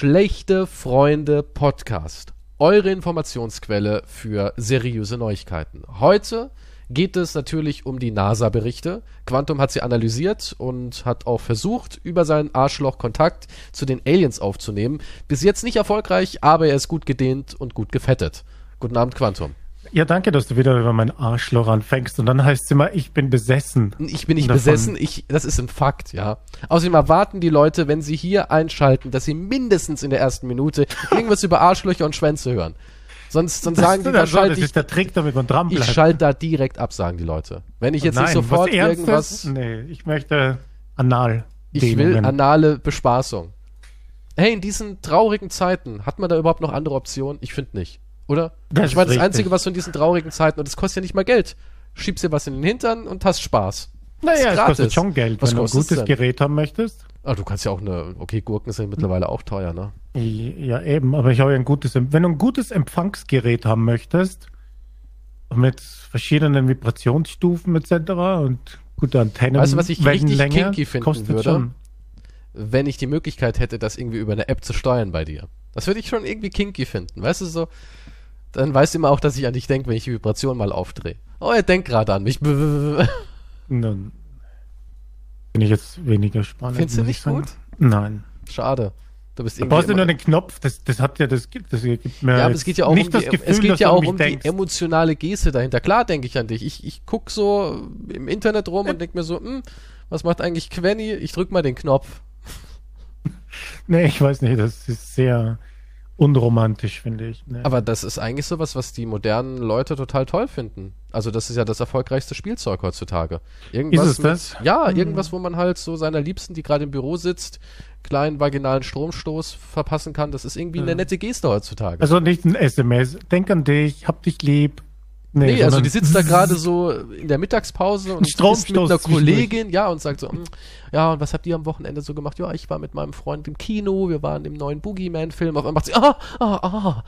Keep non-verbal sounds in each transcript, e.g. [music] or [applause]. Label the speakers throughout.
Speaker 1: Schlechte Freunde Podcast. Eure Informationsquelle für seriöse Neuigkeiten. Heute geht es natürlich um die NASA-Berichte. Quantum hat sie analysiert und hat auch versucht, über seinen Arschloch Kontakt zu den Aliens aufzunehmen. Bis jetzt nicht erfolgreich, aber er ist gut gedehnt und gut gefettet. Guten Abend, Quantum.
Speaker 2: Ja, danke, dass du wieder über mein Arschloch anfängst. Und dann heißt es immer, ich bin besessen.
Speaker 1: Ich bin nicht besessen, ich, das ist ein Fakt, ja. Außerdem erwarten die Leute, wenn sie hier einschalten, dass sie mindestens in der ersten Minute irgendwas über Arschlöcher und Schwänze hören. Sonst, sonst sagen die, da
Speaker 2: schalte das ist der Trick, damit man dran
Speaker 1: bleibt. Ich schalte da direkt ab, sagen die Leute. Wenn ich jetzt Nein, nicht sofort irgendwas.
Speaker 2: Nee, ich möchte anal.
Speaker 1: Ich will anale Bespaßung. Hey, in diesen traurigen Zeiten, hat man da überhaupt noch andere Optionen? Ich finde nicht. Oder? Das ich meine, das Einzige, was du in diesen traurigen Zeiten, und das kostet ja nicht mal Geld, schiebst dir was in den Hintern und hast Spaß.
Speaker 2: Naja, es kostet schon Geld, was wenn du ein gutes Gerät haben möchtest.
Speaker 1: Ah, du kannst ja auch eine, okay, Gurken sind mittlerweile auch teuer, ne?
Speaker 2: Ja, eben, aber ich habe ja ein gutes, wenn du ein gutes Empfangsgerät haben möchtest, mit verschiedenen Vibrationsstufen etc. und gute Antennen,
Speaker 1: weißt du, was ich richtig kinky finden würde? Schon. Wenn ich die Möglichkeit hätte, das irgendwie über eine App zu steuern bei dir. Das würde ich schon irgendwie kinky finden. Weißt du, so, dann weißt du immer auch, dass ich an dich denke, wenn ich die Vibration mal aufdrehe. Oh, er denkt gerade an mich. [laughs] Dann
Speaker 2: bin ich jetzt weniger spannend.
Speaker 1: Findest du nicht gut?
Speaker 2: Nein.
Speaker 1: Schade.
Speaker 2: Du bist. Du brauchst ja nur den Knopf, das, das hat ja, das gibt, das gibt mir.
Speaker 1: Ja, aber es geht ja auch um, die, Gefühl, es geht ja auch um die emotionale Geste dahinter. Klar denke ich an dich. Ich, ich guck so im Internet rum und denke mir so, hm, was macht eigentlich Quenny? Ich drück mal den Knopf.
Speaker 2: nee, ich weiß nicht, das ist sehr, unromantisch, finde ich.
Speaker 1: Ne? Aber das ist eigentlich sowas, was die modernen Leute total toll finden. Also das ist ja das erfolgreichste Spielzeug heutzutage.
Speaker 2: Irgendwas ist es das?
Speaker 1: Mit, ja, irgendwas, wo man halt so seiner Liebsten, die gerade im Büro sitzt, kleinen vaginalen Stromstoß verpassen kann. Das ist irgendwie ja. eine nette Geste heutzutage.
Speaker 2: Also nicht ein SMS. Denk an dich, hab dich lieb,
Speaker 1: Nee, nee also die sitzt da gerade so in der Mittagspause und
Speaker 2: ist mit
Speaker 1: einer Kollegin, ja, und sagt so, hm, ja, und was habt ihr am Wochenende so gemacht? Ja, ich war mit meinem Freund im Kino, wir waren im neuen Boogeyman-Film. Auf einmal macht sie, ah, ah, ah.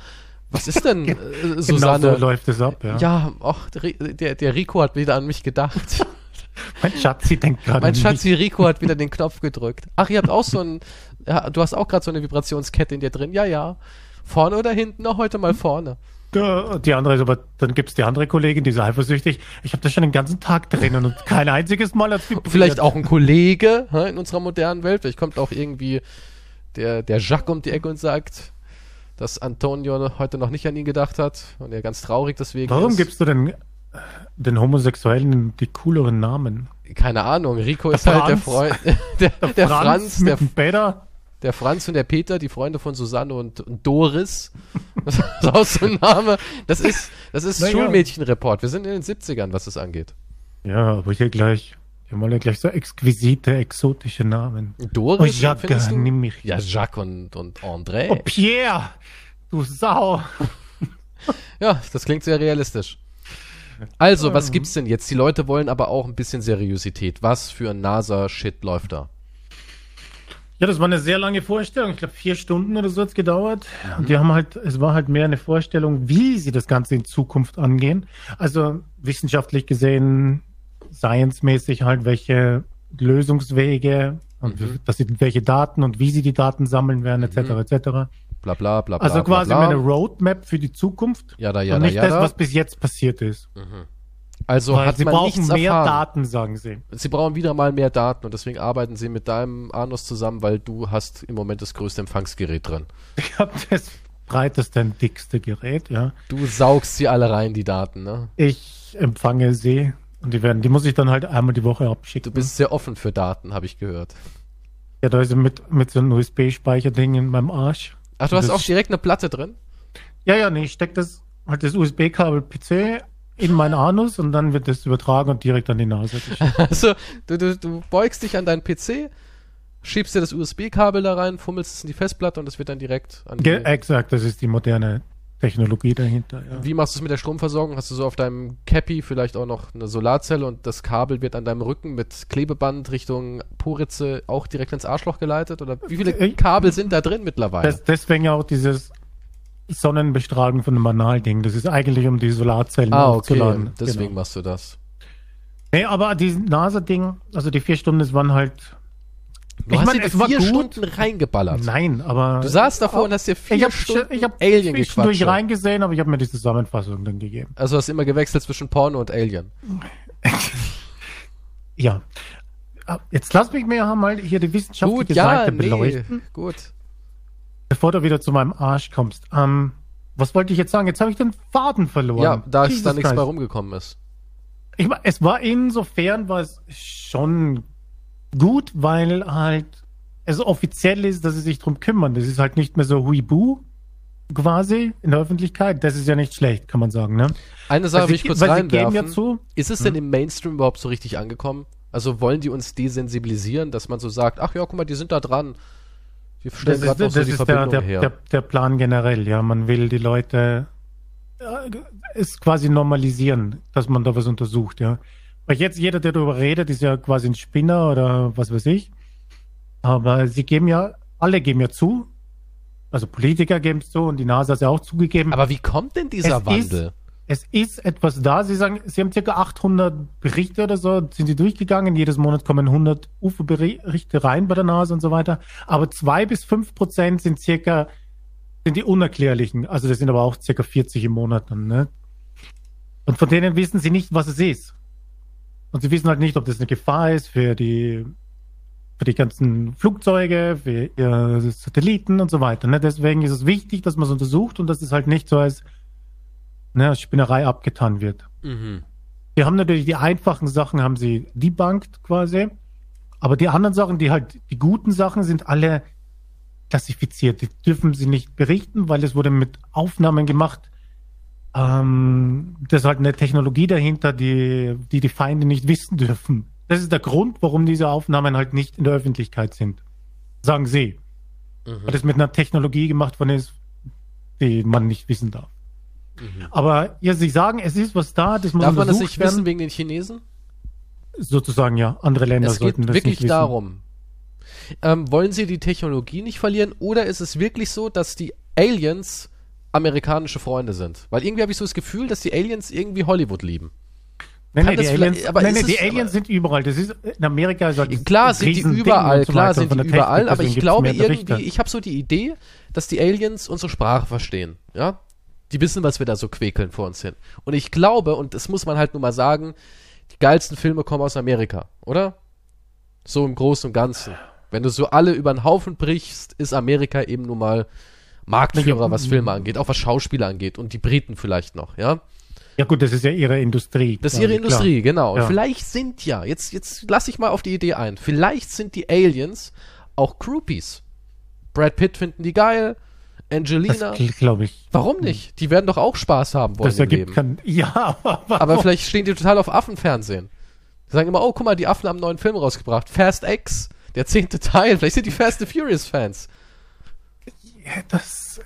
Speaker 1: Was ist denn, [laughs] äh, Susanne?
Speaker 2: Genau so läuft es ab, ja.
Speaker 1: Ja, ach, der, der Rico hat wieder an mich gedacht. [laughs]
Speaker 2: mein Schatzi denkt gerade
Speaker 1: Mein Schatzi Rico hat wieder den Knopf gedrückt. Ach, ihr habt auch so ein, ja, du hast auch gerade so eine Vibrationskette in dir drin. Ja, ja. Vorne oder hinten? Na, heute mal vorne.
Speaker 2: Die andere ist aber, dann gibt es die andere Kollegin, die ist eifersüchtig. Ich habe das schon den ganzen Tag drinnen und kein einziges Mal
Speaker 1: hat Vielleicht auch ein Kollege in unserer modernen Welt. Vielleicht kommt auch irgendwie der, der Jacques um die Ecke und sagt, dass Antonio heute noch nicht an ihn gedacht hat und er ganz traurig deswegen
Speaker 2: Warum ist. gibst du denn den Homosexuellen die cooleren Namen?
Speaker 1: Keine Ahnung. Rico der ist Franz, halt der Freund. [laughs] Der, der, der Franz,
Speaker 2: Franz der, Peter
Speaker 1: der Franz und der Peter, die Freunde von Susanne und, und Doris. [laughs] Das ist auch so ein Name. Das ist, das ist naja. Schulmädchenreport. Wir sind in den 70ern, was das angeht.
Speaker 2: Ja, aber hier gleich. Wir wollen ja gleich so exquisite, exotische Namen.
Speaker 1: Doris?
Speaker 2: Oh, Jacques,
Speaker 1: du? nimm mich. Ja, Jacques und, und André.
Speaker 2: Oh, Pierre! Du Sau! [laughs]
Speaker 1: ja, das klingt sehr realistisch. Also, was gibt's denn jetzt? Die Leute wollen aber auch ein bisschen Seriosität. Was für ein NASA-Shit läuft da?
Speaker 2: Ja, das war eine sehr lange Vorstellung. Ich glaube, vier Stunden oder so hat es gedauert. Und die haben halt, es war halt mehr eine Vorstellung, wie sie das Ganze in Zukunft angehen. Also wissenschaftlich gesehen, science-mäßig halt, welche Lösungswege und mhm. das sind welche Daten und wie sie die Daten sammeln werden, etc., mhm. etc.
Speaker 1: Bla bla bla.
Speaker 2: Also quasi bla, bla. eine Roadmap für die Zukunft.
Speaker 1: Ja, da, ja,
Speaker 2: und nicht
Speaker 1: da, ja,
Speaker 2: das, was bis jetzt passiert ist.
Speaker 1: Mhm. Also Weil hat
Speaker 2: sie
Speaker 1: man
Speaker 2: brauchen mehr
Speaker 1: erfahren.
Speaker 2: Daten, sagen sie.
Speaker 1: Sie brauchen wieder mal mehr Daten und deswegen arbeiten sie mit deinem Anus zusammen, weil du hast im Moment das größte Empfangsgerät drin.
Speaker 2: Ich habe das breiteste und dickste Gerät, ja.
Speaker 1: Du saugst sie alle rein, die Daten, ne?
Speaker 2: Ich empfange sie und die werden, die muss ich dann halt einmal die Woche abschicken.
Speaker 1: Du bist sehr offen für Daten, habe ich gehört.
Speaker 2: Ja, da ist mit, mit so einem USB-Speicherding in meinem Arsch.
Speaker 1: Ach, du hast auch direkt eine Platte drin?
Speaker 2: Ja, ja, nee, ich steck das, halt das USB-Kabel PC in meinen Anus und dann wird das übertragen und direkt an die Nase. [laughs]
Speaker 1: Also, du, du, du beugst dich an deinen PC, schiebst dir das USB-Kabel da rein, fummelst es in die Festplatte und es wird dann direkt an
Speaker 2: die... Exakt, das ist die moderne Technologie dahinter.
Speaker 1: Ja. Wie machst du es mit der Stromversorgung? Hast du so auf deinem Cappy vielleicht auch noch eine Solarzelle und das Kabel wird an deinem Rücken mit Klebeband Richtung Poritze auch direkt ins Arschloch geleitet? Oder wie viele äh, Kabel sind da drin mittlerweile?
Speaker 2: Das, deswegen auch dieses Sonnenbestrahlung von einem Banalding. Das ist eigentlich, um die Solarzellen
Speaker 1: ah, aufzuladen. Okay. Deswegen genau. machst du das.
Speaker 2: Nee, aber dieses NASA-Ding, also die vier Stunden, das waren halt
Speaker 1: Du
Speaker 2: Ich
Speaker 1: hast
Speaker 2: meine,
Speaker 1: dir vier
Speaker 2: gut.
Speaker 1: Stunden reingeballert.
Speaker 2: Nein, aber.
Speaker 1: Du saßt davor und hast dir vier
Speaker 2: ich hab,
Speaker 1: Stunden
Speaker 2: ich hab
Speaker 1: Alien gequatscht.
Speaker 2: reingesehen, aber ich habe mir die Zusammenfassung dann gegeben.
Speaker 1: Also hast immer gewechselt zwischen Porno und Alien. [laughs]
Speaker 2: Ja. Ah, Jetzt lass mich mir mal hier die wissenschaftliche
Speaker 1: Gut, ja,
Speaker 2: Seite
Speaker 1: nee,
Speaker 2: beleuchten,
Speaker 1: gut.
Speaker 2: Bevor du wieder zu meinem Arsch kommst. Ähm, was wollte ich jetzt sagen? Jetzt habe ich den Faden verloren.
Speaker 1: Ja, da ist
Speaker 2: Jesus
Speaker 1: da nichts bei rumgekommen ist.
Speaker 2: Ich, mein, es war insofern war es schon gut, weil halt es offiziell ist, dass sie sich drum kümmern. Das ist halt nicht mehr so huibu quasi in der Öffentlichkeit. Das ist ja nicht schlecht, kann man sagen, ne?
Speaker 1: Eine Sache
Speaker 2: Weil
Speaker 1: will ich kurz reinwerfen.
Speaker 2: ja zu.
Speaker 1: Ist es denn im Mainstream überhaupt so richtig angekommen? Also wollen die uns desensibilisieren, dass man so sagt, ach ja, guck mal, die sind da dran. Wir
Speaker 2: Das ist, das
Speaker 1: so
Speaker 2: ist der, der, der, Plan generell, ja. Man will die Leute äh, es quasi normalisieren, dass man da was untersucht, ja. Weil jetzt jeder, der darüber redet, ist ja quasi ein Spinner oder was weiß ich. Aber sie geben ja, alle geben ja zu. Also Politiker geben es zu und die NASA hat es ja auch zugegeben.
Speaker 1: Aber wie kommt denn dieser
Speaker 2: Es
Speaker 1: Wandel?
Speaker 2: Es ist etwas da. Sie sagen, Sie haben circa 800 Berichte oder so, sind Sie durchgegangen. Jedes Monat kommen 100 UFO-Berichte rein bei der NASA und so weiter. Aber zwei bis fünf Prozent sind circa, sind die unerklärlichen. Also das sind aber auch circa 40 im Monat dann, ne? Und von denen wissen Sie nicht, was es ist. Und Sie wissen halt nicht, ob das eine Gefahr ist für die, für die ganzen Flugzeuge, für ihre Satelliten und so weiter. Ne? Deswegen ist es wichtig, dass man es untersucht und dass es halt nicht so als ne, Spinnerei abgetan wird.
Speaker 1: Mhm.
Speaker 2: Wir haben natürlich die einfachen Sachen, haben sie debunked quasi. Aber die anderen Sachen, die halt, die guten Sachen sind alle klassifiziert. Die dürfen sie nicht berichten, weil es wurde mit Aufnahmen gemacht. Ähm, das ist halt eine Technologie dahinter, die, die die Feinde nicht wissen dürfen. Das ist der Grund, warum diese Aufnahmen halt nicht in der Öffentlichkeit sind. Sagen sie.
Speaker 1: Mhm.
Speaker 2: Weil das mit einer Technologie gemacht worden ist, die man nicht wissen darf. Aber ja, sie sagen, es ist was da, das muss
Speaker 1: Mhm. Darf man das nicht
Speaker 2: werden.
Speaker 1: wissen wegen den Chinesen?
Speaker 2: Sozusagen, ja. Andere Länder
Speaker 1: Es geht
Speaker 2: sollten das
Speaker 1: wirklich
Speaker 2: nicht wissen.
Speaker 1: darum. Ähm, wollen sie die Technologie nicht verlieren oder ist es wirklich so, dass die Aliens amerikanische Freunde sind? Weil irgendwie habe ich so das Gefühl, dass die Aliens irgendwie Hollywood lieben. Kann
Speaker 2: nee, die Aliens,
Speaker 1: aber
Speaker 2: nee,
Speaker 1: ist
Speaker 2: die Aliens sind überall. Das ist in Amerika ist halt
Speaker 1: Klar sind die überall,
Speaker 2: so
Speaker 1: klar sind die
Speaker 2: Technik,
Speaker 1: überall, aber ich glaube irgendwie, ich habe so die Idee, dass die Aliens unsere Sprache verstehen, ja? Die wissen, was wir da so quäkeln vor uns hin. Und ich glaube, und das muss man halt nur mal sagen, die geilsten Filme kommen aus Amerika, oder? So im Großen und Ganzen. Wenn du so alle über den Haufen brichst, ist Amerika eben nun mal Marktführer, was Filme angeht, auch was Schauspieler angeht und die Briten vielleicht noch, ja?
Speaker 2: Ja gut, das ist ja ihre Industrie.
Speaker 1: Das ist ihre Industrie, genau. Und
Speaker 2: Ja.
Speaker 1: vielleicht sind ja, jetzt, jetzt lass ich mal auf die Idee ein, vielleicht sind die Aliens auch Groupies. Brad Pitt finden die geil,
Speaker 2: Klar.
Speaker 1: Angelina.
Speaker 2: Das glaube ich.
Speaker 1: Warum nicht? Die werden doch auch Spaß haben wollen
Speaker 2: Das ergibt
Speaker 1: Leben.
Speaker 2: kein. Ja, aber,
Speaker 1: Aber vielleicht stehen die total auf Affenfernsehen. Die sagen immer, oh, guck mal, die Affen haben einen neuen Film rausgebracht. Fast X, der zehnte Teil. Vielleicht sind die Fast and Furious Fans.
Speaker 2: das.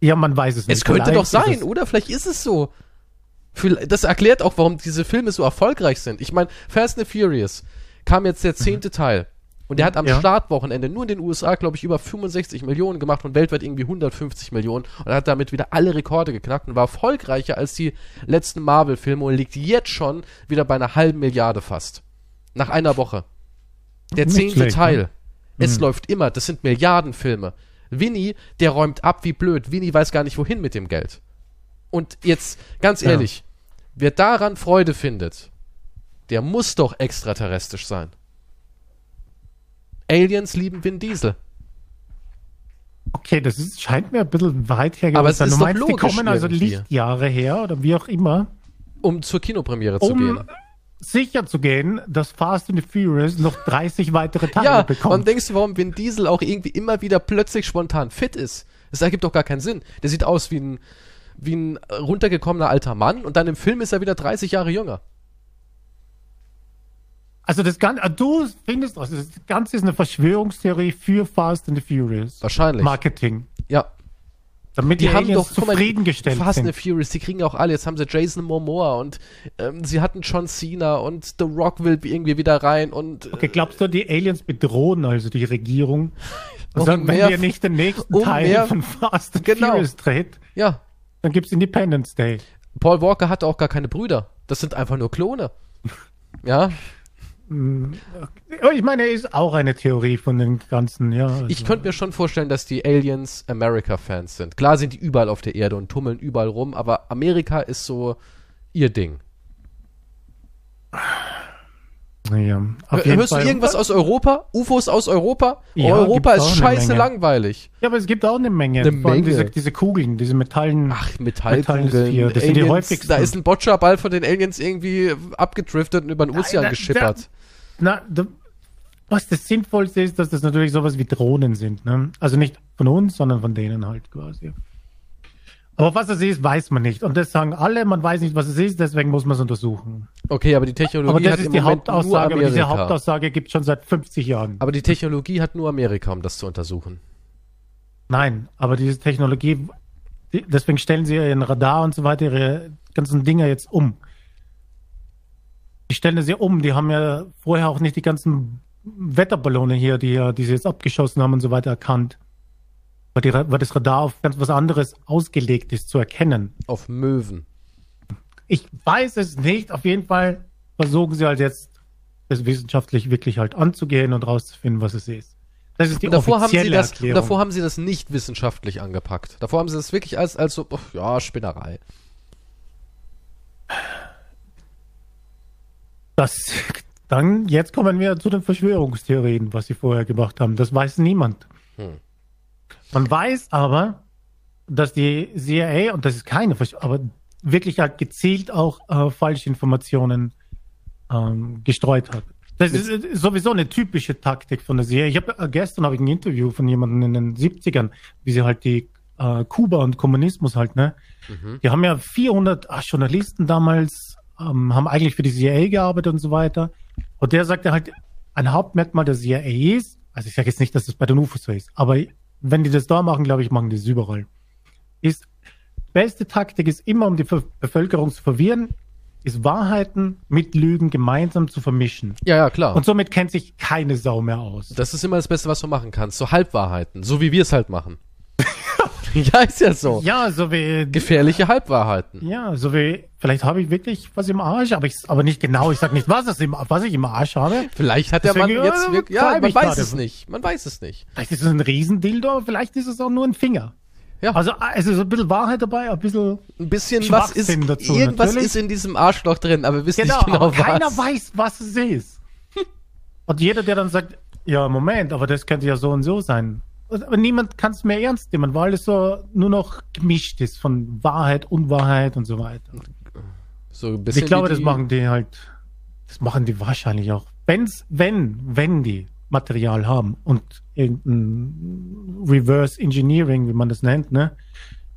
Speaker 2: Ja, man weiß es nicht.
Speaker 1: Es könnte
Speaker 2: Vielleicht
Speaker 1: doch sein, oder? Vielleicht ist es so. Das erklärt auch, warum diese Filme so erfolgreich sind. Ich meine, Fast and Furious kam jetzt der zehnte Teil. Und der hat am
Speaker 2: Ja.
Speaker 1: Startwochenende nur in den USA, glaube ich, über 65 Millionen gemacht und weltweit irgendwie 150 Millionen. Und hat damit wieder alle Rekorde geknackt und war erfolgreicher als die letzten Marvel-Filme und liegt jetzt schon wieder bei einer halben Milliarde fast. Nach einer Woche. Der
Speaker 2: Nicht
Speaker 1: zehnte
Speaker 2: schlecht,
Speaker 1: Teil.
Speaker 2: ne?
Speaker 1: Es läuft immer. Das sind Milliardenfilme. Winnie, der räumt ab wie blöd. Winnie weiß gar nicht, wohin mit dem Geld. Und jetzt, ganz
Speaker 2: Ja.
Speaker 1: ehrlich, wer daran Freude findet, der muss doch extraterrestrisch sein. Aliens lieben Vin Diesel.
Speaker 2: Okay, das ist, scheint mir ein bisschen weit her
Speaker 1: Aber es ist
Speaker 2: Du
Speaker 1: doch
Speaker 2: meinst, die
Speaker 1: logisch
Speaker 2: kommen also
Speaker 1: irgendwie.
Speaker 2: Lichtjahre her oder wie auch immer,
Speaker 1: Um zur Kinopremiere zu
Speaker 2: um
Speaker 1: gehen.
Speaker 2: sicher zu gehen, dass Fast and the Furious noch 30 weitere Teile
Speaker 1: Ja,
Speaker 2: bekommt.
Speaker 1: und denkst du, warum Vin Diesel auch irgendwie immer wieder plötzlich spontan fit ist? Das ergibt doch gar keinen Sinn. Der sieht aus wie ein, wie ein runtergekommener alter Mann und dann im Film ist er wieder 30 Jahre jünger.
Speaker 2: Also das Ganze, ah, du findest, also das Ganze ist eine Verschwörungstheorie für Fast and the Furious.
Speaker 1: Wahrscheinlich.
Speaker 2: Marketing.
Speaker 1: Ja.
Speaker 2: Damit die,
Speaker 1: Die haben doch,
Speaker 2: zufriedengestellt
Speaker 1: Fast and the Furious, die kriegen auch alle. Jetzt haben sie Jason Momoa und ähm, sie hatten John Cena und The Rock will irgendwie wieder rein und äh,
Speaker 2: Okay, glaubst du, die Aliens bedrohen also die Regierung? Und [laughs]
Speaker 1: Um
Speaker 2: sagen, wenn
Speaker 1: mehr-
Speaker 2: ihr nicht den nächsten
Speaker 1: um
Speaker 2: Teil
Speaker 1: mehr-
Speaker 2: von Fast and
Speaker 1: Genau.
Speaker 2: Furious dreht,
Speaker 1: ja,
Speaker 2: dann gibt's Independence Day.
Speaker 1: Paul Walker hatte auch gar keine Brüder. Das sind einfach nur Klone. Ja,
Speaker 2: Ich meine, er ist auch eine Theorie von den ganzen, ja. also-
Speaker 1: Ich könnte mir schon vorstellen, dass die Aliens America-Fans sind. Klar sind die überall auf der Erde und tummeln überall rum, aber Amerika ist so ihr Ding.
Speaker 2: Ja,
Speaker 1: Hörst
Speaker 2: Fall.
Speaker 1: du irgendwas aus Europa? UFOs aus Europa?
Speaker 2: Ja,
Speaker 1: Europa
Speaker 2: gibt's
Speaker 1: ist scheiße
Speaker 2: Menge.
Speaker 1: langweilig.
Speaker 2: Ja, aber es gibt auch eine Menge.
Speaker 1: Eine Menge.
Speaker 2: Diese, diese Kugeln, diese Metallen.
Speaker 1: Ach, Metallkugeln,
Speaker 2: das sind die
Speaker 1: Aliens,
Speaker 2: häufigsten.
Speaker 1: da ist ein Boccia-Ball von den Aliens irgendwie abgedriftet und über den Ozean
Speaker 2: da-
Speaker 1: geschippert.
Speaker 2: Na, da, was das Sinnvollste ist, dass das natürlich sowas wie Drohnen sind. Ne? Also nicht von uns, sondern von denen halt quasi. Aber was es ist, weiß man nicht. Und das sagen alle, man weiß nicht, was es ist, deswegen muss man es untersuchen.
Speaker 1: Okay, aber die Technologie
Speaker 2: Aber das
Speaker 1: hat
Speaker 2: ist
Speaker 1: im
Speaker 2: die
Speaker 1: Moment nur
Speaker 2: Hauptaussage, aber diese
Speaker 1: Amerika.
Speaker 2: Hauptaussage gibt es schon seit 50 Jahren.
Speaker 1: Aber die Technologie hat nur Amerika, um das zu untersuchen.
Speaker 2: Nein, aber diese Technologie, deswegen stellen sie ihren Radar und so weiter, ihre ganzen Dinger jetzt um. Die stellen das ja um, die haben ja vorher auch nicht die ganzen Wetterballone hier, die, die sie jetzt abgeschossen haben und so weiter erkannt. Weil, die, weil das Radar auf ganz was anderes ausgelegt ist, zu erkennen.
Speaker 1: Auf Möwen.
Speaker 2: Ich weiß es nicht, auf jeden Fall versuchen sie halt jetzt, das wissenschaftlich wirklich halt anzugehen und rauszufinden, was es ist. Das ist die
Speaker 1: Und davor, haben sie
Speaker 2: offizielle
Speaker 1: das,
Speaker 2: Erklärung.
Speaker 1: davor haben sie das nicht wissenschaftlich angepackt. Davor haben sie das wirklich als, als so, ach, ja, Spinnerei.
Speaker 2: Das, dann, jetzt kommen wir zu den Verschwörungstheorien, was sie vorher gemacht haben. Das weiß niemand.
Speaker 1: Hm.
Speaker 2: Man weiß aber, dass die CIA, und das ist keine, Versch- aber wirklich halt gezielt auch äh, falsche Informationen ähm, gestreut hat. Das ist äh, sowieso eine typische Taktik von der CIA. Ich habe äh, gestern habe ich ein Interview von jemandem in den 70ern, wie sie halt die äh, Kuba und Kommunismus halt, ne?
Speaker 1: Mhm.
Speaker 2: Die haben ja 400 ah, Journalisten damals, ähm, haben eigentlich für die CIA gearbeitet und so weiter. Und der sagte halt, ein Hauptmerkmal der CIA ist, also ich sage jetzt nicht, dass das bei den UFOs so ist, aber wenn die das da machen, glaube ich, machen die es überall, ist, beste Taktik ist immer, um die Ver Bevölkerung zu verwirren, ist Wahrheiten mit Lügen gemeinsam zu vermischen.
Speaker 1: Ja, ja, klar.
Speaker 2: Und somit kennt sich keine Sau mehr aus.
Speaker 1: das ist immer das Beste, was du machen kannst. So Halbwahrheiten. So wie wir es halt machen. [laughs] [laughs] ja, ist ja so.
Speaker 2: Ja, so wie
Speaker 1: Gefährliche Halbwahrheiten.
Speaker 2: Ja, so wie, vielleicht habe ich wirklich was im Arsch, aber ich, aber nicht genau. Ich sag nicht, was, es im, was ich im Arsch habe.
Speaker 1: Vielleicht hat der Mann
Speaker 2: Deswegen,
Speaker 1: jetzt wirklich, ja, man weiß
Speaker 2: gerade.
Speaker 1: es nicht. Man weiß es nicht.
Speaker 2: Vielleicht ist es ein Riesendildo, vielleicht ist es auch nur ein Finger.
Speaker 1: Ja.
Speaker 2: Also, es ist ein bisschen Wahrheit dabei, ein bisschen,
Speaker 1: Ein bisschen was ist,
Speaker 2: dazu,
Speaker 1: irgendwas
Speaker 2: natürlich.
Speaker 1: ist in diesem Arschloch drin, aber wir wissen
Speaker 2: genau,
Speaker 1: nicht genau
Speaker 2: aber keiner
Speaker 1: was.
Speaker 2: weiß, was es ist. Und jeder, der dann sagt, ja, Moment, aber das könnte ja so und so sein. Aber niemand kann es mehr ernst nehmen, weil es so nur noch gemischt ist von Wahrheit, Unwahrheit und so weiter.
Speaker 1: So ein bisschen
Speaker 2: Ich glaube, das machen die halt, das machen die wahrscheinlich auch. Wenn's, wenn, wenn die Material haben und irgendein Reverse Engineering, wie man das nennt, ne,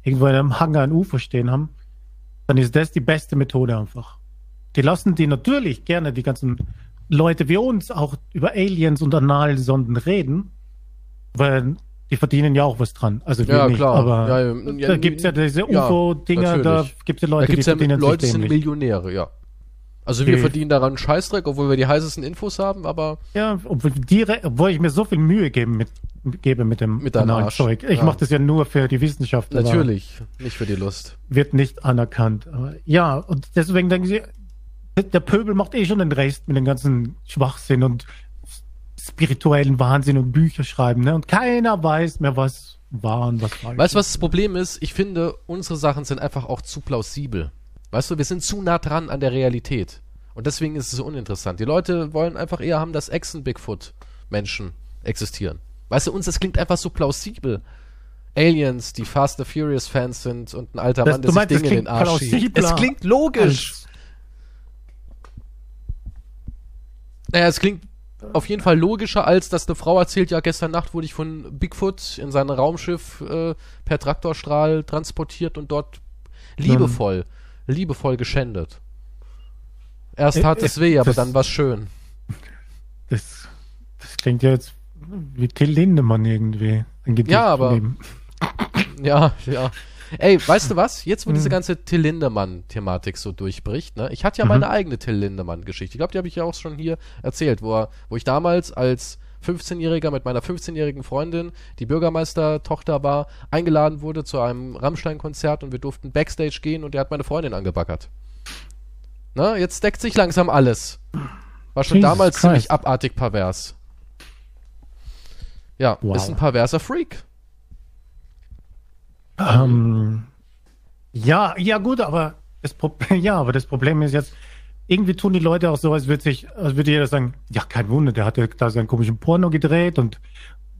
Speaker 2: irgendwo in einem Hangar ein Ufer stehen haben, dann ist das die beste Methode einfach. Die lassen die natürlich gerne die ganzen Leute wie uns auch über Aliens und Analsonden reden, weil die verdienen ja auch was dran. Also wir
Speaker 1: Ja,
Speaker 2: nicht,
Speaker 1: klar.
Speaker 2: aber
Speaker 1: Ja, ja, ja,
Speaker 2: da gibt's ja diese
Speaker 1: ja,
Speaker 2: UFO-Dinger, da
Speaker 1: natürlich.
Speaker 2: gibt's ja
Speaker 1: Da
Speaker 2: Leute,
Speaker 1: gibt es ja
Speaker 2: verdienen
Speaker 1: Leute, die
Speaker 2: sich
Speaker 1: sind. Millionäre, ja. Also wir
Speaker 2: Die-
Speaker 1: verdienen daran Scheißdreck, obwohl wir die heißesten Infos haben, aber
Speaker 2: Ja, obwohl, direkt, obwohl ich mir so viel Mühe gebe mit, gebe mit dem
Speaker 1: Mit Arsch.
Speaker 2: Zeug. Ich
Speaker 1: Ja.
Speaker 2: mache das ja nur für die Wissenschaft.
Speaker 1: natürlich nicht für die Lust.
Speaker 2: Wird nicht anerkannt. Aber ja, und deswegen denken sie, der Pöbel macht eh schon den Rest mit dem ganzen Schwachsinn und spirituellen Wahnsinn und Bücher schreiben. Ne? Und keiner weiß mehr, was wahr und was falsch
Speaker 1: Weißt du, was das Problem ist? Ich finde, unsere Sachen sind einfach auch zu plausibel. Weißt du, wir sind zu nah dran an der Realität. Und deswegen ist es so uninteressant. Die Leute wollen einfach eher haben, dass Echsen-Bigfoot-Menschen existieren. Weißt du, uns, das klingt einfach so plausibel. Aliens, die Fast and Furious-Fans sind und ein alter
Speaker 2: Das-
Speaker 1: Mann, der
Speaker 2: du
Speaker 1: sich
Speaker 2: meinst,
Speaker 1: Dinge in den Arsch schiebt. Es klingt logisch. Naja, es klingt auf jeden Fall logischer, als dass eine Frau erzählt, ja, gestern Nacht wurde ich von Bigfoot in sein Raumschiff äh, per Traktorstrahl transportiert und dort liebevoll, liebevoll geschändet. Erst
Speaker 2: Äh,
Speaker 1: tat es
Speaker 2: äh,
Speaker 1: weh, aber
Speaker 2: das-
Speaker 1: dann war's schön.
Speaker 2: Das, das klingt ja jetzt wie Till Lindemann irgendwie.
Speaker 1: Ja, aber-. [laughs] Ja, ja. Ey, weißt du was? Jetzt, wo diese ganze Till Lindemann-Thematik so durchbricht, ne? Ich hatte ja
Speaker 2: Mhm.
Speaker 1: meine eigene Till Lindemann-Geschichte. Ich glaube, die habe ich ja auch schon hier erzählt, wo, er, wo ich damals als 15-Jähriger mit meiner 15-jährigen Freundin, die Bürgermeistertochter war, eingeladen wurde zu einem Rammstein-Konzert und wir durften Backstage gehen und der hat meine Freundin angebaggert. Na, jetzt deckt sich langsam alles. War schon
Speaker 2: Jesus
Speaker 1: damals
Speaker 2: Christ.
Speaker 1: ziemlich abartig pervers. Ja,
Speaker 2: Wow.
Speaker 1: ist ein perverser Freak.
Speaker 2: Ähm, ja, ja gut, aber das Problem, [laughs] ja, aber das Problem ist jetzt, irgendwie tun die Leute auch so, als würde sich, als würde jeder sagen, ja, kein Wunder, der hat ja da seinen komischen Porno gedreht und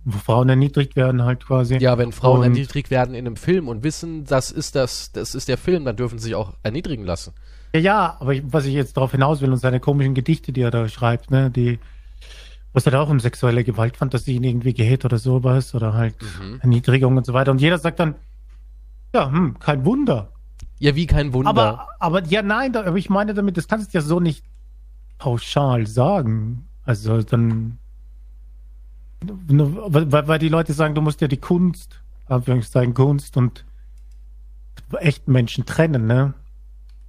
Speaker 2: wo Frauen erniedrigt werden halt quasi.
Speaker 1: Ja, wenn Frauen
Speaker 2: Und-
Speaker 1: erniedrigt werden in einem Film und wissen, das ist das, das ist der Film, dann dürfen sie sich auch erniedrigen lassen.
Speaker 2: Ja, ja, aber ich, was ich jetzt darauf hinaus will und seine komischen Gedichte, die er da schreibt, ne, die, was er da auch um sexuelle Gewaltfantasien irgendwie geht oder sowas oder halt
Speaker 1: Mhm.
Speaker 2: Erniedrigung und so weiter. Und jeder sagt dann, ja, hm, kein Wunder.
Speaker 1: Ja, wie kein Wunder.
Speaker 2: Aber, aber ja, nein, da, aber ich meine damit, das kannst du ja so nicht pauschal sagen. Also dann, weil, weil die Leute sagen, du musst ja die Kunst, Anführungszeichen Kunst und echten Menschen trennen, ne?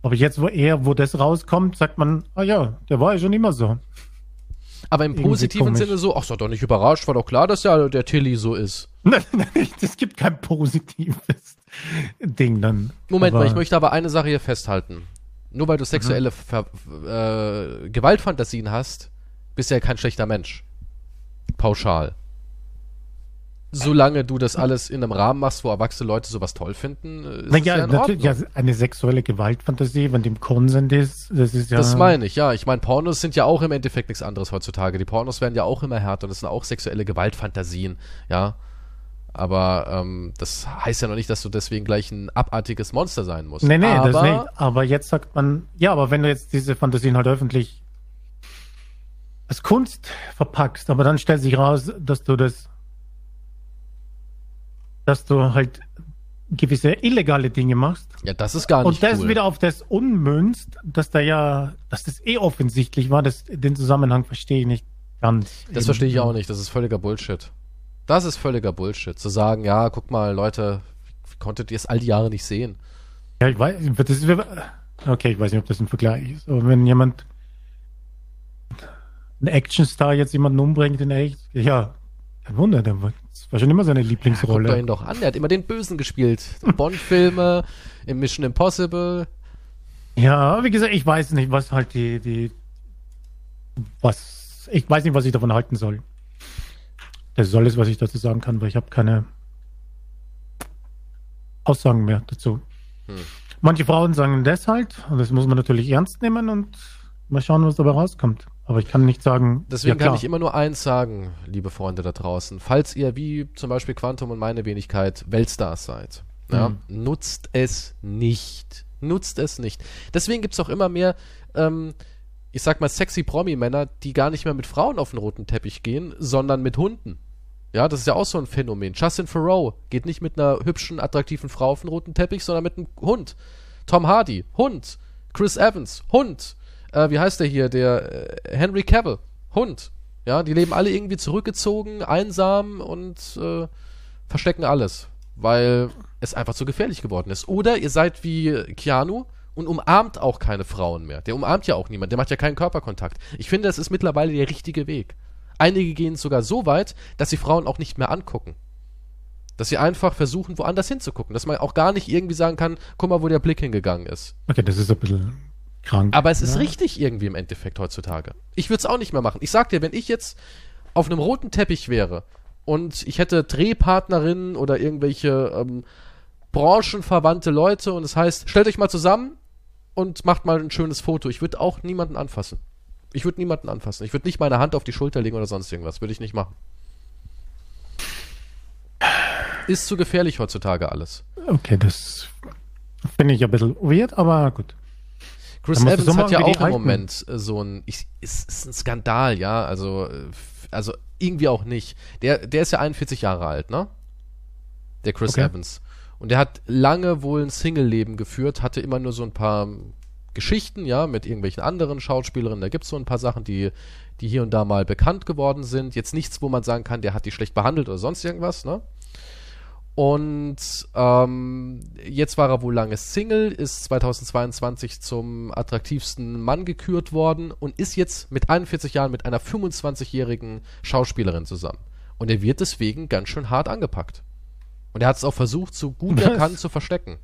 Speaker 2: Aber jetzt, wo er, wo das rauskommt, sagt man, ah ja, der war ja schon immer so.
Speaker 1: Aber im
Speaker 2: irgendwie
Speaker 1: positiven
Speaker 2: komisch.
Speaker 1: Sinne so, ach, sei doch nicht überrascht, war doch klar, dass ja der Tilly so ist. [laughs]
Speaker 2: Nein, nein, es gibt kein positives Ding dann.
Speaker 1: Moment
Speaker 2: Aber-
Speaker 1: mal, ich möchte aber eine Sache hier festhalten. Nur weil du sexuelle Ver äh, Gewaltfantasien hast, bist du ja kein schlechter Mensch. Pauschal. Solange du das alles in einem Rahmen machst, wo erwachsene Leute sowas toll finden, äh, ist
Speaker 2: Naja,
Speaker 1: ja in
Speaker 2: natürlich, ja, eine sexuelle Gewaltfantasie, wenn dem Konsent ist, das ist ja.
Speaker 1: Das meine ich, ja. Ich meine, Pornos sind ja auch im Endeffekt nichts anderes heutzutage. Die Pornos werden ja auch immer härter und das sind auch sexuelle Gewaltfantasien, ja. Aber ähm, das heißt ja noch nicht, dass du deswegen gleich ein abartiges Monster sein musst.
Speaker 2: Nee, nee,
Speaker 1: aber,
Speaker 2: das nicht. Aber jetzt sagt man, ja, aber wenn du jetzt diese Fantasien halt öffentlich als Kunst verpackst, aber dann stellt sich raus, dass du das, dass du halt gewisse illegale Dinge machst
Speaker 1: Ja, das ist gar nicht
Speaker 2: und das
Speaker 1: cool.
Speaker 2: wieder auf das ummünzt, dass da ja, dass das eh offensichtlich war, das, den Zusammenhang verstehe ich nicht ganz.
Speaker 1: Das verstehe ich auch nicht. Das ist völliger Bullshit. Das ist völliger Bullshit. Zu sagen, ja, guck mal, Leute, wie konntet ihr es all die Jahre nicht sehen?
Speaker 2: Ja, ich weiß, ist, okay, ich weiß nicht, ob das ein Vergleich ist, aber wenn jemand ein Actionstar jetzt jemanden umbringt in echt, ja, kein Wunder, der war, das war schon immer seine
Speaker 1: Guckt
Speaker 2: Lieblingsrolle.
Speaker 1: ihn doch an. Er hat immer den Bösen gespielt. Bond-Filme, [laughs] im Mission Impossible.
Speaker 2: Ja, wie gesagt, ich weiß nicht, was halt die, die, was, ich weiß nicht, was ich davon halten soll. Das ist alles, was ich dazu sagen kann, weil ich habe keine Aussagen mehr dazu.
Speaker 1: Hm.
Speaker 2: Manche Frauen sagen das halt, und das muss man natürlich ernst nehmen und mal schauen, was dabei rauskommt. Aber ich kann nicht sagen,
Speaker 1: Deswegen
Speaker 2: ja,
Speaker 1: kann ich immer nur eins sagen, liebe Freunde da draußen. Falls ihr wie zum Beispiel Quantum und meine Wenigkeit Weltstars seid, ja,
Speaker 2: Mhm.
Speaker 1: nutzt es nicht. Nutzt es nicht. Deswegen gibt's auch immer mehr, ähm, ich sag mal, sexy Promi-Männer, die gar nicht mehr mit Frauen auf den roten Teppich gehen, sondern mit Hunden. Ja, das ist ja auch so ein Phänomen. Justin Thoreau geht nicht mit einer hübschen, attraktiven Frau auf den roten Teppich, sondern mit einem Hund. Tom Hardy, Hund. Chris Evans, Hund. Äh, wie heißt der hier? Der äh, Henry Cavill, Hund. Ja, die leben alle irgendwie zurückgezogen, einsam und äh, verstecken alles, weil es einfach zu gefährlich geworden ist. Oder ihr seid wie Keanu und umarmt auch keine Frauen mehr. Der umarmt ja auch niemand, der macht ja keinen Körperkontakt. Ich finde, das ist mittlerweile der richtige Weg. Einige gehen sogar so weit, dass sie Frauen auch nicht mehr angucken. Dass sie einfach versuchen, woanders hinzugucken. Dass man auch gar nicht irgendwie sagen kann, guck mal, wo der Blick hingegangen ist.
Speaker 2: Okay, das ist ein bisschen krank.
Speaker 1: Aber es ist
Speaker 2: ja.
Speaker 1: richtig irgendwie im Endeffekt heutzutage. Ich würde es auch nicht mehr machen. Ich sag dir, wenn ich jetzt auf einem roten Teppich wäre und ich hätte Drehpartnerinnen oder irgendwelche ähm, branchenverwandte Leute und es heißt, stellt euch mal zusammen und macht mal ein schönes Foto. Ich würde auch niemanden anfassen. Ich würde niemanden anfassen. Ich würde nicht meine Hand auf die Schulter legen oder sonst irgendwas. Würde ich nicht machen. Ist zu gefährlich heutzutage alles.
Speaker 2: Okay, das finde ich ein bisschen weird, aber gut.
Speaker 1: Chris Evans
Speaker 2: so
Speaker 1: hat ja auch im. Moment äh, so ein, ich, ist, ist ein Skandal, ja, also, äh, also irgendwie auch nicht. Der, der ist ja 41 Jahre alt, ne? Der Chris
Speaker 2: Okay.
Speaker 1: Evans. Und der hat lange wohl ein Single-Leben geführt, hatte immer nur so ein paar Geschichten, ja, mit irgendwelchen anderen Schauspielerinnen. Da gibt's so ein paar Sachen, die, die hier und da mal bekannt geworden sind. Jetzt nichts, wo man sagen kann, der hat die schlecht behandelt oder sonst irgendwas, ne? Und ähm, jetzt war er wohl lange Single, ist 2022 zum attraktivsten Mann gekürt worden und ist jetzt mit 41 Jahren mit einer 25-jährigen Schauspielerin zusammen. Und er wird deswegen ganz schön hart angepackt. Und er hat es auch versucht, so gut er [laughs] kann, zu verstecken.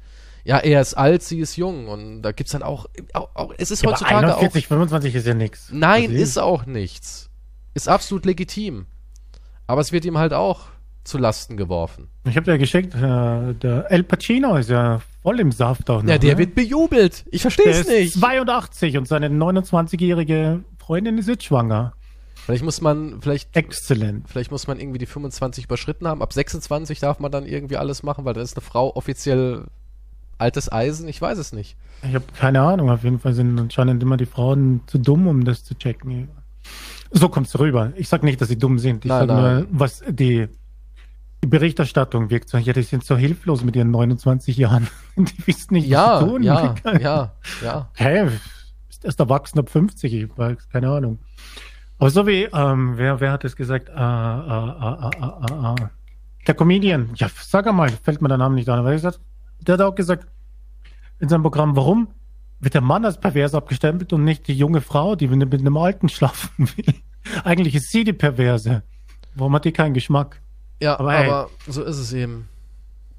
Speaker 1: Ja, er ist alt, sie ist jung und da gibt's dann auch, auch, auch es ist
Speaker 2: Ja,
Speaker 1: heutzutage
Speaker 2: aber 41,
Speaker 1: auch
Speaker 2: 25 ist ja nichts.
Speaker 1: Nein,
Speaker 2: Das
Speaker 1: ist auch nichts. Ist absolut legitim. Aber es wird ihm halt auch zu Lasten geworfen.
Speaker 2: Ich habe dir geschickt, äh, der El Pacino ist ja voll im Saft auch noch.
Speaker 1: Ja, der
Speaker 2: ne?
Speaker 1: wird bejubelt. Ich verstehe es
Speaker 2: ist
Speaker 1: nicht.
Speaker 2: 82 und seine 29-jährige Freundin ist jetzt schwanger.
Speaker 1: Vielleicht muss man, vielleicht,
Speaker 2: Exzellent.
Speaker 1: vielleicht muss man irgendwie die 25 überschritten haben. Ab 26 darf man dann irgendwie alles machen, weil dann ist eine Frau offiziell altes Eisen. Ich weiß es nicht.
Speaker 2: Ich habe keine Ahnung. Auf jeden Fall sind anscheinend immer die Frauen zu dumm, um das zu checken. So kommt's rüber. Ich sag nicht, dass sie dumm sind. Ich
Speaker 1: Nein,
Speaker 2: sag nur, was die, die Berichterstattung wirkt so. Ja, die sind so hilflos mit ihren 29 Jahren. [laughs] Die wissen nicht, was
Speaker 1: Ja,
Speaker 2: sie tun.
Speaker 1: ja, ja, ja.
Speaker 2: Hä? Ist erst erwachsen ab 50, ich weiß, keine Ahnung. Aber so wie, ähm, wer, wer hat es gesagt? Äh, äh, äh, der Comedian. Ja, sag einmal, fällt mir der Name nicht an. Aber er gesagt, der hat auch gesagt in seinem Programm, warum wird der Mann als pervers abgestempelt und nicht die junge Frau, die mit einem alten schlafen will? [laughs] Eigentlich ist sie die Perverse. Warum hat die keinen Geschmack?
Speaker 1: Ja,
Speaker 2: Aber
Speaker 1: aber, so ist es eben.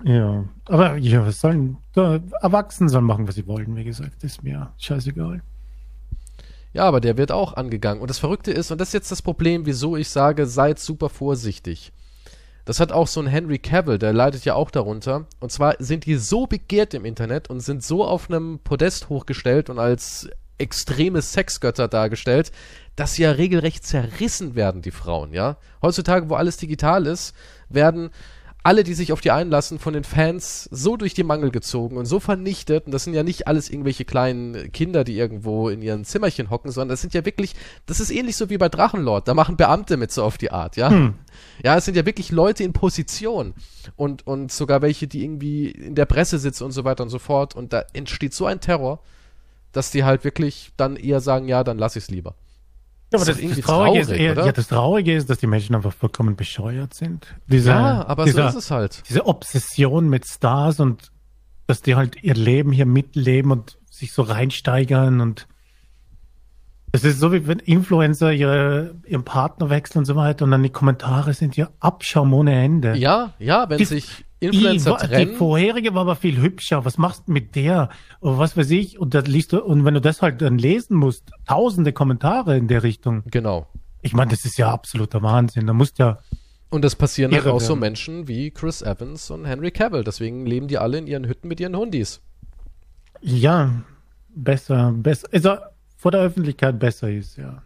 Speaker 2: Ja, aber ja, was sollen, Erwachsene sollen machen, was sie wollen, wie gesagt, ist mir scheißegal.
Speaker 1: Ja, aber der wird auch angegangen. Und das Verrückte ist, und das ist jetzt das Problem, wieso ich sage, seid super vorsichtig. Das hat auch so ein Henry Cavill, der leidet ja auch darunter. Und zwar sind die so begehrt im Internet und sind so auf einem Podest hochgestellt und als extreme Sexgötter dargestellt, dass sie ja regelrecht zerrissen werden, die Frauen, ja. Heutzutage, wo alles digital ist, werden alle, die sich auf die einlassen, von den Fans so durch die Mangel gezogen und so vernichtet. Und das sind ja nicht alles irgendwelche kleinen Kinder, die irgendwo in ihren Zimmerchen hocken, sondern das sind ja wirklich, das ist ähnlich so wie bei Drachenlord. Da machen Beamte mit so auf die Art, ja.
Speaker 2: Hm.
Speaker 1: Ja, es sind ja wirklich Leute in Position und, und sogar welche, die irgendwie in der Presse sitzen und so weiter und so fort. Und da entsteht so ein Terror, dass die halt wirklich dann eher sagen, ja, dann lass ich's lieber.
Speaker 2: Ja, aber das, das, Traurige
Speaker 1: traurig,
Speaker 2: ist
Speaker 1: oder?
Speaker 2: ja, das Traurige ist, dass die Menschen einfach vollkommen bescheuert sind. Diese,
Speaker 1: ja, aber
Speaker 2: dieser,
Speaker 1: so ist es halt.
Speaker 2: Diese Obsession mit Stars und dass die halt ihr Leben hier mitleben und sich so reinsteigern und es ist so, wie wenn Influencer ihre, ihren Partner wechseln und so weiter und dann die Kommentare sind ja Abschaum ohne Ende.
Speaker 1: Ja, ja, wenn
Speaker 2: Die-
Speaker 1: sich Influencer
Speaker 2: I, die vorherige war aber viel hübscher. Was machst du mit der? Was weiß ich? Und da liest du, und wenn du das halt dann lesen musst, tausende Kommentare in der Richtung.
Speaker 1: Genau.
Speaker 2: Ich meine, das ist ja absoluter Wahnsinn. Da musst ja,
Speaker 1: Und das passieren halt auch so. Menschen wie Chris Evans und Henry Cavill. Deswegen leben die alle in ihren Hütten mit ihren Hundis.
Speaker 2: ja, besser, besser, also vor der Öffentlichkeit besser ist, ja.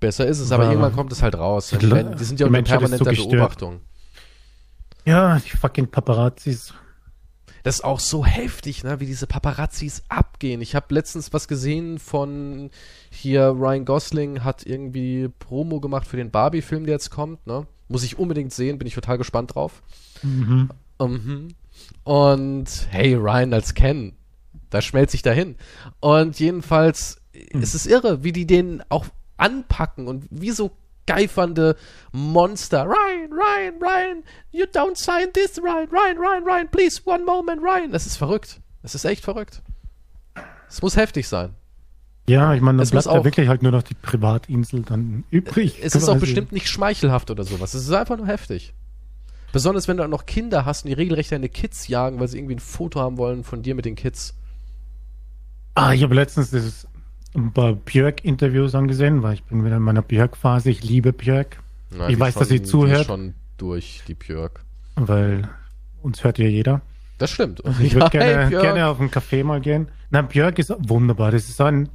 Speaker 1: Besser ist es, aber
Speaker 2: Ja.
Speaker 1: irgendwann kommt es halt raus.
Speaker 2: Die
Speaker 1: sind ja unter
Speaker 2: so
Speaker 1: permanenter
Speaker 2: gestört.
Speaker 1: Beobachtung.
Speaker 2: Ja, die fucking Paparazzis.
Speaker 1: Das ist auch so heftig, ne, wie diese Paparazzis abgehen. Ich habe letztens was gesehen von hier Ryan Gosling hat irgendwie Promo gemacht für den Barbie-Film, der jetzt kommt, ne? Muss ich unbedingt sehen, bin ich total gespannt drauf.
Speaker 2: Mhm.
Speaker 1: Mhm. Und hey, Ryan als Ken, da schmelzt sich dahin. Und jedenfalls, es ist irre, wie die den auch anpacken und wie so geifernde Monster. Ryan, Ryan, Ryan, you don't sign this, Ryan, Ryan, Ryan, Ryan, please, one moment, Ryan. Das ist verrückt. Das ist echt verrückt. Es muss heftig sein.
Speaker 2: Ja, ich meine, dann
Speaker 1: Es
Speaker 2: bleibt ja
Speaker 1: auch-
Speaker 2: wirklich halt nur noch die Privatinsel dann übrig.
Speaker 1: Es ist auch
Speaker 2: quasi.
Speaker 1: bestimmt nicht schmeichelhaft oder sowas. Es ist einfach nur heftig. Besonders wenn du auch noch Kinder hast und die regelrecht deine Kids jagen, weil sie irgendwie ein Foto haben wollen von dir mit den Kids.
Speaker 2: Ah, ich habe letztens dieses ein paar Björk-Interviews angesehen, weil ich bin wieder in meiner Björk-Phase. Ich liebe Björk,
Speaker 1: Na,
Speaker 2: Ich
Speaker 1: die
Speaker 2: weiß, dass sie
Speaker 1: Die
Speaker 2: zuhört.
Speaker 1: ist schon durch, die Björk.
Speaker 2: weil uns hört ja jeder.
Speaker 1: Das stimmt.
Speaker 2: Ich würde [laughs]
Speaker 1: Ja,
Speaker 2: gerne,
Speaker 1: hey,
Speaker 2: gerne auf einen Café mal gehen. Na, Björk ist wunderbar. Das ist so ein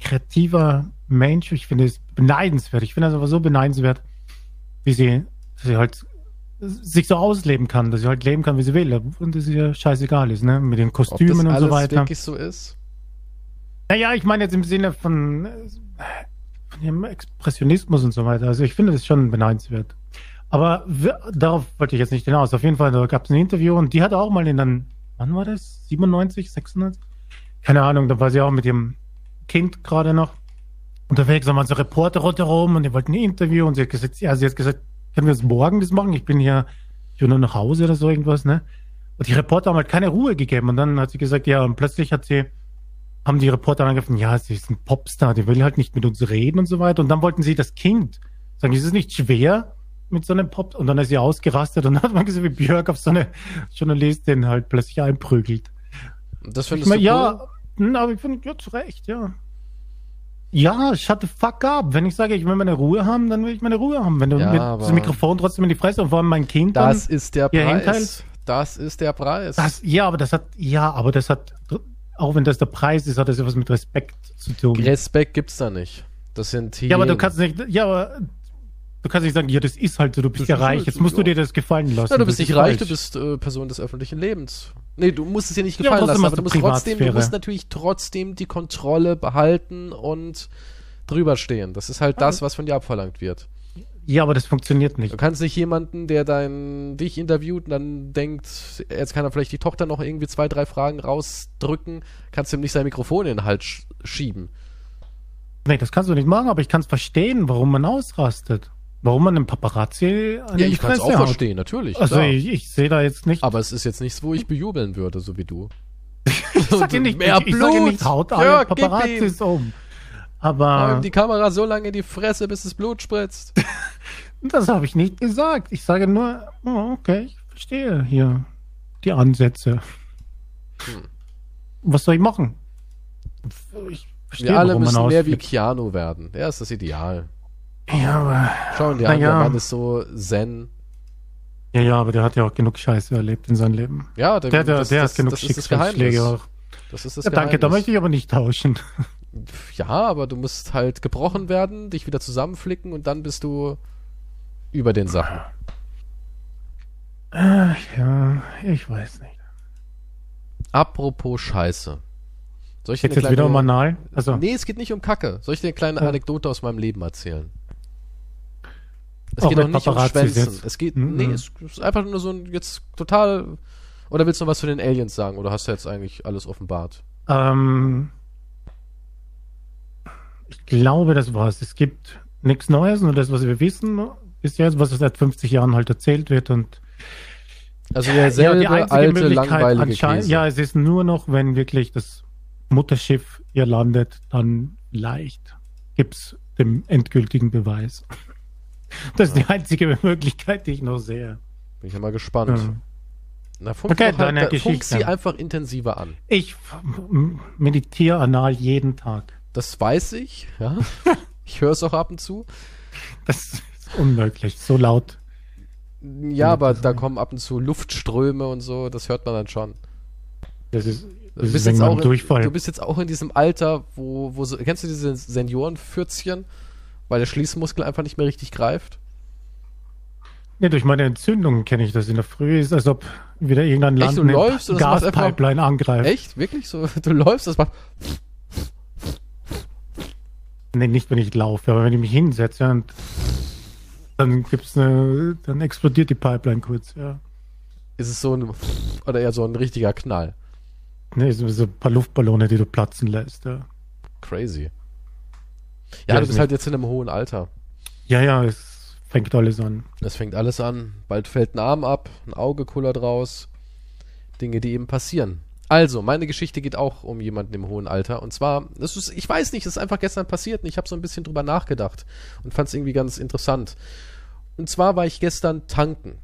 Speaker 2: kreativer Mensch. Ich finde es beneidenswert. Ich finde es aber so beneidenswert, wie sie, dass sie halt sich so ausleben kann, dass sie halt leben kann, wie sie will. Und das ihr scheißegal ist, ne? Mit den
Speaker 1: Ob das
Speaker 2: Kostümen und
Speaker 1: alles
Speaker 2: so weiter.
Speaker 1: wirklich so ist?
Speaker 2: Naja, ich meine jetzt im Sinne von, von dem Expressionismus und so weiter. Also ich finde das schon beneidenswert. Aber darauf wollte ich jetzt nicht hinaus. Auf jeden Fall, gab es ein Interview und die hat auch mal in dann, wann war das? 97, 96? Keine Ahnung, da war sie auch mit ihrem Kind gerade noch unterwegs, da waren so Reporter rundherum und die wollten ein Interview und sie hat gesagt, ja, sie hat gesagt, können wir das morgen das machen? Ich bin hier, ich will nur nach Hause oder so irgendwas, ne? Und die Reporter haben halt keine Ruhe gegeben und dann hat sie gesagt, ja, und plötzlich hat sie, haben die Reporter angegriffen, ja, sie ist ein Popstar, die will halt nicht mit uns reden und so weiter. Und dann wollten sie das Kind sagen, ist es nicht schwer mit so einem Pop? Und dann ist sie ausgerastet und dann [laughs] hat man gesehen, wie Björk auf so eine Journalistin halt plötzlich einprügelt.
Speaker 1: Das
Speaker 2: Ich
Speaker 1: findest
Speaker 2: mein,
Speaker 1: du
Speaker 2: ja,
Speaker 1: cool?
Speaker 2: hm, aber ich finde, ja, zu Recht, ja. Ja, shut the fuck up. Wenn ich sage, ich will meine Ruhe haben, dann will ich meine Ruhe haben. Wenn du
Speaker 1: Ja, aber-
Speaker 2: das Mikrofon trotzdem in die Fresse und vor allem mein Kind
Speaker 1: Das ist der Preis.
Speaker 2: Hinteil?
Speaker 1: Das ist der Preis.
Speaker 2: das, ja, aber das hat, ja, aber das hat, auch wenn das der Preis ist, hat das ja was mit Respekt zu tun.
Speaker 1: Respekt gibt's da nicht. Das sind
Speaker 2: ja, aber du
Speaker 1: Hyänen.
Speaker 2: kannst nicht, ja, aber du kannst nicht sagen, ja, das ist halt so, du bist
Speaker 1: Das
Speaker 2: ja reich,
Speaker 1: halt
Speaker 2: jetzt musst du
Speaker 1: ja.
Speaker 2: dir das gefallen lassen.
Speaker 1: Ja, du bist nicht reich, du bist äh, Person des öffentlichen Lebens. Nee, du musst es dir nicht
Speaker 2: Ja,
Speaker 1: gefallen
Speaker 2: trotzdem
Speaker 1: lassen, aber du musst trotzdem, du musst natürlich trotzdem die Kontrolle behalten und drüber stehen. Das ist halt das, was von dir abverlangt wird.
Speaker 2: Ja, aber das funktioniert
Speaker 1: Du
Speaker 2: nicht.
Speaker 1: kannst nicht jemanden, der dein, dich interviewt und dann denkt, jetzt kann er vielleicht die Tochter noch irgendwie zwei, drei Fragen rausdrücken, kannst du ihm nicht sein Mikrofon in den Hals sch schieben.
Speaker 2: Nee, das kannst du nicht machen, aber ich kann es verstehen, warum man ausrastet. Warum man einem Paparazzi an
Speaker 1: Ja, ich kann es auch
Speaker 2: haut.
Speaker 1: verstehen, natürlich.
Speaker 2: Also
Speaker 1: klar.
Speaker 2: ich, ich sehe da jetzt nicht.
Speaker 1: Aber es ist jetzt nichts, wo ich bejubeln würde, so wie du. [laughs] [laughs]
Speaker 2: ich sage nicht,
Speaker 1: mehr
Speaker 2: ich, ich sage nicht, haut alle
Speaker 1: Ja,
Speaker 2: Paparazzis um. Aber
Speaker 1: die Kamera so lange in die Fresse, bis das Blut spritzt. [laughs]
Speaker 2: das habe ich nicht gesagt. Ich sage nur, oh, okay, ich verstehe hier die Ansätze.
Speaker 1: Hm.
Speaker 2: Was soll ich machen? Ich verstehe,
Speaker 1: Wir alle müssen mehr wie. Keanu werden. Er ist das Ideal.
Speaker 2: Ja, aber,
Speaker 1: Schauen
Speaker 2: Na
Speaker 1: an, der
Speaker 2: ja.
Speaker 1: Mann ist so zen.
Speaker 2: ja, ja, aber der hat ja auch genug Scheiße erlebt in seinem Leben.
Speaker 1: Ja, der,
Speaker 2: Der, der,
Speaker 1: das,
Speaker 2: der
Speaker 1: das,
Speaker 2: hat genug Schicksalsschläge auch.
Speaker 1: Das ist das
Speaker 2: Ja, danke, da möchte ich aber nicht tauschen.
Speaker 1: Ja, aber du musst halt gebrochen werden, dich wieder zusammenflicken und dann bist du über den Sachen.
Speaker 2: Ach, ja, ich weiß nicht.
Speaker 1: Apropos Scheiße. Soll ich dir
Speaker 2: Jetzt wieder um Anal? Also,
Speaker 1: Nee, es geht nicht um Kacke. Soll ich dir eine kleine
Speaker 2: Ja.
Speaker 1: Anekdote aus meinem Leben erzählen? Es
Speaker 2: Auch
Speaker 1: geht auch nicht um
Speaker 2: Paparazzis
Speaker 1: Schwänzen.
Speaker 2: jetzt?
Speaker 1: Es geht,
Speaker 2: Mhm.
Speaker 1: nee, es ist einfach nur so ein jetzt total. Oder willst du noch was zu den Aliens sagen? Oder hast du jetzt eigentlich alles offenbart?
Speaker 2: ähm, ich glaube, das war's. Es gibt nichts Neues, nur das, was wir wissen bis jetzt, was seit 50 Jahren halt erzählt wird und
Speaker 1: Also derselbe
Speaker 2: die einzige
Speaker 1: alte,
Speaker 2: Möglichkeit anscheinend-. Ja, es ist nur noch, wenn wirklich das Mutterschiff hier landet, dann leicht gibt's den endgültigen Beweis. [laughs] Das ist die einzige Möglichkeit, die ich noch sehe.
Speaker 1: Bin ich ja mal gespannt.
Speaker 2: Ja.
Speaker 1: Na, funk,
Speaker 2: Okay,
Speaker 1: halt, funk sie einfach intensiver an.
Speaker 2: Ich meditiere anal jeden Tag.
Speaker 1: Das weiß ich, ja. [laughs] ich höre es auch ab und zu.
Speaker 2: Das ist unmöglich, so laut.
Speaker 1: Ja, aber da kommen ab und zu Luftströme und so, das hört man dann schon.
Speaker 2: Das ist,
Speaker 1: Du
Speaker 2: das
Speaker 1: bist,
Speaker 2: ist wegen
Speaker 1: jetzt auch in,
Speaker 2: Durchfall.
Speaker 1: du bist jetzt auch in diesem Alter, wo, wo so, kennst du diese Seniorenfürzchen? Weil der Schließmuskel einfach nicht mehr richtig greift.
Speaker 2: Ja, durch meine Entzündung kenne ich das in der Früh. Ist, als ob wieder irgendein
Speaker 1: Echt,
Speaker 2: Land
Speaker 1: du läufst macht einfach-
Speaker 2: Gaspipeline angreift.
Speaker 1: Echt? Wirklich? So, [laughs] du läufst, das macht.
Speaker 2: Nee, nicht wenn ich laufe, aber wenn ich mich hinsetze und dann gibt's eine, dann explodiert die Pipeline kurz, ja.
Speaker 1: Ist es so ein. Oder eher so ein richtiger Knall.
Speaker 2: Nee, so, so ein paar Luftballone, die du platzen lässt, ja.
Speaker 1: Crazy. Ja,
Speaker 2: Ja,
Speaker 1: du
Speaker 2: ist
Speaker 1: bist halt jetzt in einem hohen Alter.
Speaker 2: Ja, ja, es fängt alles an.
Speaker 1: Es fängt alles an. Bald fällt ein Arm ab, ein Auge kullert raus. Dinge, die eben passieren. Also, meine Geschichte geht auch um jemanden im hohen Alter. Und zwar, das ist, ich weiß nicht, das ist einfach gestern passiert und ich habe so ein bisschen drüber nachgedacht und fand es irgendwie ganz interessant. Und zwar war ich gestern tanken.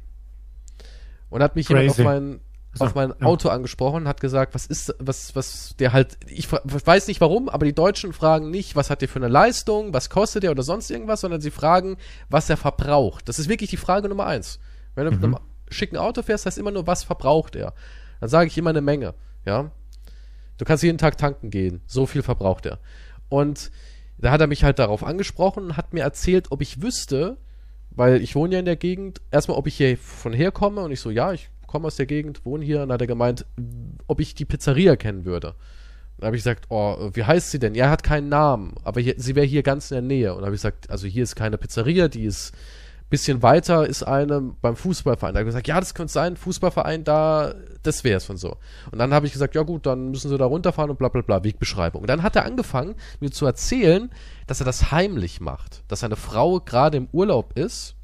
Speaker 1: Und hat mich jemand auf
Speaker 2: Crazy.
Speaker 1: mein,
Speaker 2: So,
Speaker 1: auf mein
Speaker 2: ja.
Speaker 1: Auto angesprochen und hat gesagt, was ist, was, was der halt, ich weiß nicht warum, aber die Deutschen fragen nicht, was hat der für eine Leistung, was kostet der oder sonst irgendwas, sondern sie fragen, was er verbraucht. Das ist wirklich die Frage Nummer eins. Wenn du mit einem schicken Auto fährst, heißt immer nur, was verbraucht er. Dann sage ich immer eine Menge, ja. Du kannst jeden Tag tanken gehen, so viel verbraucht er. Und da hat er mich halt darauf angesprochen und hat mir erzählt, ob ich wüsste, weil ich wohne ja in der Gegend, erstmal, ob ich hier von herkomme und ich so, ja, ich komme aus der Gegend, wohne hier und dann hat er gemeint, ob ich die Pizzeria kennen würde. Dann habe ich gesagt, oh, wie heißt sie denn? Ja, er hat keinen Namen, aber hier, sie wäre hier ganz in der Nähe. Und habe ich gesagt, also hier ist keine Pizzeria, die ist bisschen weiter, ist eine beim Fußballverein. Da habe ich gesagt, ja, das könnte sein, Fußballverein, da, das wäre es von so. Und dann habe ich gesagt, ja gut, dann müssen sie da runterfahren und bla bla bla, Wegbeschreibung. Und dann hat er angefangen, mir zu erzählen, dass er das heimlich macht. Dass seine Frau gerade im Urlaub ist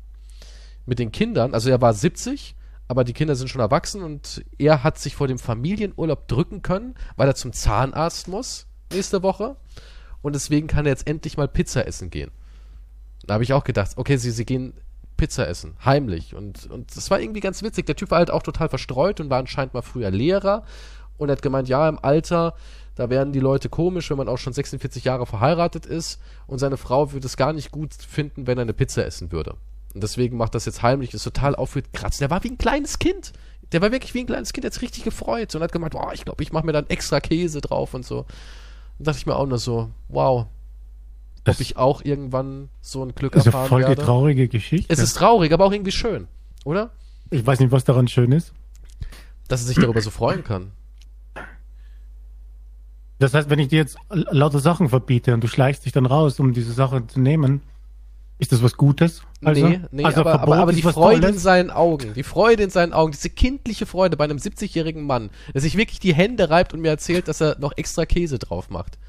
Speaker 1: mit den Kindern, also er war 70, aber die Kinder sind schon erwachsen und er hat sich vor dem Familienurlaub drücken können, weil er zum Zahnarzt muss nächste Woche und deswegen kann er jetzt endlich mal Pizza essen gehen. Da habe ich auch gedacht, okay, sie, sie gehen Pizza essen, heimlich und und das war irgendwie ganz witzig. Der Typ war halt auch total verstreut und war anscheinend mal früher Lehrer Und er hat gemeint, ja, im Alter, da werden die Leute komisch, wenn man auch schon 46 Jahre verheiratet ist. Und seine Frau würde es gar nicht gut finden, wenn er eine Pizza essen würde. Und deswegen macht das jetzt heimlich, ist total aufwütend kratzen. Der war wie ein kleines Kind. Der war wirklich wie ein kleines Kind, sich richtig gefreut und hat gemeint, boah, ich glaube, ich mache mir dann extra Käse drauf und so. Und dachte ich mir auch nur so, wow, ob ich auch irgendwann so ein Glück
Speaker 2: ist eine
Speaker 1: erfahren
Speaker 2: voll die
Speaker 1: werde.
Speaker 2: traurige Geschichte.
Speaker 1: Es ist traurig, aber auch irgendwie schön, oder?
Speaker 2: ich weiß nicht, was daran schön ist.
Speaker 1: Dass er sich darüber so freuen kann.
Speaker 2: Das heißt, wenn ich dir jetzt lauter Sachen verbiete und du schleichst dich dann raus, um diese Sache zu nehmen, ist das was Gutes? Also,
Speaker 1: nee, nee,
Speaker 2: also
Speaker 1: aber,
Speaker 2: Verbot
Speaker 1: aber, aber
Speaker 2: ist
Speaker 1: die Freude in
Speaker 2: Tolles?
Speaker 1: seinen Augen, die Freude in seinen Augen, diese kindliche Freude bei einem 70-jährigen Mann, der sich wirklich die Hände reibt und mir erzählt, dass er noch extra Käse drauf macht.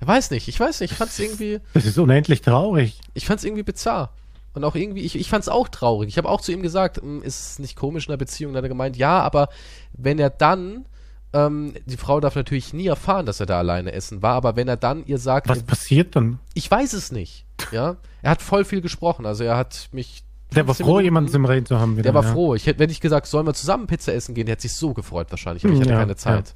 Speaker 1: Weiß nicht, ich weiß nicht, ich fand's irgendwie,
Speaker 2: Das ist unendlich traurig.
Speaker 1: ich fand's irgendwie bizarr. Und auch irgendwie, ich, ich fand's auch traurig. Ich habe auch zu ihm gesagt, "Hm, ist es nicht komisch in einer Beziehung? Dann hat er gemeint, ja, aber wenn er dann, ähm, die Frau darf natürlich nie erfahren, dass er da alleine essen war, aber wenn er dann ihr sagt,
Speaker 2: Was passiert dann?
Speaker 1: ich weiß es nicht, ja, er hat voll viel gesprochen, also er hat mich
Speaker 2: Der war
Speaker 1: 15
Speaker 2: froh, jemanden zum Reden zu haben. Wieder,
Speaker 1: Der war
Speaker 2: ja.
Speaker 1: froh. Ich hätte, wenn ich gesagt, sollen wir zusammen Pizza essen gehen, der hätte sich so gefreut wahrscheinlich, aber ich hatte
Speaker 2: Ja,
Speaker 1: keine Zeit.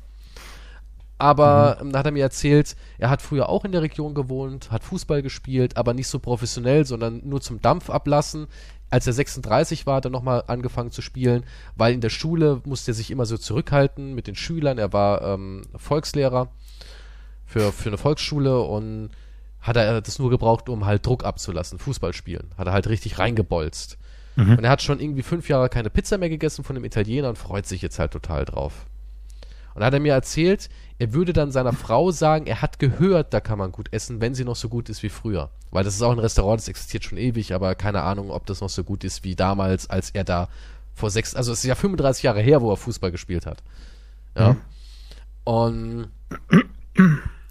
Speaker 1: Aber ähm, da hat er mir erzählt, er hat früher auch in der Region gewohnt, hat Fußball gespielt, aber nicht so professionell, sondern nur zum Dampf ablassen. Als er 36 war, hat er nochmal angefangen zu spielen, weil in der Schule musste er sich immer so zurückhalten mit den Schülern. Er war ähm, Volkslehrer für, für eine Volksschule und hat er das nur gebraucht, um halt Druck abzulassen, Fußball spielen. Hat er halt richtig reingebolzt.
Speaker 2: Mhm.
Speaker 1: Und er hat schon irgendwie fünf Jahre keine Pizza mehr gegessen von einem Italiener und freut sich jetzt halt total drauf. Und da hat er mir erzählt, er würde dann seiner Frau sagen, er hat gehört, da kann man gut essen, wenn sie noch so gut ist wie früher. Weil das ist auch ein Restaurant, das existiert schon ewig, aber keine Ahnung, ob das noch so gut ist wie damals, als er da vor sechs, also es ist ja 35 Jahre her, wo er Fußball gespielt hat. Ja. Und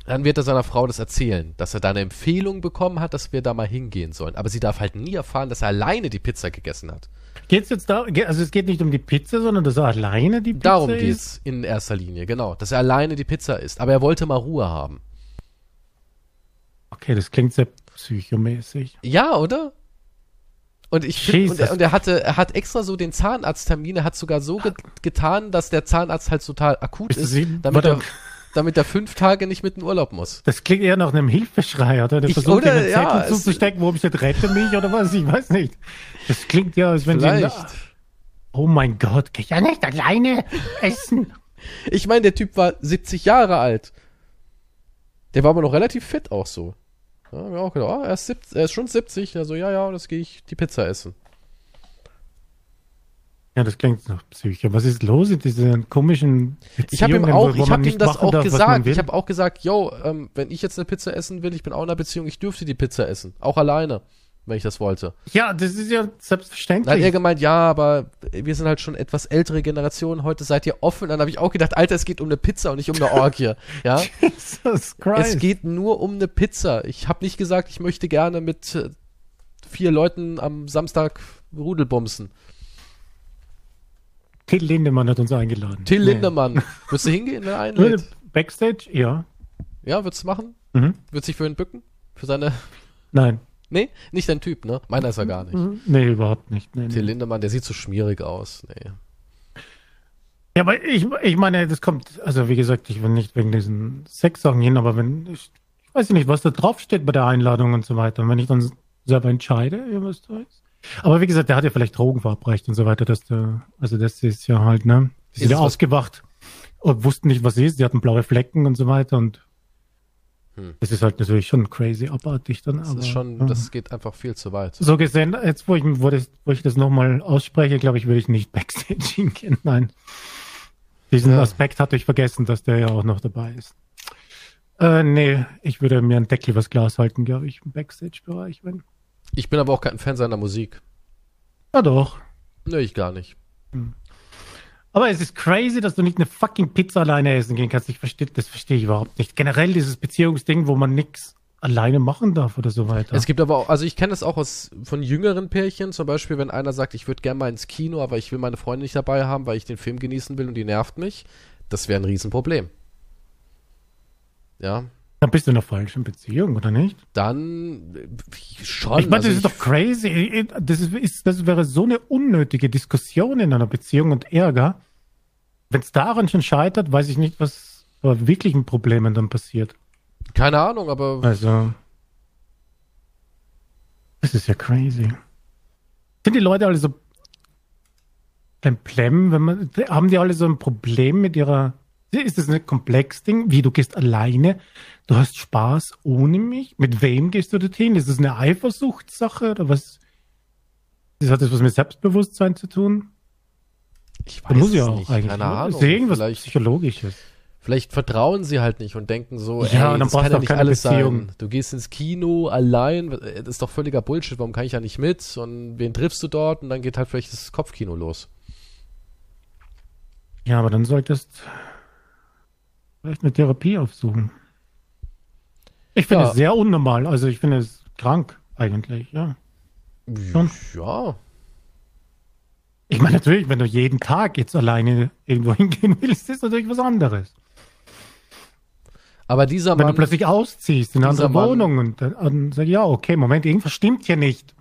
Speaker 1: dann wird er seiner Frau das erzählen, dass er da eine Empfehlung bekommen hat, dass wir da mal hingehen sollen. Aber sie darf halt nie erfahren, dass er alleine die Pizza gegessen hat.
Speaker 2: Geht's jetzt da, also es geht nicht um die Pizza, sondern dass er alleine die Pizza
Speaker 1: Darum
Speaker 2: isst?
Speaker 1: geht's in erster Linie, genau. Dass er alleine die Pizza isst. Aber er wollte mal Ruhe haben.
Speaker 2: Okay, das klingt sehr psychomäßig.
Speaker 1: Ja, oder? Und ich finde, und, er- und er hatte, er hat extra so den Zahnarzttermin, er hat sogar so ge getan, dass der Zahnarzt halt total akut
Speaker 2: Ist
Speaker 1: ist, damit er, damit er fünf Tage nicht mit in Urlaub muss.
Speaker 2: Das klingt eher nach einem Hilfeschrei, oder? Der
Speaker 1: Ich-
Speaker 2: versucht,
Speaker 1: oder,
Speaker 2: Zettel
Speaker 1: ja, es-
Speaker 2: zuzustecken, wo ich jetzt rette mich oder was, ich weiß nicht. Das klingt ja, als wenn
Speaker 1: Vielleicht.
Speaker 2: sie... Oh mein Gott, kann ich ja nicht alleine essen.
Speaker 1: Ich meine, der Typ war 70 Jahre alt. Der war aber noch relativ fit auch so. Ja, hab ich auch gedacht, oh, er, ist 70, er ist schon 70. Also, ja, ja, das gehe ich die Pizza essen.
Speaker 2: Ja, das klingt nach Psycho. Was ist los in diesen komischen Beziehungen,
Speaker 1: Ich habe ihm auch, ich habe ihm das auch
Speaker 2: darf,
Speaker 1: gesagt. Ich habe auch gesagt, yo, ähm, wenn ich jetzt eine Pizza essen will, ich bin auch in einer Beziehung, ich dürfte die Pizza essen. Auch alleine, wenn ich das wollte.
Speaker 2: Ja, das ist ja
Speaker 1: Dann hat er
Speaker 2: selbstverständlich.
Speaker 1: gemeint, ja, aber wir sind halt schon etwas ältere Generation, heute seid ihr offen. Dann habe ich auch gedacht, Alter, es geht um eine Pizza und nicht um eine Orgie. [laughs] ja,
Speaker 2: Jesus Christ.
Speaker 1: es geht nur um eine Pizza. Ich habe nicht gesagt, ich möchte gerne mit äh, vier Leuten am Samstag Rudelbumsen.
Speaker 2: Till Lindemann hat uns eingeladen.
Speaker 1: Till
Speaker 2: Nee.
Speaker 1: Lindemann, würdest du hingehen, wenn er einlädt?
Speaker 2: Backstage? Ja.
Speaker 1: Ja, würdest du machen?
Speaker 2: Mhm.
Speaker 1: Würdest du dich für ihn bücken? Für seine [laughs]
Speaker 2: Nein.
Speaker 1: Nee, nicht dein Typ, ne? Meiner ist er gar nicht.
Speaker 2: Mhm. Nee, überhaupt nicht. Nee,
Speaker 1: Till
Speaker 2: nee.
Speaker 1: Lindemann, der sieht so schmierig aus. Nee.
Speaker 2: Ja, aber ich, ich meine, das kommt, also wie gesagt, ich will nicht wegen diesen Sexsachen hin, aber wenn, ich, ich weiß nicht, was da draufsteht bei der Einladung und so weiter. Und wenn ich dann selber entscheide, ja, was da ist. Aber wie gesagt, der hat ja vielleicht Drogen verabreicht und so weiter, dass der, also das ist ja halt, ne, die
Speaker 1: Ist
Speaker 2: sind ja aufgewacht und wussten nicht, was ist, die hatten blaue Flecken und so weiter und
Speaker 1: Hm.
Speaker 2: das ist halt natürlich schon crazy abartig dann.
Speaker 1: Das
Speaker 2: aber,
Speaker 1: ist schon,
Speaker 2: ja.
Speaker 1: das geht einfach viel zu weit.
Speaker 2: So gesehen, jetzt wo ich, wo das, wo ich das nochmal ausspreche, glaube ich, würde ich nicht [laughs] Backstage hingehen. Nein. Diesen
Speaker 1: Ja.
Speaker 2: Aspekt hatte ich vergessen, dass der ja auch noch dabei ist. Äh, nee, ich würde mir einen Deckel übers Glas halten, glaube ich, im Backstage-Bereich, wenn.
Speaker 1: Ich bin aber auch kein Fan seiner Musik.
Speaker 2: Ja doch.
Speaker 1: Nee, ich gar nicht.
Speaker 2: Aber es ist crazy, dass du nicht eine fucking Pizza alleine essen gehen kannst. Ich verstehe, das verstehe ich überhaupt nicht. Generell dieses Beziehungsding, wo man nichts alleine machen darf oder so weiter.
Speaker 1: Es gibt aber auch, also ich kenne das auch aus von jüngeren Pärchen, zum Beispiel, wenn einer sagt, ich würde gerne mal ins Kino, aber ich will meine Freundin nicht dabei haben, weil ich den Film genießen will und die nervt mich. Das wäre ein Riesenproblem. Ja,
Speaker 2: Dann bist du in einer falschen Beziehung, oder nicht?
Speaker 1: dann äh, schon.
Speaker 2: Ich meine,
Speaker 1: also
Speaker 2: das ist doch crazy. Das, ist, das wäre so eine unnötige Diskussion in einer Beziehung und Ärger. wenn es daran schon scheitert, weiß ich nicht, was bei wirklichen Problemen dann passiert.
Speaker 1: Keine Ahnung, aber
Speaker 2: Also, das ist ja crazy. Sind die Leute alle so plemplem, wenn man, haben die alle so ein Problem mit ihrer, ist das ein Komplex-Ding? Wie, du gehst alleine, du hast Spaß ohne mich? Mit wem gehst du dorthin? Ist das eine Eifersuchtssache oder was? Hat das was mit Selbstbewusstsein zu tun?
Speaker 1: ich
Speaker 2: Da
Speaker 1: weiß
Speaker 2: muss
Speaker 1: es
Speaker 2: ja auch
Speaker 1: nicht.
Speaker 2: eigentlich.
Speaker 1: Keine
Speaker 2: ne?
Speaker 1: Ahnung.
Speaker 2: Ist irgendwas
Speaker 1: vielleicht,
Speaker 2: Psychologisches.
Speaker 1: vielleicht vertrauen sie halt nicht und denken so,
Speaker 2: Ja,
Speaker 1: ey,
Speaker 2: dann
Speaker 1: das kann
Speaker 2: du
Speaker 1: ja nicht alles
Speaker 2: Beziehung.
Speaker 1: sein. Du gehst ins Kino allein, das ist doch völliger Bullshit, warum kann ich ja nicht mit? Und wen triffst du dort? Und dann geht halt vielleicht das Kopfkino los.
Speaker 2: Ja, aber dann solltest vielleicht eine Therapie aufsuchen. Ich finde
Speaker 1: Ja.
Speaker 2: es sehr unnormal. Also ich finde es krank eigentlich, ja. Schon.
Speaker 1: Ja,
Speaker 2: Ich meine natürlich, wenn du jeden Tag jetzt alleine irgendwo [laughs] hingehen willst, ist natürlich was anderes.
Speaker 1: aber dieser
Speaker 2: Wenn
Speaker 1: Mann,
Speaker 2: du plötzlich ausziehst in eine andere
Speaker 1: Mann-
Speaker 2: Wohnung und dann und sag ja, okay, Moment, irgendwas stimmt hier nicht.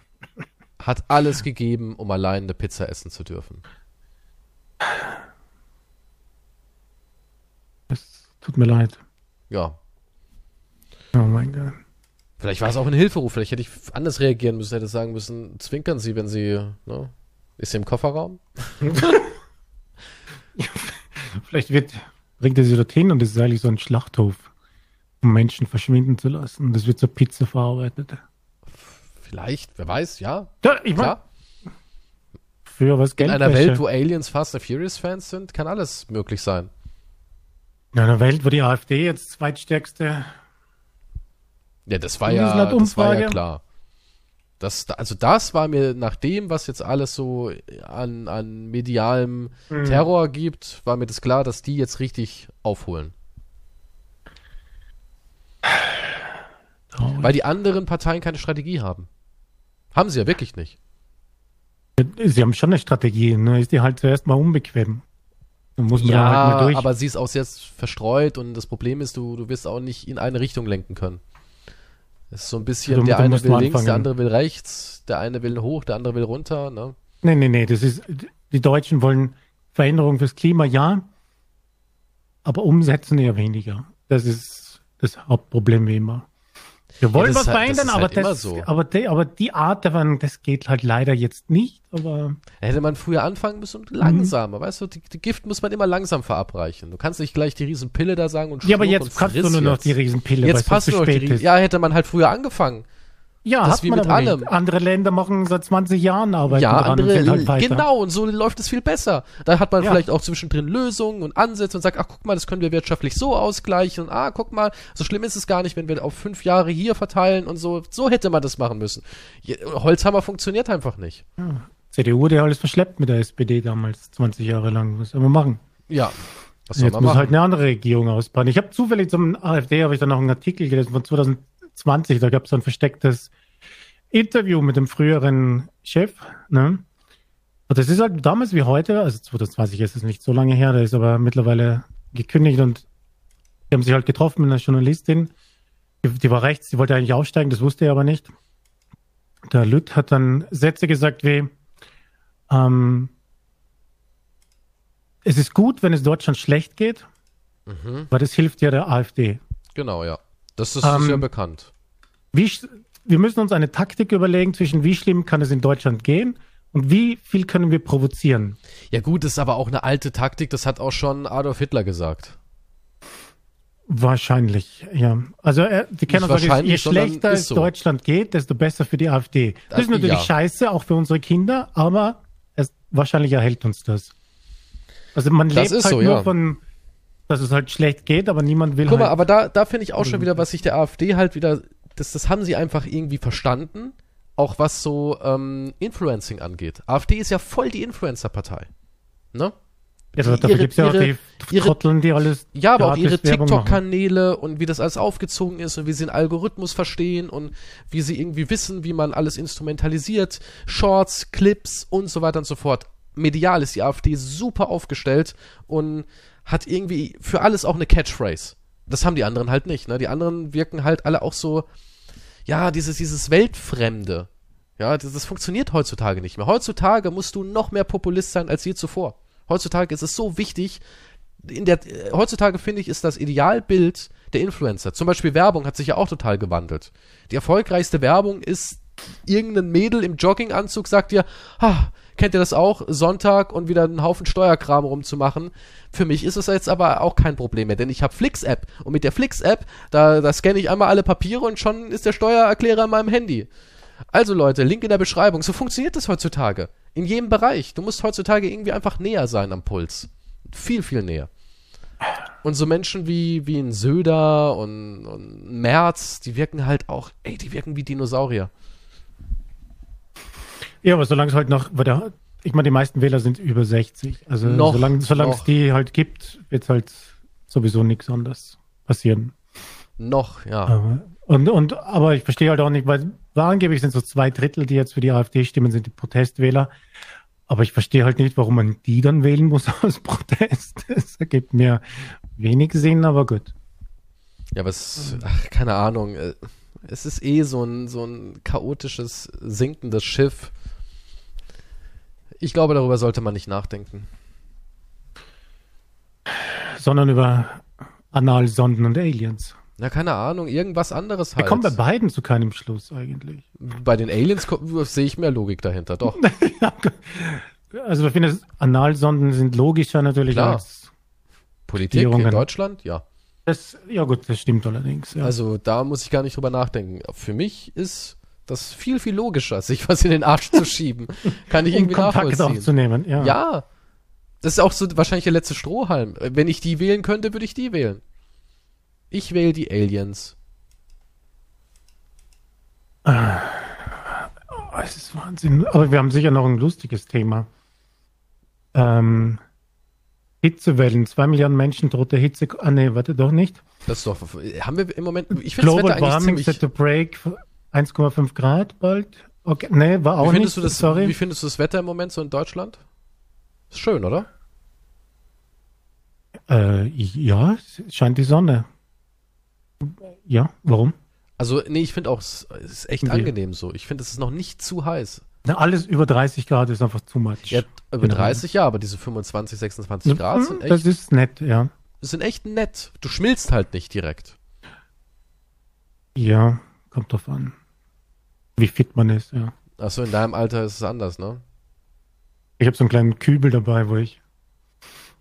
Speaker 1: hat alles gegeben, um allein eine Pizza essen zu dürfen.
Speaker 2: Es tut mir leid.
Speaker 1: Ja,
Speaker 2: Oh mein Gott.
Speaker 1: Vielleicht war es auch ein Hilferuf, vielleicht hätte ich anders reagieren müssen, hätte sagen müssen, zwinkern Sie, wenn Sie, ne? Ist sie im Kofferraum? [laughs]
Speaker 2: Vielleicht wird, bringt er sie dorthin und es ist eigentlich so ein Schlachthof, um Menschen verschwinden zu lassen. Und das wird zur Pizza verarbeitet.
Speaker 1: Vielleicht, wer weiß, ja,
Speaker 2: Ja, ich meine, für was
Speaker 1: In
Speaker 2: Geldwäsche.
Speaker 1: einer Welt, wo Aliens Fast and Furious Fans sind, kann alles möglich sein.
Speaker 2: In einer Welt, wo die AfD jetzt zweitstärkste.
Speaker 1: Ja, das war ja, das war ja klar. Das, also das war mir nach dem, was jetzt alles so an, an medialem
Speaker 2: Mhm.
Speaker 1: Terror gibt, war mir das klar, dass die jetzt richtig aufholen.
Speaker 2: Traurig.
Speaker 1: Weil die anderen Parteien keine Strategie haben. Haben sie ja wirklich nicht.
Speaker 2: Sie haben schon eine Strategie, nur ist die halt zuerst mal unbequem. Muss man da halt mal
Speaker 1: Ja,
Speaker 2: durch.
Speaker 1: aber sie ist auch sehr verstreut und das Problem ist, du, du wirst auch nicht in eine Richtung lenken können. Es ist so ein bisschen,
Speaker 2: Also,
Speaker 1: der eine will links, der andere will rechts, der eine will hoch, der andere will runter, ne?
Speaker 2: nee, nee, nee, das ist, die Deutschen wollen Veränderung fürs Klima, ja, aber umsetzen eher weniger. Das ist das Hauptproblem wie immer. Wir wollen
Speaker 1: das
Speaker 2: was
Speaker 1: halt-
Speaker 2: verändern,
Speaker 1: ist
Speaker 2: aber,
Speaker 1: halt
Speaker 2: das,
Speaker 1: so.
Speaker 2: aber, die, aber die Art der das geht halt leider jetzt nicht, aber
Speaker 1: Da hätte man früher anfangen müssen
Speaker 2: Mhm.
Speaker 1: und langsamer, weißt du, die, die Gift muss man immer langsam verabreichen. Du kannst nicht gleich die Riesenpille da sagen und
Speaker 2: ja, aber jetzt passt
Speaker 1: friss
Speaker 2: nur noch
Speaker 1: jetzt.
Speaker 2: die Riesenpille,
Speaker 1: Jetzt passt nur noch die
Speaker 2: spät
Speaker 1: Ries-
Speaker 2: ist.
Speaker 1: Ja, hätte man halt früher angefangen.
Speaker 2: Ja,
Speaker 1: Das
Speaker 2: hat
Speaker 1: ist wie
Speaker 2: man
Speaker 1: mit allem.
Speaker 2: Andere Länder machen seit 20 Jahren Arbeit
Speaker 1: ja,
Speaker 2: und
Speaker 1: andere,
Speaker 2: sind halt
Speaker 1: genau, und so läuft es viel besser. Da hat man
Speaker 2: Ja.
Speaker 1: vielleicht auch zwischendrin Lösungen und Ansätze und sagt, ach, guck mal, das können wir wirtschaftlich so ausgleichen und ah, guck mal, so schlimm ist es gar nicht, wenn wir auf fünf Jahre hier verteilen und so. So hätte man das machen müssen. Holzhammer funktioniert einfach nicht.
Speaker 2: CDU hat ja alles verschleppt mit der SPD damals, 20 Jahre lang. Was soll man machen?
Speaker 1: Ja. Was soll
Speaker 2: Jetzt
Speaker 1: man
Speaker 2: muss
Speaker 1: machen?
Speaker 2: halt eine andere Regierung ausbauen. Ich habe zufällig zum AfD habe ich dann noch einen Artikel gelesen von 2020. Da gab es so ein verstecktes Interview mit dem früheren Chef. Ne? Und das ist halt damals wie heute, also 2020 ist es nicht so lange her, der ist aber mittlerweile gekündigt und die haben sich halt getroffen mit einer Journalistin. Die, die war rechts, die wollte eigentlich aussteigen, das wusste er aber nicht. Der Lütt hat dann Sätze gesagt wie, ähm, es ist gut, wenn es Deutschland schlecht geht,
Speaker 1: Mhm.
Speaker 2: weil das hilft ja der AfD.
Speaker 1: Genau, ja. Das ist
Speaker 2: Ähm,
Speaker 1: sehr bekannt.
Speaker 2: Wie, wir müssen uns eine Taktik überlegen zwischen wie schlimm kann es in Deutschland gehen und wie viel können wir provozieren.
Speaker 1: Ja gut, das ist aber auch eine alte Taktik, das hat auch schon Adolf Hitler gesagt.
Speaker 2: Wahrscheinlich, ja. Also äh, die kennen
Speaker 1: Nicht
Speaker 2: sagen, je schlechter
Speaker 1: ist
Speaker 2: es
Speaker 1: so.
Speaker 2: Deutschland geht, desto besser für die AfD. Das
Speaker 1: Das-
Speaker 2: ist natürlich
Speaker 1: ja.
Speaker 2: scheiße, auch für unsere Kinder, aber es, wahrscheinlich erhält uns das. Also man
Speaker 1: Das
Speaker 2: lebt
Speaker 1: ist
Speaker 2: halt
Speaker 1: so,
Speaker 2: nur
Speaker 1: ja.
Speaker 2: von, dass es halt schlecht geht, aber niemand will
Speaker 1: Guck mal,
Speaker 2: halt.
Speaker 1: aber da, da finde ich auch schon wieder, was sich der AfD halt wieder, das, das haben sie einfach irgendwie verstanden, auch was so ähm, Influencing angeht. AfD ist ja voll die Influencer-Partei. Ne?
Speaker 2: ja, dafür
Speaker 1: ihre-
Speaker 2: gibt's ja auch die
Speaker 1: ihre-
Speaker 2: Trotteln, die alles
Speaker 1: Ja, aber auch ihre. TikTok-Kanäle und wie das alles aufgezogen ist und wie sie den Algorithmus verstehen und wie sie irgendwie wissen, wie man alles instrumentalisiert, Shorts, Clips und so weiter und so fort. Medial ist die AfD super aufgestellt und hat irgendwie für alles auch eine Catchphrase. Das haben die anderen halt nicht, ne? Die anderen wirken halt alle auch so, ja, dieses, dieses Weltfremde. Ja, das, das funktioniert heutzutage nicht mehr. Heutzutage musst du noch mehr Populist sein als je zuvor. Heutzutage ist es so wichtig, in der, äh, heutzutage finde ich, ist das Idealbild der Influencer. Zum Beispiel Werbung hat sich ja auch total gewandelt. Die erfolgreichste Werbung ist irgendein Mädel im Jogginganzug sagt dir, ha, kennt ihr das auch, Sonntag und wieder einen Haufen Steuerkram rumzumachen. Für mich ist es jetzt aber auch kein Problem mehr, denn ich habe Flix-App und mit der Flix-App, da, da scanne ich einmal alle Papiere und schon ist der Steuererklärer in meinem Handy. Also Leute, Link in der Beschreibung. So funktioniert das heutzutage. In jedem Bereich. Du musst heutzutage irgendwie einfach näher sein am Puls. Viel, viel näher. Und so Menschen wie, wie ein Söder und, und Merz, die wirken halt auch, ey, die wirken wie Dinosaurier.
Speaker 2: Ja, aber solange es halt noch, weil der, ich meine, die meisten Wähler sind über 60. Also
Speaker 1: Noch,
Speaker 2: solange, solange es
Speaker 1: noch.
Speaker 2: die halt gibt, wird halt sowieso nichts anderes passieren.
Speaker 1: Noch, ja.
Speaker 2: Aber, und, und, aber ich verstehe halt auch nicht, weil weil angeblich sind so zwei Drittel, die jetzt für die AfD stimmen, sind die Protestwähler. Aber ich verstehe halt nicht, warum man die dann wählen muss [laughs] aus Protest. Das ergibt mir wenig Sinn, aber gut.
Speaker 1: Ja, aber es, ach, keine Ahnung. äh, Es ist eh so ein, so ein chaotisches, sinkendes Schiff. Ich glaube, darüber sollte man nicht nachdenken.
Speaker 2: Sondern über Analsonden und Aliens.
Speaker 1: Na, keine Ahnung, irgendwas anderes
Speaker 2: Wir
Speaker 1: halt.
Speaker 2: kommen bei beiden zu keinem Schluss eigentlich.
Speaker 1: Bei den Aliens sehe ich mehr Logik dahinter, doch. [laughs]
Speaker 2: Also ich finde, Analsonden sind logischer natürlich
Speaker 1: Klar.
Speaker 2: als
Speaker 1: Politik in. Deutschland, ja.
Speaker 2: das. Ja gut, das stimmt allerdings. Ja.
Speaker 1: Also da muss ich gar nicht drüber nachdenken. Für mich ist das viel, viel logischer, [laughs] sich was in den Arsch zu schieben. Kann ich
Speaker 2: um
Speaker 1: irgendwie
Speaker 2: Kontakt
Speaker 1: nachvollziehen.
Speaker 2: aufzunehmen. Ja.
Speaker 1: Ja. Das ist auch so wahrscheinlich der letzte Strohhalm. Wenn ich die wählen könnte, würde ich die wählen. Ich wähle die Aliens.
Speaker 2: Oh, es ist Wahnsinn. Aber wir haben sicher noch ein lustiges Thema. Ähm, Hitzewellen. Zwei Milliarden Menschen droht der Hitze. Ah nee, warte doch nicht.
Speaker 1: Das ist doch. Haben wir im Moment. Ich finde das Wetter eigentlich
Speaker 2: Warming
Speaker 1: ziemlich.
Speaker 2: set to break 1,5 Grad bald. Okay, nee, war auch
Speaker 1: Wie findest,
Speaker 2: nicht.
Speaker 1: du das,
Speaker 2: Sorry.
Speaker 1: wie findest du das Wetter im Moment so in Deutschland? Ist schön, oder?
Speaker 2: Äh, ja, es scheint die Sonne. Ja, warum?
Speaker 1: Also, nee, ich finde auch, es ist echt
Speaker 2: Wie?
Speaker 1: angenehm so. Ich finde, es ist noch nicht zu heiß.
Speaker 2: Na, alles über 30 Grad ist einfach too much.
Speaker 1: Ja, über
Speaker 2: Genau.
Speaker 1: 30 ja, aber diese 25, 26 Grad sind
Speaker 2: Das
Speaker 1: echt,
Speaker 2: ist nett, ja.
Speaker 1: sind echt nett. Du schmilzt halt nicht direkt.
Speaker 2: Ja, kommt drauf an. Wie fit man ist, ja.
Speaker 1: Achso, in deinem Alter ist es anders, ne?
Speaker 2: Ich habe so einen kleinen Kübel dabei, wo ich,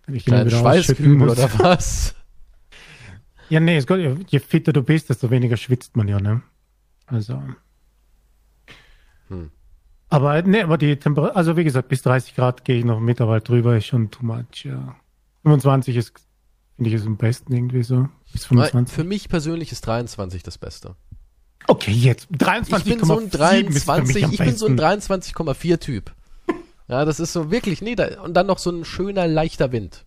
Speaker 2: ich
Speaker 1: Kleinen
Speaker 2: wieder
Speaker 1: Schweißkübel oder was?
Speaker 2: Ja, nee, es geht, je fitter du bist, desto weniger schwitzt man ja, ne? Also.
Speaker 1: Hm.
Speaker 2: Aber nee, aber die Temperatur, also wie gesagt, bis 30 Grad gehe ich noch mit, aber drüber ist schon too much, ja. 25 ist, finde ich, ist am besten irgendwie so. Bis
Speaker 1: Weil
Speaker 2: 25.
Speaker 1: Für mich persönlich ist 23 das Beste.
Speaker 2: Okay, jetzt.
Speaker 1: Ich
Speaker 2: 23,7
Speaker 1: bin so ein
Speaker 2: ist für mich
Speaker 1: 23,
Speaker 2: am
Speaker 1: ich bin so ein
Speaker 2: besten.
Speaker 1: 23,4 Typ. Ja, das ist so wirklich, nee, da, und dann noch so ein schöner, leichter Wind.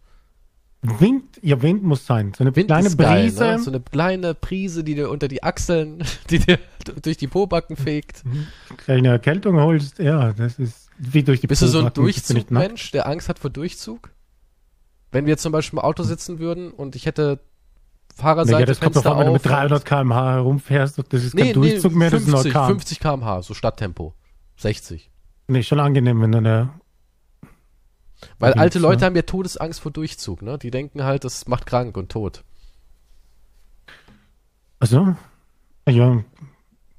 Speaker 2: Wind, ja, Wind muss sein. So eine
Speaker 1: Wind
Speaker 2: kleine
Speaker 1: geil,
Speaker 2: Brise.
Speaker 1: ne? So eine kleine Prise, die dir unter die Achseln, [laughs] die dir durch die Pobacken fegt.
Speaker 2: kleine Erkältung holst, ja, das ist wie durch die
Speaker 1: Bist du so ein
Speaker 2: Pobacken, ich.
Speaker 1: Durchzugmensch, der Angst hat vor Durchzug? Wenn wir jetzt zum Beispiel im Auto sitzen würden und ich hätte Fahrerseite
Speaker 2: Naja, das kommt
Speaker 1: Fenster
Speaker 2: davon, wenn du mit
Speaker 1: auf
Speaker 2: 300 km/h herumfährst, das ist kein
Speaker 1: nee,
Speaker 2: Durchzug
Speaker 1: nee,
Speaker 2: mehr, das ist
Speaker 1: 50,
Speaker 2: ein Orkan.
Speaker 1: 50 km/h, so Stadttempo. 60.
Speaker 2: Nee, schon angenehm, wenn du eine,
Speaker 1: Weil
Speaker 2: Da
Speaker 1: alte Leute
Speaker 2: ne?
Speaker 1: haben ja Todesangst vor Durchzug, ne? Die denken halt, das macht krank und tot.
Speaker 2: also, ja,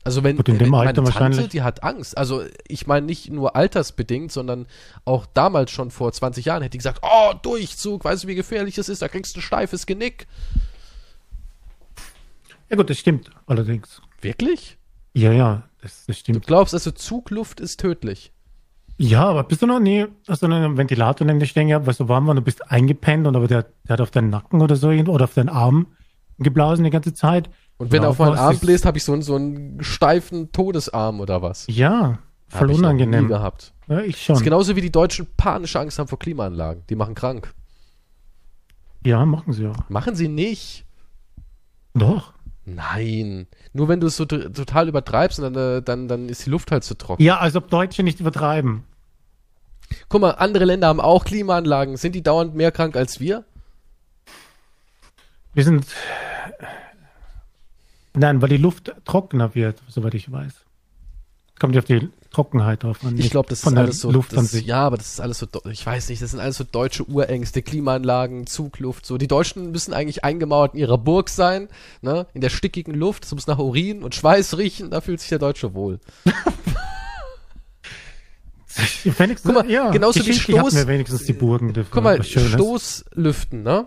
Speaker 1: Also wenn,
Speaker 2: Gut, in dem
Speaker 1: wenn
Speaker 2: Alter
Speaker 1: meine Tante, die hat Angst. Also ich meine nicht nur altersbedingt, sondern auch damals schon vor 20 Jahren hätte die gesagt, oh, Durchzug, weißt du, wie gefährlich das ist, da kriegst du ein steifes Genick.
Speaker 2: Ja gut, das stimmt allerdings.
Speaker 1: Wirklich?
Speaker 2: Ja, ja, das, das
Speaker 1: Du
Speaker 2: stimmt.
Speaker 1: glaubst also, Zugluft ist tödlich?
Speaker 2: Ja, aber bist du noch nie, hast du einen Ventilator neben dir stehen gehabt, weil so warm war, und du bist eingepennt und aber der, der hat auf deinen Nacken oder so oder auf deinen Arm geblasen die ganze Zeit.
Speaker 1: Und wenn er auf meinen Arm bläst, habe ich so einen, so einen steifen Todesarm oder was?
Speaker 2: Ja,
Speaker 1: Hab
Speaker 2: voll
Speaker 1: ich noch
Speaker 2: unangenehm.
Speaker 1: Nie gehabt.
Speaker 2: Ja, ich
Speaker 1: Das
Speaker 2: schon.
Speaker 1: ist genauso wie die Deutschen panische Angst haben vor Klimaanlagen. Die machen krank.
Speaker 2: Ja, machen sie auch.
Speaker 1: Machen sie nicht.
Speaker 2: Doch.
Speaker 1: Nein. Nur wenn du es so total übertreibst, dann, äh, dann, dann ist die Luft halt zu trocken.
Speaker 2: Ja, als ob Deutsche nicht übertreiben.
Speaker 1: Guck mal, andere Länder haben auch Klimaanlagen. Sind die dauernd mehr krank als wir?
Speaker 2: Wir sind. Nein, weil die Luft trockener wird, soweit ich weiß. Kommt ja auf die Trockenheit drauf an.
Speaker 1: Ich glaube, das
Speaker 2: von
Speaker 1: ist alles so.
Speaker 2: Luft
Speaker 1: Das, ja, aber das ist alles so. Ich weiß nicht, das sind alles so deutsche Urängste, Klimaanlagen, Zugluft. So, die Deutschen müssen eigentlich eingemauert in ihrer Burg sein, ne? In der stickigen Luft. Es muss nach Urin und Schweiß riechen. Da fühlt sich der Deutsche wohl. [laughs]
Speaker 2: Wenigstens,
Speaker 1: Guck mal,
Speaker 2: ja,
Speaker 1: genauso wie
Speaker 2: hatten
Speaker 1: Stoß-
Speaker 2: wir wenigstens die Burgen.
Speaker 1: Guck mal. Stoßlüften, ne?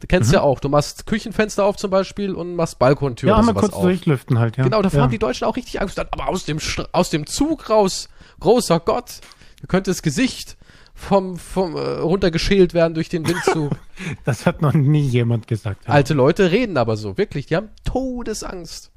Speaker 1: Du kennst
Speaker 2: Mhm.
Speaker 1: ja auch. Du machst Küchenfenster auf zum Beispiel und machst Balkontüren
Speaker 2: Ja, mal kurz
Speaker 1: auf.
Speaker 2: durchlüften halt, ja.
Speaker 1: Genau, da
Speaker 2: ja.
Speaker 1: haben die Deutschen auch richtig Angst. Aber aus dem, aus dem Zug raus, großer Gott, da könnte das Gesicht vom, vom äh, runtergeschält werden durch den Windzug. [laughs]
Speaker 2: Das hat noch nie jemand gesagt. Ja.
Speaker 1: Alte Leute reden aber so, wirklich. Die haben Todesangst.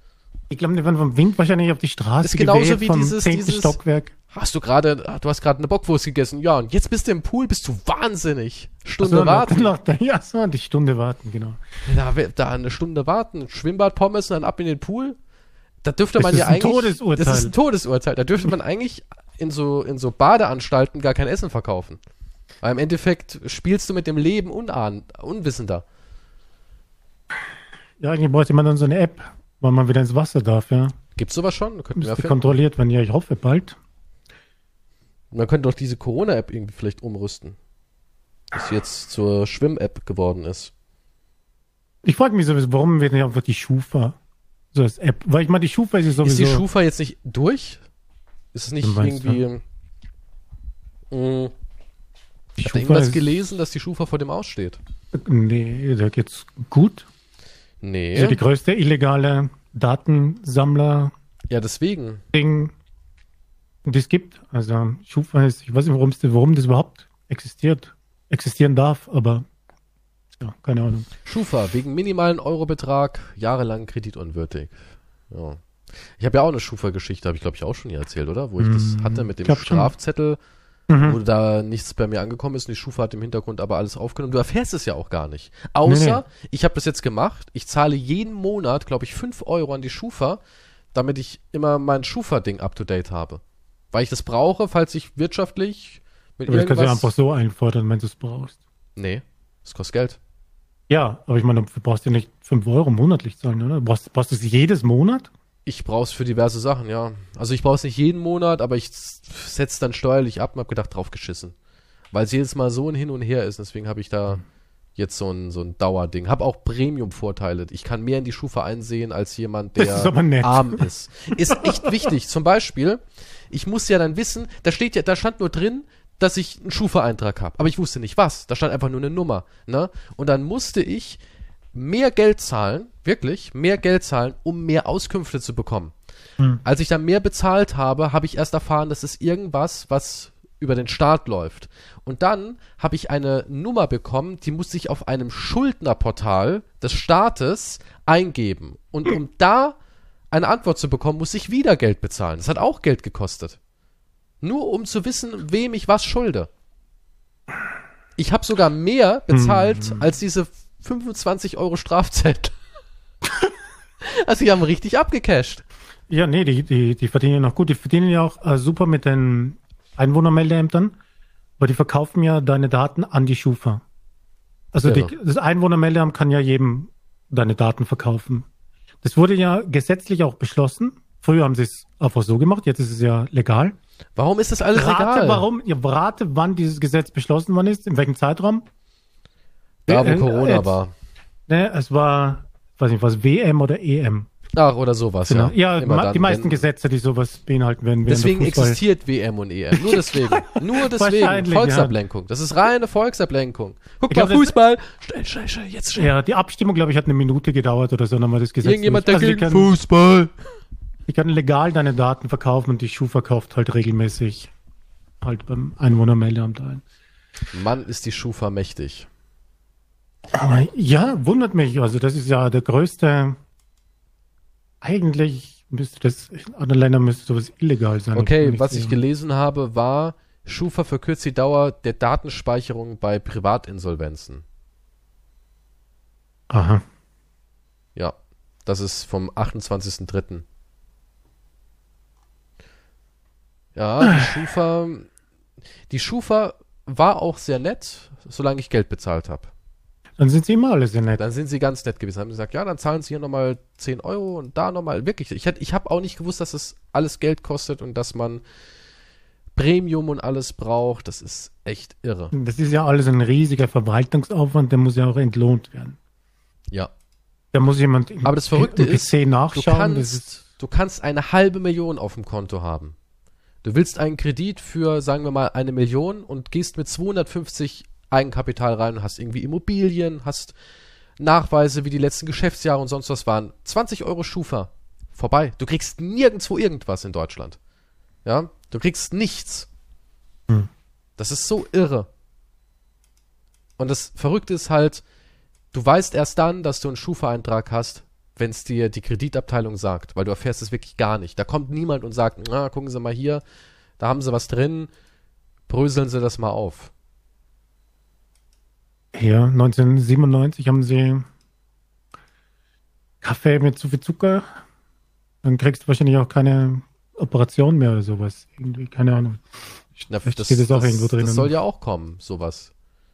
Speaker 2: Ich glaube, die werden vom Wind wahrscheinlich auf die Straße
Speaker 1: Das ist genauso wie
Speaker 2: vom
Speaker 1: dieses- dieses-
Speaker 2: Stockwerk.
Speaker 1: Hast du gerade, du hast gerade eine Bockwurst gegessen. Ja, und jetzt bist du im Pool, bist du wahnsinnig. Stunde
Speaker 2: so,
Speaker 1: warten.
Speaker 2: Noch, noch, ja, so, die Stunde warten, genau.
Speaker 1: Da, da eine Stunde warten, Schwimmbad, Pommes und dann ab in den Pool. Da dürfte
Speaker 2: Das
Speaker 1: man
Speaker 2: ist
Speaker 1: ja
Speaker 2: ein
Speaker 1: eigentlich.
Speaker 2: Todesurteil.
Speaker 1: Das ist ein Todesurteil. Da dürfte man eigentlich in so, in so Badeanstalten gar kein Essen verkaufen. Weil im Endeffekt spielst du mit dem Leben unahn, unwissender.
Speaker 2: Ja, eigentlich bräuchte man dann so eine App, wann man wieder ins Wasser darf, ja.
Speaker 1: Gibt's sowas schon? Könnten wir
Speaker 2: kontrolliert werden, ja, ich hoffe bald.
Speaker 1: Man könnte doch diese Corona-App irgendwie vielleicht umrüsten. Dass sie jetzt zur Schwimm-App geworden ist.
Speaker 2: Ich frage mich sowieso, warum wird nicht einfach die Schufa so als App? Weil ich meine, die Schufa ist ja
Speaker 1: Ist
Speaker 2: sowieso.
Speaker 1: die Schufa jetzt nicht durch? Ist es nicht irgendwie. Mh,
Speaker 2: die
Speaker 1: ich habe irgendwas
Speaker 2: ist-
Speaker 1: gelesen, dass die Schufa vor dem aussteht.
Speaker 2: Nee, da geht's gut.
Speaker 1: Nee.
Speaker 2: Ja die größte illegale Datensammler-Ding,
Speaker 1: Ja, deswegen.
Speaker 2: die es gibt. Also Schufa ist, ich weiß nicht, warum, es, warum das überhaupt existiert, existieren darf, aber ja, keine Ahnung.
Speaker 1: Schufa, wegen minimalen Eurobetrag, jahrelang kreditunwürdig. Ja. Ich habe ja auch eine Schufa-Geschichte, habe ich glaube ich auch schon hier erzählt, oder? Wo ich das
Speaker 2: Mm,
Speaker 1: hatte mit dem
Speaker 2: glaub schon. Mhm.
Speaker 1: wo da nichts bei mir angekommen ist und die Schufa hat im Hintergrund aber alles aufgenommen. Du erfährst es ja auch gar nicht. Außer, ich habe das jetzt gemacht, ich zahle jeden Monat, glaube ich, 5 Euro an die Schufa, damit ich immer mein Schufa-Ding up-to-date habe. Weil ich das brauche, falls ich wirtschaftlich mit
Speaker 2: Aber das kannst du ja
Speaker 1: irgendwas...
Speaker 2: einfach so einfordern, wenn du es brauchst.
Speaker 1: nee, das kostet Geld.
Speaker 2: Ja, aber ich meine, du brauchst ja nicht 5 Euro monatlich zahlen, oder? Du brauchst, brauchst du es jedes Monat?
Speaker 1: Ich brauche es für diverse Sachen, ja. Also ich brauche es nicht jeden Monat, aber ich setze dann steuerlich ab und habe gedacht, drauf geschissen. Weil es jedes Mal so ein Hin und Her ist. Deswegen habe ich da jetzt so ein, so ein Dauerding. Habe auch Premium-Vorteile. Ich kann mehr in die Schufa einsehen als jemand, der
Speaker 2: ist
Speaker 1: arm ist. Ist echt wichtig. Zum Beispiel, ich muss ja dann wissen, da steht ja, da stand nur drin, dass ich einen Schufa-Eintrag habe. Aber ich wusste nicht was. Da stand einfach nur eine Nummer. Ne? Und dann musste ich mehr Geld zahlen, wirklich, mehr Geld zahlen, um mehr Auskünfte zu bekommen.
Speaker 2: Hm.
Speaker 1: Als ich dann mehr bezahlt habe, habe ich erst erfahren, dass es irgendwas, was über den Staat läuft. Und dann habe ich eine Nummer bekommen, die musste ich auf einem Schuldnerportal des Staates eingeben. Und um da eine Antwort zu bekommen, muss ich wieder Geld bezahlen. Das hat auch Geld gekostet. Nur um zu wissen, wem ich was schulde. Ich habe sogar mehr bezahlt
Speaker 2: Hm.
Speaker 1: als diese 25 Euro Strafzettel. [laughs] also die haben richtig abgecasht.
Speaker 2: Ja, nee, die, die, die verdienen ja noch gut. Die verdienen ja auch äh, super mit den Einwohnermeldeämtern, weil die verkaufen ja deine Daten an die Schufa. Also
Speaker 1: Ja.
Speaker 2: die, das Einwohnermeldeamt kann ja jedem deine Daten verkaufen. Das wurde ja gesetzlich auch beschlossen. Früher haben sie es einfach so gemacht, jetzt ist es ja legal.
Speaker 1: Warum ist das alles
Speaker 2: Rate,
Speaker 1: egal?
Speaker 2: warum, ja, rate, wann dieses Gesetz beschlossen worden ist, in welchem Zeitraum?
Speaker 1: Da, wo Corona
Speaker 2: jetzt-
Speaker 1: war.
Speaker 2: Ne, es war, weiß nicht was, WM oder EM.
Speaker 1: Ach, oder sowas,
Speaker 2: Genau.
Speaker 1: ja.
Speaker 2: Ja, ma-
Speaker 1: dann,
Speaker 2: die meisten
Speaker 1: wenn-
Speaker 2: Gesetze, die sowas beinhalten werden.
Speaker 1: Deswegen existiert WM und EM. Nur deswegen. [laughs] Nur deswegen. Volksablenkung. Das ist reine Volksablenkung. Guck
Speaker 2: Ich
Speaker 1: mal,
Speaker 2: glaub,
Speaker 1: Fußball. Schnell, schnell, schnell, jetzt schnell.
Speaker 2: Ja, die Abstimmung, glaube ich, hat eine Minute gedauert oder so, dann haben wir das Gesetz.
Speaker 1: Irgendjemand
Speaker 2: also
Speaker 1: dagegen
Speaker 2: können,
Speaker 1: Fußball.
Speaker 2: die können legal deine Daten verkaufen und die Schuh verkauft halt regelmäßig halt beim Einwohnermeldeamt ein.
Speaker 1: Mann, ist die Schufa mächtig.
Speaker 2: Aber ja, wundert mich. Also das ist ja der größte. Eigentlich müsste das in anderen Ländern müsste sowas illegal sein.
Speaker 1: Okay, was
Speaker 2: nicht
Speaker 1: ich
Speaker 2: sehen.
Speaker 1: gelesen habe, war, Schufa verkürzt die Dauer der Datenspeicherung bei Privatinsolvenzen.
Speaker 2: Aha.
Speaker 1: Ja, das ist vom 28.03. Ja, die Schufa, die Schufa war auch sehr nett, solange ich Geld bezahlt habe.
Speaker 2: Dann sind sie immer alle sehr nett.
Speaker 1: Dann sind sie ganz nett gewesen. Haben gesagt, ja, dann zahlen sie hier nochmal 10 Euro und da nochmal. Wirklich, ich, hätt- ich habe auch nicht gewusst, dass es alles Geld kostet und dass man Premium und alles braucht. Das ist echt irre.
Speaker 2: Das ist ja alles ein riesiger Verwaltungsaufwand, der muss ja auch entlohnt werden.
Speaker 1: Ja.
Speaker 2: Da muss jemand im,
Speaker 1: Aber das Verrückte
Speaker 2: im
Speaker 1: ist,
Speaker 2: PC
Speaker 1: Du
Speaker 2: nachschauen. das ist,
Speaker 1: kannst, du kannst eine halbe Million auf dem Konto haben. Du willst einen Kredit für, sagen wir mal, eine Million und gehst mit 250 Eigenkapital rein und hast irgendwie Immobilien, hast Nachweise, wie die letzten Geschäftsjahre und sonst was waren. 20 Euro Schufa. Vorbei. Du kriegst nirgendwo irgendwas in Deutschland. Ja? Du kriegst nichts.
Speaker 2: Hm.
Speaker 1: Das ist so irre. Und das Verrückte ist halt, du weißt erst dann, dass du einen Schufa-Eintrag hast, wenn es dir die Kreditabteilung sagt, weil du erfährst es wirklich gar nicht. Da kommt niemand und sagt, na, gucken Sie mal hier, da haben Sie was drin, bröseln Sie das mal auf.
Speaker 2: Ja, 1997 haben sie Kaffee mit zu viel Zucker. Dann kriegst du wahrscheinlich auch keine Operation mehr oder sowas. Irgendwie, keine Ahnung.
Speaker 1: Na,
Speaker 2: das auch irgendwo drin,
Speaker 1: Das soll ja auch kommen, sowas.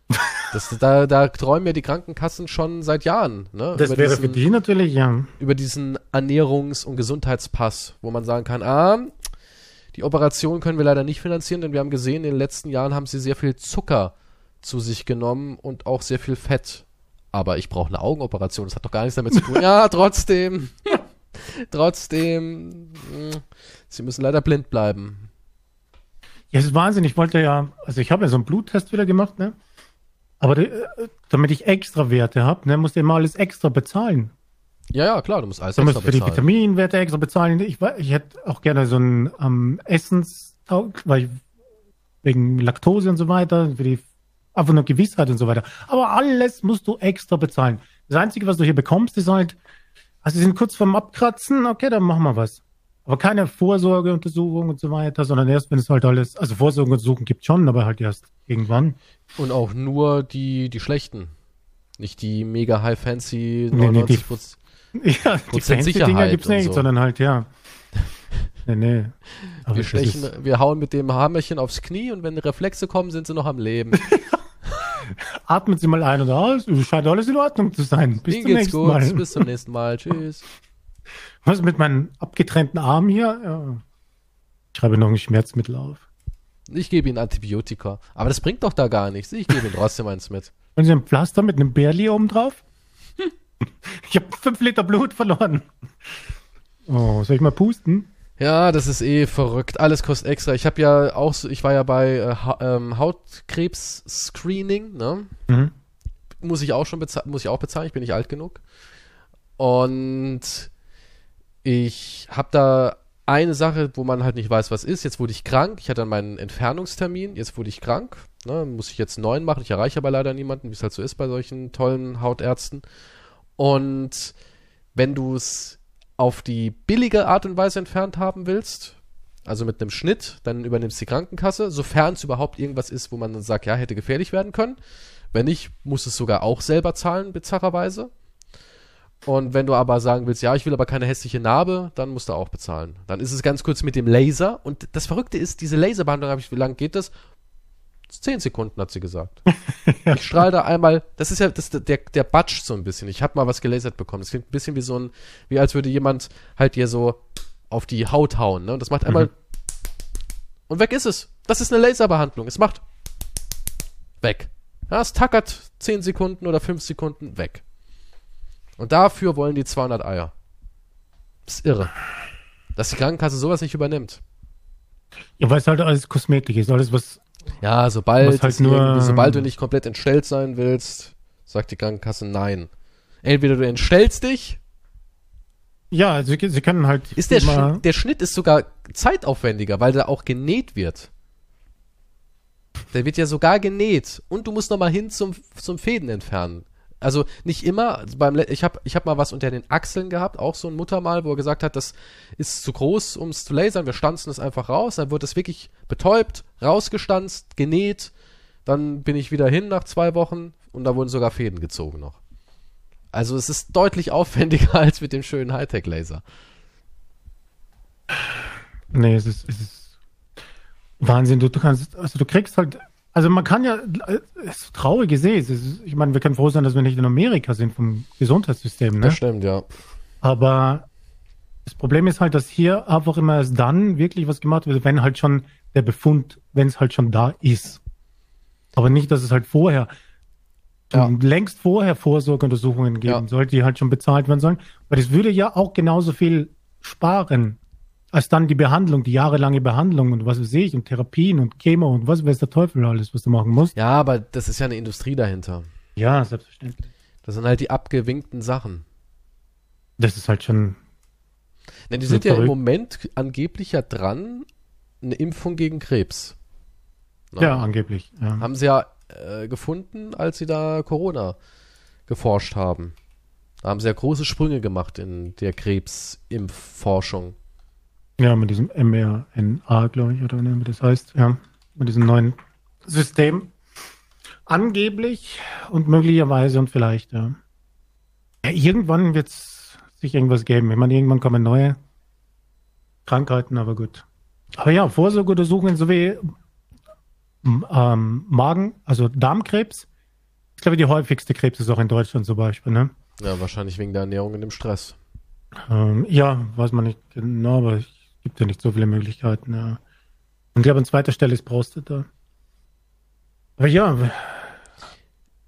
Speaker 1: [laughs] Das, da, da träumen ja die Krankenkassen schon seit Jahren. Ne?
Speaker 2: Das
Speaker 1: über
Speaker 2: wäre
Speaker 1: diesen,
Speaker 2: für die natürlich, ja.
Speaker 1: über diesen Ernährungs- und Gesundheitspass, wo man sagen kann, ah, die Operation können wir leider nicht finanzieren, denn wir haben gesehen, in den letzten Jahren haben sie sehr viel Zucker zu sich genommen und auch sehr viel Fett. Aber ich brauche eine Augenoperation, das hat doch gar nichts damit zu tun. ja, trotzdem. [laughs] trotzdem. Sie müssen leider blind bleiben.
Speaker 2: Ja, das ist Wahnsinn. Ich wollte ja, also ich habe ja so einen Bluttest wieder gemacht, ne? Aber äh, damit ich extra Werte habe, ne, musste ich immer alles extra bezahlen.
Speaker 1: Ja, ja, klar, du musst alles
Speaker 2: Du musst
Speaker 1: extra
Speaker 2: für die
Speaker 1: bezahlen.
Speaker 2: Vitaminwerte extra bezahlen. Ich, ich hätte auch gerne so ein ähm, Essens, weil ich, wegen Laktose und so weiter, für die einfach nur Gewissheit und so weiter. Aber alles musst du extra bezahlen. Das Einzige, was du hier bekommst, ist halt, also sie sind kurz vorm Abkratzen, okay, dann machen wir was. Aber keine Vorsorgeuntersuchung und so weiter, sondern erst, wenn es halt alles, also Vorsorgeuntersuchungen gibt schon, aber halt erst irgendwann.
Speaker 1: Und auch nur die, die schlechten. Nicht die mega high fancy
Speaker 2: Nee, nee, die-
Speaker 1: 99 Prozent. [laughs]
Speaker 2: Ja, die fancy Dinger
Speaker 1: Sicherheit
Speaker 2: gibt's
Speaker 1: und
Speaker 2: nicht,
Speaker 1: so.
Speaker 2: sondern halt, ja. [laughs] Nee, nee. Aber
Speaker 1: Wir stechen, wir hauen mit dem Hammerchen aufs Knie und wenn Reflexe kommen, sind sie noch am Leben. [laughs]
Speaker 2: Atmen Sie mal ein und aus. Scheint alles in Ordnung zu sein. Bis
Speaker 1: Ihnen
Speaker 2: zum nächsten
Speaker 1: gut.
Speaker 2: Mal.
Speaker 1: Bis zum nächsten Mal. [laughs] Tschüss.
Speaker 2: Was mit meinem abgetrennten Arm hier? Ja. Ich schreibe noch ein Schmerzmittel auf.
Speaker 1: Ich gebe Ihnen Antibiotika. Aber das bringt doch da gar nichts. Ich gebe Ihnen trotzdem eins mit.
Speaker 2: Wollen Sie ein Pflaster mit einem Bärli oben drauf? [laughs] ich habe fünf Liter Blut verloren. Oh, soll ich mal pusten?
Speaker 1: Ja, das ist eh verrückt. Alles kostet extra. Ich habe ja auch so, ich war ja bei äh, ha ähm, Hautkrebs-Screening, ne?
Speaker 2: Mhm.
Speaker 1: muss ich auch schon bezahlen, muss ich auch bezahlen, ich bin nicht alt genug. Und ich habe da eine Sache, wo man halt nicht weiß, was ist. Jetzt wurde ich krank, ich hatte dann meinen Entfernungstermin, jetzt wurde ich krank, ne, muss ich jetzt neuen machen, ich erreiche aber leider niemanden, wie es halt so ist bei solchen tollen Hautärzten. Und wenn du es auf die billige Art und Weise entfernt haben willst, also mit einem Schnitt, dann übernimmst du die Krankenkasse, sofern es überhaupt irgendwas ist, wo man dann sagt, ja, hätte gefährlich werden können. Wenn nicht, musst du es sogar auch selber zahlen, bizarrerweise. Und wenn du aber sagen willst, ja, ich will aber keine hässliche Narbe, dann musst du auch bezahlen. Dann ist es ganz kurz mit dem Laser. Und das Verrückte ist, diese Laserbehandlung, habe ich, wie lange geht das? Zehn Sekunden, hat sie gesagt. [laughs] Ich strahle da einmal, das ist ja das, der, der Batsch so ein bisschen. Ich habe mal was gelasert bekommen. Das klingt ein bisschen wie so ein, wie als würde jemand halt dir so auf die Haut hauen. Ne? Und das macht einmal und weg ist es. Das ist eine Laserbehandlung. Es macht weg. Ja, es tackert 10 Sekunden oder 5 Sekunden weg. Und dafür wollen die 200 Eier. Das ist irre. Dass die Krankenkasse sowas nicht übernimmt.
Speaker 2: Ja, weil es halt alles Kosmetik ist. Alles, was.
Speaker 1: Ja, sobald,
Speaker 2: halt nur-
Speaker 1: sobald du nicht komplett entstellt sein willst, sagt die Krankenkasse nein. Entweder du entstellst dich,
Speaker 2: Ja, sie, sie können halt.
Speaker 1: ist der, Schnitt, der Schnitt ist sogar zeitaufwendiger, weil der auch genäht wird. Der wird ja sogar genäht und du musst noch mal hin zum, zum Fäden entfernen. Also nicht immer, beim, ich habe ich hab mal was unter den Achseln gehabt, auch so ein Muttermal, wo er gesagt hat, das ist zu groß, um es zu lasern, wir stanzen es einfach raus, dann wird es wirklich betäubt, rausgestanzt, genäht, dann bin ich wieder hin nach zwei Wochen und da wurden sogar Fäden gezogen noch. Also es ist deutlich aufwendiger [laughs] als mit dem schönen Hightech-Laser.
Speaker 2: Nee, es ist, es ist Wahnsinn. Du, du kannst, also du kriegst halt Also man kann ja, äh, es ist traurig gesehen. Ich meine, wir können froh sein, dass wir nicht in Amerika sind vom Gesundheitssystem. Ne?
Speaker 1: Das stimmt, ja.
Speaker 2: Aber das Problem ist halt, dass hier einfach immer erst dann wirklich was gemacht wird, wenn halt schon der Befund, wenn es halt schon da ist. Aber nicht, dass es halt vorher,
Speaker 1: Ja.
Speaker 2: längst vorher Vorsorgeuntersuchungen geben
Speaker 1: Ja.
Speaker 2: sollte, die halt schon bezahlt werden sollen. Weil das würde ja auch genauso viel sparen, als dann die Behandlung, die jahrelange Behandlung und was weiß ich und Therapien und Chemo und was weiß der Teufel alles, was du machen musst.
Speaker 1: Ja, aber das ist ja eine Industrie dahinter.
Speaker 2: Ja, selbstverständlich.
Speaker 1: Das sind halt die abgewinkten Sachen.
Speaker 2: Das ist halt schon,
Speaker 1: Ne, die sind ja im
Speaker 2: verrückt.
Speaker 1: Moment angeblich ja dran, eine Impfung gegen Krebs. Ne?
Speaker 2: ja, angeblich. Ja.
Speaker 1: Haben sie ja äh, gefunden, als sie da Corona geforscht haben. Da haben sie ja große Sprünge gemacht in der Krebsimpfforschung.
Speaker 2: Ja, mit diesem mRNA, glaube ich, oder wie das heißt. Ja, mit diesem neuen System. Angeblich und möglicherweise und vielleicht, ja. ja irgendwann wird es sich irgendwas geben. Ich meine, irgendwann kommen neue Krankheiten, aber gut. Aber ja, Vorsorgeuntersuchungen sowie ähm, Magen, also Darmkrebs, ist, glaube ich, die häufigste Krebs ist auch in Deutschland zum Beispiel, ne?
Speaker 1: Ja, wahrscheinlich wegen der Ernährung und dem Stress.
Speaker 2: Ähm, ja, weiß man nicht genau, aber es gibt ja nicht so viele Möglichkeiten. Ja. Und ich glaube, an zweiter Stelle ist Prostata. Aber ja,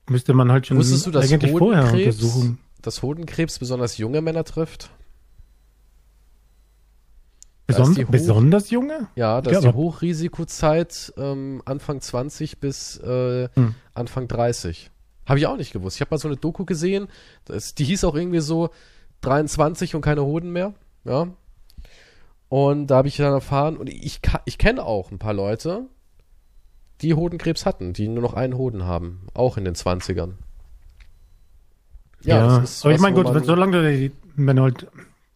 Speaker 2: müsste man halt schon
Speaker 1: Wusstest du, dass
Speaker 2: eigentlich vorher
Speaker 1: Hodenkrebs,
Speaker 2: untersuchen.
Speaker 1: dass Hodenkrebs besonders junge Männer trifft? Da
Speaker 2: Beson
Speaker 1: hoch-
Speaker 2: besonders junge?
Speaker 1: Ja, das ist die Hochrisikozeit ähm, Anfang 20 bis äh,
Speaker 2: Hm.
Speaker 1: Anfang 30. Habe ich auch nicht gewusst. Ich habe mal so eine Doku gesehen, das, die hieß auch irgendwie so 23 und keine Hoden mehr. Ja. Und da habe ich dann erfahren, und ich, ich kenne auch ein paar Leute, die Hodenkrebs hatten, die nur noch einen Hoden haben. Auch in den 20ern.
Speaker 2: Ja,
Speaker 1: das ist
Speaker 2: aber ich meine, gut, solange du die, wenn du halt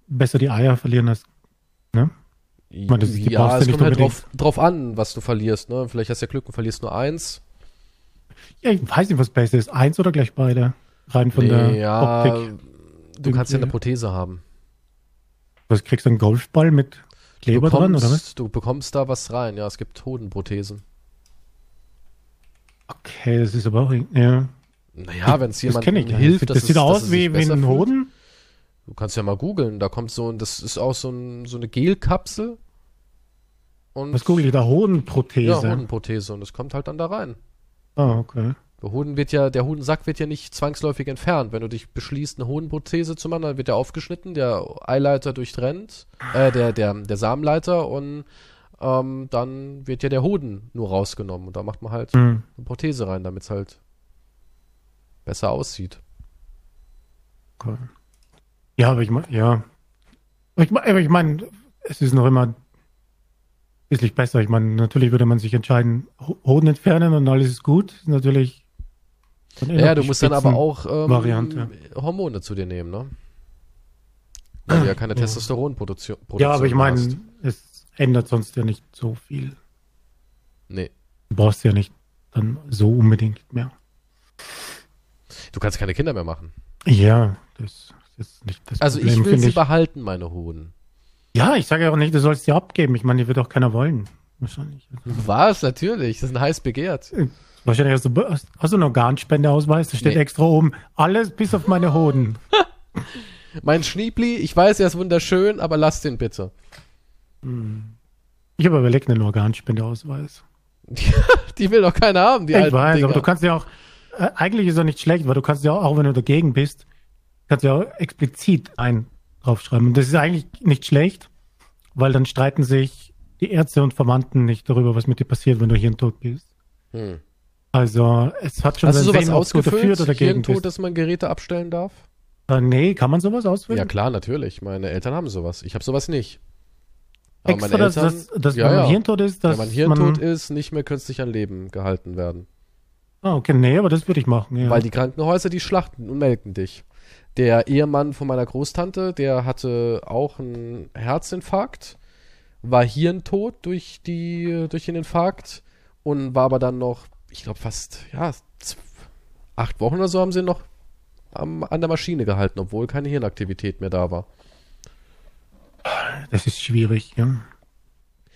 Speaker 2: besser die Eier verlieren hast. Ne? meine, das- die
Speaker 1: ja, es kommt halt drauf, drauf an, was du verlierst. Ne? Vielleicht hast du ja Glück und verlierst nur eins.
Speaker 2: Ja, ich weiß nicht, was besser ist. Eins oder gleich beide? Rein von
Speaker 1: Nee,
Speaker 2: der
Speaker 1: ja,
Speaker 2: Optik.
Speaker 1: du kannst ja eine. Prothese haben.
Speaker 2: Was kriegst du einen Golfball mit Kleber
Speaker 1: du
Speaker 2: dran,
Speaker 1: bekommst,
Speaker 2: oder was?
Speaker 1: Du bekommst da was rein. Ja, es gibt Hodenprothesen.
Speaker 2: Okay, das ist aber auch, ja.
Speaker 1: Naja, wenn es
Speaker 2: Das
Speaker 1: jemandem
Speaker 2: ich. ja.
Speaker 1: hilft,
Speaker 2: das
Speaker 1: dass
Speaker 2: sieht
Speaker 1: es,
Speaker 2: aus wie, wie ein
Speaker 1: fühlt.
Speaker 2: Hoden.
Speaker 1: Du kannst ja mal googeln. Da kommt so ein, das ist auch so, ein, so eine Gelkapsel. Und
Speaker 2: Was google ich da?
Speaker 1: Ja,
Speaker 2: Hodenprothese.
Speaker 1: Hodenprothese. Und das kommt halt dann da rein.
Speaker 2: Ah, okay.
Speaker 1: Der Hoden wird ja, der Hodensack wird ja nicht zwangsläufig entfernt. Wenn du dich beschließt, eine Hodenprothese zu machen, dann wird der aufgeschnitten, der Eileiter durchtrennt, äh, der, der, der Samenleiter und ähm, dann wird ja der Hoden nur rausgenommen. Und da macht man halt
Speaker 2: Hm.
Speaker 1: eine Prothese rein, damit es halt besser aussieht.
Speaker 2: okay. Ja, aber ich meine, ja. Aber ich, aber ich meine, es ist noch immer wesentlich besser. Ich meine, natürlich würde man sich entscheiden, Ho- Hoden entfernen und alles ist gut. Natürlich.
Speaker 1: Ja, du musst dann aber auch ähm,
Speaker 2: Variante.
Speaker 1: Hormone zu dir nehmen, ne? Weil du ja keine
Speaker 2: Ja.
Speaker 1: Testosteronproduktion
Speaker 2: Ja, aber ich meine,
Speaker 1: hast.
Speaker 2: es ändert sonst ja nicht so viel.
Speaker 1: Nee.
Speaker 2: Du brauchst ja nicht dann so unbedingt mehr.
Speaker 1: Du kannst keine Kinder mehr machen.
Speaker 2: Ja, das ist nicht das
Speaker 1: Also
Speaker 2: Problem,
Speaker 1: ich will sie
Speaker 2: ich.
Speaker 1: behalten, meine Hoden.
Speaker 2: Ja, ich sage ja auch nicht, du sollst sie abgeben. Ich meine, die wird auch keiner wollen. Wahrscheinlich.
Speaker 1: Was? Natürlich. Das ist ein heiß begehrt.
Speaker 2: Wahrscheinlich hast du, hast, hast du einen Organspendeausweis, da steht
Speaker 1: Nee.
Speaker 2: extra oben, alles bis auf meine Hoden. [laughs]
Speaker 1: Mein Schniebli, ich weiß, er ist wunderschön, aber lass den bitte.
Speaker 2: Ich habe überlegt, einen Organspendeausweis. [laughs]
Speaker 1: Die will doch keiner haben, die
Speaker 2: ich weiß,
Speaker 1: Dinger.
Speaker 2: aber du kannst ja auch, äh, eigentlich ist er nicht schlecht, weil du kannst ja auch, auch wenn du dagegen bist, kannst ja auch explizit ein draufschreiben. Und das ist eigentlich nicht schlecht, weil dann streiten sich die Ärzte und Verwandten nicht darüber, was mit dir passiert, wenn du hirntot bist.
Speaker 1: hm.
Speaker 2: Also, es hat schon
Speaker 1: Hast du sowas
Speaker 2: dafür
Speaker 1: ausgefüllt?
Speaker 2: bist.
Speaker 1: dass man Geräte abstellen darf?
Speaker 2: Äh, nee, kann man sowas auswählen?
Speaker 1: Ja klar, natürlich. Meine Eltern haben sowas. Ich habe sowas nicht. Aber
Speaker 2: Extra, dass, dass, dass
Speaker 1: ja,
Speaker 2: wenn man
Speaker 1: ja.
Speaker 2: hirntot ist, dass
Speaker 1: wenn man hirntot
Speaker 2: man,
Speaker 1: ist, nicht mehr künstlich an Leben gehalten werden.
Speaker 2: Ah, okay, nee, aber das würde ich machen, ja.
Speaker 1: Weil die Krankenhäuser, die schlachten und melken dich. Der Ehemann von meiner Großtante, der hatte auch einen Herzinfarkt, war hirntot durch, die, durch den Infarkt und war aber dann noch, ich glaube fast, ja, acht Wochen oder so haben sie noch am, an der Maschine gehalten, obwohl keine Hirnaktivität mehr da war.
Speaker 2: Das ist schwierig, ja.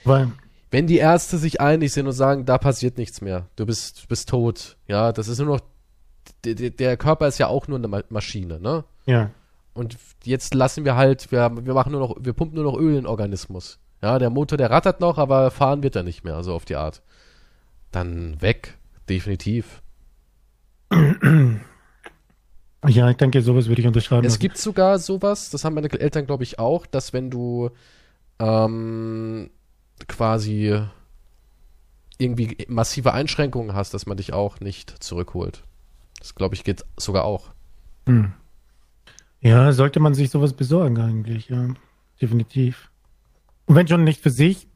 Speaker 2: Weil,
Speaker 1: wenn die Ärzte sich einig sind und sagen, da passiert nichts mehr, du bist, bist tot, ja, das ist nur noch, der, der Körper ist ja auch nur eine Maschine, ne?
Speaker 2: Ja.
Speaker 1: Und jetzt lassen wir halt, wir, wir machen nur noch, wir pumpen nur noch Öl in den Organismus. Ja, der Motor, der rattert noch, aber fahren wird er nicht mehr, so auf die Art. Dann weg, definitiv. [clears throat]
Speaker 2: Ja, ich denke, sowas würde ich unterschreiben.
Speaker 1: Es gibt sogar sowas, das haben meine Eltern, glaube ich, auch, dass wenn du ähm, quasi irgendwie massive Einschränkungen hast, dass man dich auch nicht zurückholt. Das, glaube ich, geht sogar auch. Hm.
Speaker 2: Ja, sollte man sich sowas besorgen eigentlich, ja. Definitiv. Und wenn schon nicht für sich,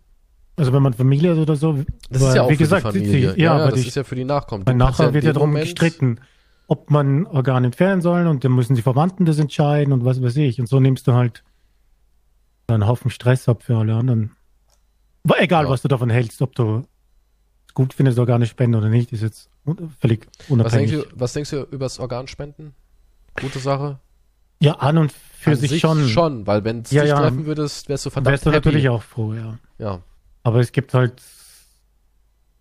Speaker 2: also wenn man Familie hat oder so.
Speaker 1: Das ist ja auch wie für gesagt, die Familie.
Speaker 2: Die, ja,
Speaker 1: ja
Speaker 2: das
Speaker 1: ich, ist ja für die Nachkommen.
Speaker 2: Mein Nachbar ja wird ja darum Moment gestritten, ob man Organe entfernen soll und dann müssen die Verwandten das entscheiden und was weiß ich. Und so nimmst du halt einen Haufen Stress ab für alle anderen. Aber egal, ja. was du davon hältst, ob du es gut findest, Organspenden oder nicht, ist jetzt völlig unabhängig.
Speaker 1: Was denkst du, was denkst du über das Organspenden? Gute Sache?
Speaker 2: Ja, an und für an sich, sich schon.
Speaker 1: Schon, weil wenn es
Speaker 2: ja,
Speaker 1: dich
Speaker 2: ja.
Speaker 1: treffen würdest, wärst du verdammt
Speaker 2: Wärst du happy. natürlich auch froh, ja.
Speaker 1: Ja.
Speaker 2: Aber es gibt halt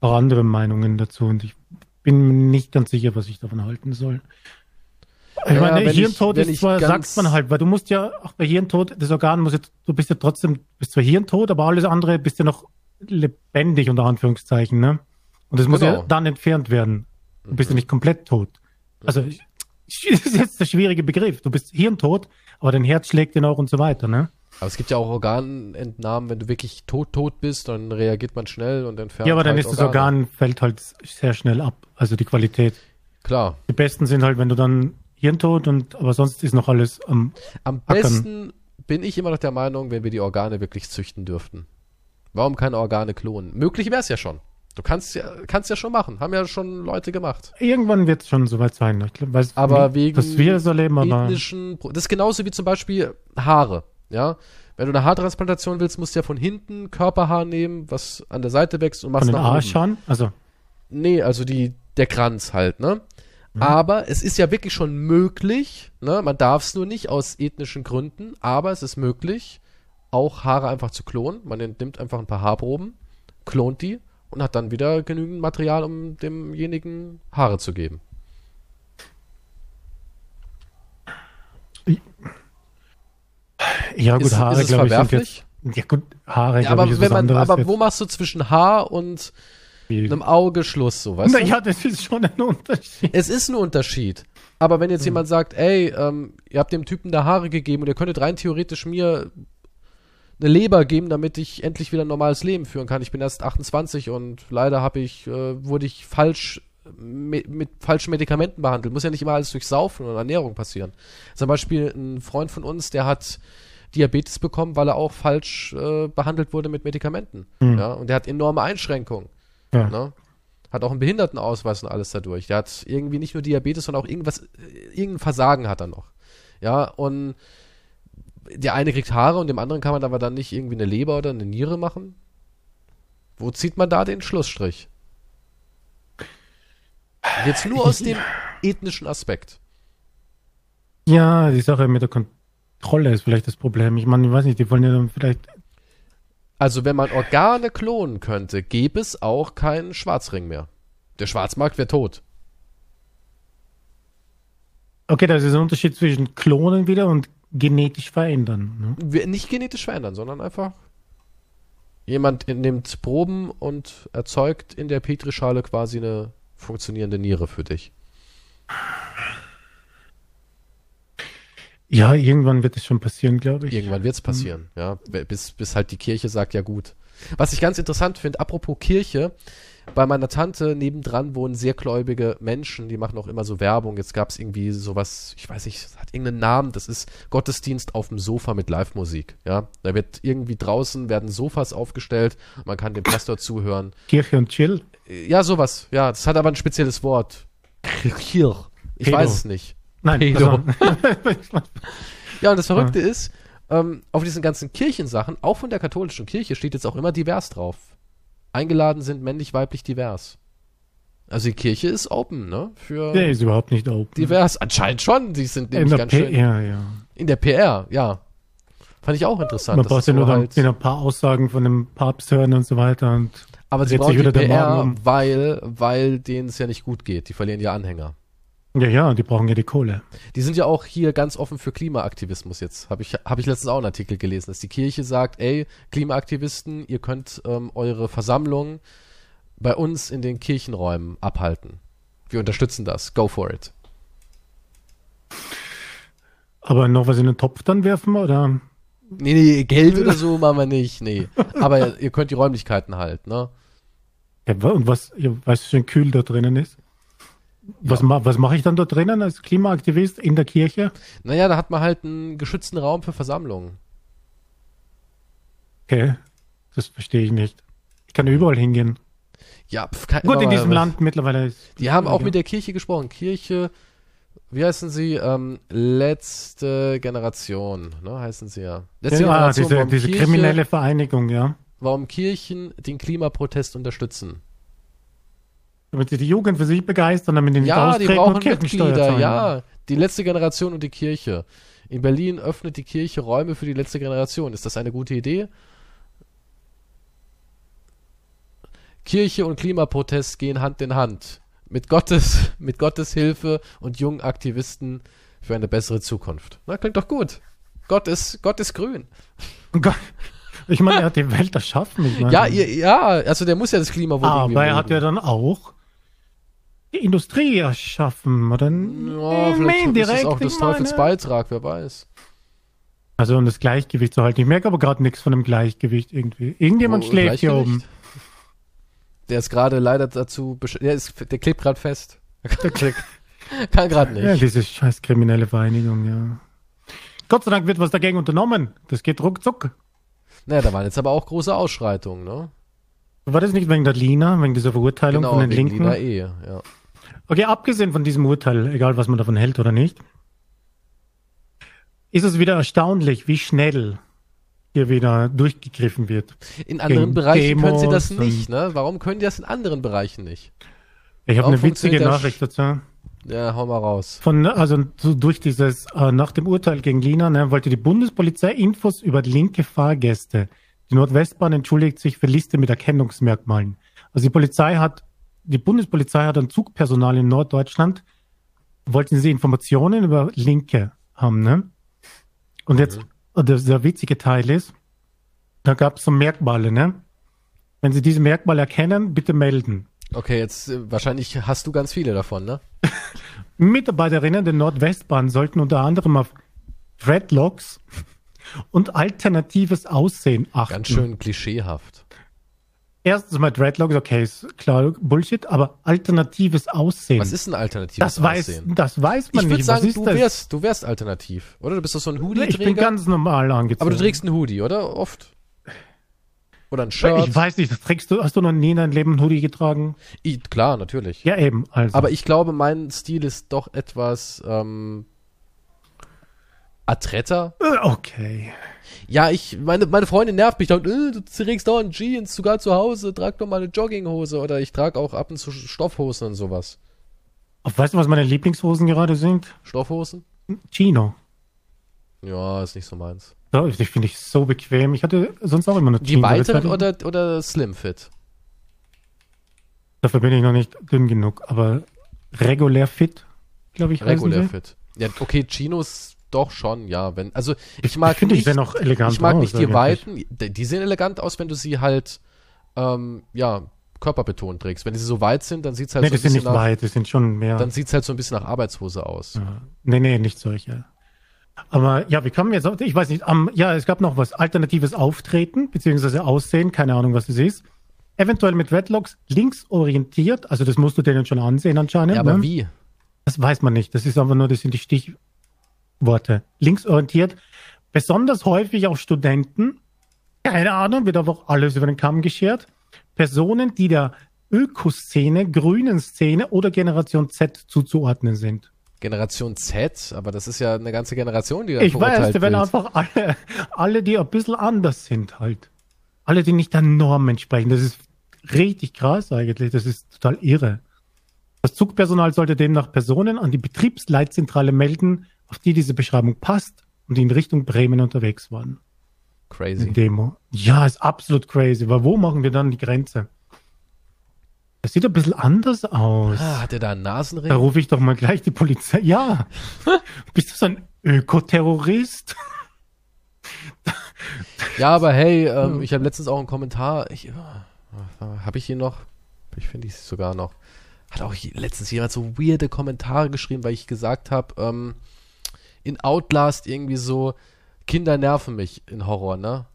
Speaker 2: auch andere Meinungen dazu und ich bin nicht ganz sicher, was ich davon halten soll. Ich ja, meine, Hirntod ich, ist zwar, sagt man halt, weil du musst ja, auch bei Hirntod, das Organ muss jetzt, du bist ja trotzdem, bist zwar Hirntod, aber alles andere bist ja noch lebendig, unter Anführungszeichen, ne? Und das muss genau. ja dann entfernt werden. Du bist ja nicht komplett tot. Also, [laughs] das ist jetzt der schwierige Begriff. Du bist Hirntod, aber dein Herz schlägt ja noch und so weiter, ne?
Speaker 1: Aber es gibt ja auch Organentnahmen, wenn du wirklich tot, tot bist, dann reagiert man schnell und entfernt.
Speaker 2: Ja, aber dann halt ist Organe. das Organ, fällt halt sehr schnell ab, also die Qualität.
Speaker 1: Klar.
Speaker 2: Die besten sind halt, wenn du dann Hirntod und, aber sonst ist noch alles am
Speaker 1: Am Ackern. besten bin ich immer noch der Meinung, wenn wir die Organe wirklich züchten dürften. Warum keine Organe klonen? Möglich wäre es ja schon. Du kannst ja, kannst ja schon machen. Haben ja schon Leute gemacht.
Speaker 2: Irgendwann wird es schon soweit sein. Ich glaub, weiß,
Speaker 1: aber wegen
Speaker 2: dass wir so leben, aber
Speaker 1: das ist genauso wie zum Beispiel Haare. Ja, wenn du eine Haartransplantation willst, musst du ja von hinten Körperhaar nehmen, was an der Seite wächst und machst
Speaker 2: von den nach Arschhaaren? Also
Speaker 1: nee, also die der Kranz halt, ne? Mhm. Aber es ist ja wirklich schon möglich, ne? Man darf es nur nicht aus ethnischen Gründen, aber es ist möglich, auch Haare einfach zu klonen. Man nimmt einfach ein paar Haarproben, klont die und hat dann wieder genügend Material, um demjenigen Haare zu geben.
Speaker 2: Ja, gut,
Speaker 1: ist,
Speaker 2: Haare,
Speaker 1: ist es verwerflich?
Speaker 2: Jetzt, ja, gut, Haare,
Speaker 1: ja, aber, ich, wenn man, aber wo machst du zwischen Haar und einem Auge Schluss, so, weißt
Speaker 2: Na, du? Ja, das ist schon ein Unterschied.
Speaker 1: Es ist ein Unterschied. Aber wenn jetzt hm. jemand sagt, ey, ähm, ihr habt dem Typen da Haare gegeben und ihr könntet rein theoretisch mir eine Leber geben, damit ich endlich wieder ein normales Leben führen kann. Ich bin erst 28 und leider habe ich, äh, wurde ich falsch mit, mit, falschen Medikamenten behandelt. Muss ja nicht immer alles durch Saufen und Ernährung passieren. Zum Beispiel ein Freund von uns, der hat Diabetes bekommen, weil er auch falsch äh, behandelt wurde mit Medikamenten. Mhm. Ja, und der hat enorme Einschränkungen. Ja. Ne? Hat auch einen Behindertenausweis und alles dadurch. Der hat irgendwie nicht nur Diabetes, sondern auch irgendwas, äh, irgendein Versagen hat er noch. Ja, und der eine kriegt Haare und dem anderen kann man aber dann nicht irgendwie eine Leber oder eine Niere machen. Wo zieht man da den Schlussstrich? Jetzt nur aus dem ethnischen Aspekt.
Speaker 2: Ja, die Sache mit der Kontrolle ist vielleicht das Problem. Ich meine, ich weiß nicht, die wollen ja dann vielleicht.
Speaker 1: Also, wenn man Organe klonen könnte, gäbe es auch keinen Schwarzring mehr. Der Schwarzmarkt wäre tot.
Speaker 2: Okay, das ist ein Unterschied zwischen Klonen wieder und genetisch verändern.
Speaker 1: Ne? Nicht genetisch verändern, sondern einfach jemand nimmt Proben und erzeugt in der Petrischale quasi eine funktionierende Niere für dich.
Speaker 2: Ja, irgendwann wird es schon passieren, glaube ich.
Speaker 1: Irgendwann wird es passieren, mhm. ja. Bis, bis halt die Kirche sagt, ja gut. Was ich ganz interessant finde, apropos Kirche, bei meiner Tante nebendran wohnen sehr gläubige Menschen, die machen auch immer so Werbung. Jetzt gab es irgendwie sowas, ich weiß nicht, hat irgendeinen Namen, das ist Gottesdienst auf dem Sofa mit Live-Musik. Ja, da wird irgendwie draußen werden Sofas aufgestellt, man kann dem Pastor zuhören.
Speaker 2: Kirche und Chill?
Speaker 1: Ja, sowas. Ja, das hat aber ein spezielles Wort. Kirch. Ich Pedo. weiß es nicht.
Speaker 2: Nein, Pedo. [laughs]
Speaker 1: ja, und das Verrückte ja. ist, ähm, auf diesen ganzen Kirchensachen, auch von der katholischen Kirche, steht jetzt auch immer divers drauf. Eingeladen sind männlich, weiblich, divers. Also die Kirche ist open, ne? Für
Speaker 2: nee, ist überhaupt nicht open.
Speaker 1: Divers. Anscheinend schon. Die sind nämlich ganz
Speaker 2: P
Speaker 1: schön.
Speaker 2: Ja, ja.
Speaker 1: In der PR, ja. Fand ich auch interessant.
Speaker 2: Man braucht ja nur dann
Speaker 1: halt-
Speaker 2: ein paar Aussagen von dem Papst hören und so weiter. Und
Speaker 1: aber sie brauchen die
Speaker 2: der
Speaker 1: PR,
Speaker 2: um.
Speaker 1: weil, weil denen es ja nicht gut geht. Die verlieren ja Anhänger.
Speaker 2: Ja, ja, die brauchen ja die Kohle.
Speaker 1: Die sind ja auch hier ganz offen für Klimaaktivismus jetzt. Habe ich, hab ich letztens auch einen Artikel gelesen, dass die Kirche sagt, ey, Klimaaktivisten, ihr könnt ähm, eure Versammlungen bei uns in den Kirchenräumen abhalten. Wir unterstützen das. Go for it.
Speaker 2: Aber noch was in den Topf dann werfen oder?
Speaker 1: Nee, nee, Geld oder so machen wir nicht, nee. Aber ihr könnt die Räumlichkeiten halt, ne?
Speaker 2: Ja, und was, ja, weißt du, schön kühl da drinnen ist? Was, ma was mache ich dann da drinnen als Klimaaktivist in der Kirche?
Speaker 1: Naja, da hat man halt einen geschützten Raum für Versammlungen.
Speaker 2: Okay, das verstehe ich nicht. Ich kann überall hingehen.
Speaker 1: Ja, pf, kann,
Speaker 2: Gut, in diesem Land mittlerweile ist.
Speaker 1: Die haben auch
Speaker 2: ja.
Speaker 1: mit der Kirche gesprochen. Kirche, wie heißen sie? Ähm, letzte Generation, ne? Heißen sie ja. Letzte
Speaker 2: Ja, ah, diese, diese
Speaker 1: Kirche,
Speaker 2: kriminelle Vereinigung, ja.
Speaker 1: warum Kirchen den Klimaprotest unterstützen.
Speaker 2: Damit sie die Jugend für sich begeistern, damit die nicht
Speaker 1: Ja, die brauchen
Speaker 2: und Kirchensteuer zahlen.
Speaker 1: ja. Die letzte Generation und die Kirche. In Berlin öffnet die Kirche Räume für die letzte Generation. Ist das eine gute Idee? Kirche und Klimaprotest gehen Hand in Hand. Mit Gottes, [laughs] mit Gottes Hilfe und jungen Aktivisten für eine bessere Zukunft. Na, klingt doch gut. Gott ist, Gott ist grün.
Speaker 2: Gott, Ich meine, er hat die Welt erschaffen. Ich meine,
Speaker 1: Ja, ja, also der muss ja das Klima wohl irgendwie
Speaker 2: aber er hat ja dann auch Industrie erschaffen, oder?
Speaker 1: Ja, vielleicht ist das
Speaker 2: indirekt,
Speaker 1: auch des. Teufels Beitrag, wer weiß.
Speaker 2: Also um das Gleichgewicht zu halten. Ich merke aber gerade nichts von dem Gleichgewicht irgendwie. Irgendjemand
Speaker 1: Wo-
Speaker 2: schläft hier oben.
Speaker 1: Der ist gerade leider dazu, der, ist, der klebt gerade fest. [laughs] Kann gerade nicht.
Speaker 2: Ja, diese scheiß kriminelle Vereinigung, ja. Gott sei Dank wird was dagegen unternommen. Das geht ruckzuck.
Speaker 1: Naja, da waren jetzt aber auch große Ausschreitungen, ne?
Speaker 2: War das nicht wegen der Lina, wegen dieser Verurteilung
Speaker 1: Genau,
Speaker 2: von den
Speaker 1: wegen
Speaker 2: Linken?
Speaker 1: Lina E. Ja.
Speaker 2: Okay, abgesehen von diesem Urteil, egal was man davon hält oder nicht, ist es wieder erstaunlich, wie schnell hier wieder durchgegriffen wird.
Speaker 1: In anderen Bereichen können sie das
Speaker 2: Demos
Speaker 1: nicht, ne? Warum können die das in anderen Bereichen nicht?
Speaker 2: Ich habe eine witzige Nachricht dazu.
Speaker 1: Ja, hau mal raus.
Speaker 2: Von, also so durch dieses, äh, nach dem Urteil gegen Lina, ne, wollte die Bundespolizei Infos über linke Fahrgäste. Die Nordwestbahn entschuldigt sich für Liste mit Erkennungsmerkmalen. Also die Polizei hat, die Bundespolizei hat an Zugpersonal in Norddeutschland, wollten sie Informationen über Linke haben, ne? Und jetzt, und der, der witzige Teil ist, da gab es so Merkmale, ne? Wenn Sie diese Merkmale erkennen, bitte melden.
Speaker 1: Okay, jetzt äh, wahrscheinlich hast du ganz viele davon, ne? [laughs]
Speaker 2: Mitarbeiterinnen der Nordwestbahn sollten unter anderem auf Dreadlocks und alternatives Aussehen achten.
Speaker 1: Ganz schön klischeehaft.
Speaker 2: Erstens mal Dreadlocks, okay, ist klar Bullshit, aber alternatives Aussehen.
Speaker 1: Was ist ein alternatives
Speaker 2: das weiß,
Speaker 1: Aussehen?
Speaker 2: das weiß man
Speaker 1: Ich würde
Speaker 2: nicht.
Speaker 1: sagen,
Speaker 2: Was ist
Speaker 1: du
Speaker 2: das?
Speaker 1: wärst, du wärst alternativ, oder? Du bist doch so ein
Speaker 2: ich bin
Speaker 1: Hoodie-Träger.
Speaker 2: ganz normal angezogen.
Speaker 1: Aber du trägst einen Hoodie, oder? Oft. Oder ein Shirt.
Speaker 2: Ich weiß nicht, das trägst du, hast du noch nie in deinem Leben einen Hoodie getragen?
Speaker 1: I, klar, natürlich.
Speaker 2: Ja, eben, also.
Speaker 1: Aber ich glaube, mein Stil ist doch etwas ähm, adretter.
Speaker 2: Äh, okay.
Speaker 1: Ja, ich, meine, meine Freundin nervt mich dann, äh, du trägst dauernd Jeans, sogar zu Hause, trag doch mal eine Jogginghose oder ich trage auch ab und zu Stoffhosen und sowas.
Speaker 2: Weißt du, was meine Lieblingshosen gerade sind?
Speaker 1: Stoffhosen?
Speaker 2: Chino.
Speaker 1: Ja, ist nicht so meins.
Speaker 2: Ja, die finde ich so bequem. Ich hatte sonst auch immer eine
Speaker 1: Die
Speaker 2: Chino.
Speaker 1: weiteren
Speaker 2: Das-
Speaker 1: oder, oder Slim Fit?
Speaker 2: Dafür bin ich noch nicht dünn genug, aber regulär fit, glaube ich.
Speaker 1: Regulär. Fit. Ja, okay, Chinos doch schon, ja. Wenn, also ich
Speaker 2: Ich,
Speaker 1: mag
Speaker 2: ich finde, ich
Speaker 1: nicht,
Speaker 2: sehe noch elegant
Speaker 1: ich mag
Speaker 2: aus,
Speaker 1: nicht die weiten, die die sehen elegant aus, wenn du sie halt, ähm, ja, körperbetont trägst. Wenn sie so weit sind, dann sieht's halt
Speaker 2: Nee,
Speaker 1: so ein
Speaker 2: sind
Speaker 1: bisschen
Speaker 2: nicht
Speaker 1: nach,
Speaker 2: weit, die sind schon mehr.
Speaker 1: dann sieht's halt so ein bisschen nach Arbeitshose aus.
Speaker 2: ja. Nee, nee, nicht solche. Aber ja, wie kommen wir jetzt ich weiß nicht, am, ja, es gab noch was, alternatives Auftreten, beziehungsweise Aussehen, keine Ahnung, was das ist. Eventuell mit Redlocks linksorientiert, also das musst du denen schon ansehen anscheinend.
Speaker 1: Ja, aber
Speaker 2: ne?
Speaker 1: wie?
Speaker 2: Das weiß man nicht. Das ist einfach nur, das sind die Stichworte. Linksorientiert. Besonders häufig auch Studenten. Keine Ahnung, wird einfach alles über den Kamm geschert. Personen, die der Ökoszene, grünen Szene oder Generation Z zuzuordnen sind.
Speaker 1: Generation Z, aber das ist ja eine ganze Generation, die da
Speaker 2: Ich weiß, die werden einfach alle, alle, die ein bisschen anders sind halt. Alle, die nicht der Norm entsprechen. Das ist richtig krass eigentlich. Das ist total irre. Das Zugpersonal sollte demnach Personen an die Betriebsleitzentrale melden, auf die diese Beschreibung passt und die in Richtung Bremen unterwegs waren.
Speaker 1: Crazy.
Speaker 2: Demo. Ja, ist absolut crazy. Aber wo machen wir dann die Grenze? Das sieht ein bisschen anders aus.
Speaker 1: Ah, hat er da einen Nasenring?
Speaker 2: Da rufe ich doch mal gleich die Polizei. Ja. [laughs] Bist du so ein Ökoterrorist?
Speaker 1: ja, aber hey, [laughs] ähm, ich habe letztens auch einen Kommentar. Ich, äh, habe ich ihn noch? Ich finde ich sogar noch. Hat auch letztens jemand so weirde Kommentare geschrieben, weil ich gesagt habe, ähm, in Outlast irgendwie so, Kinder nerven mich in Horror, ne?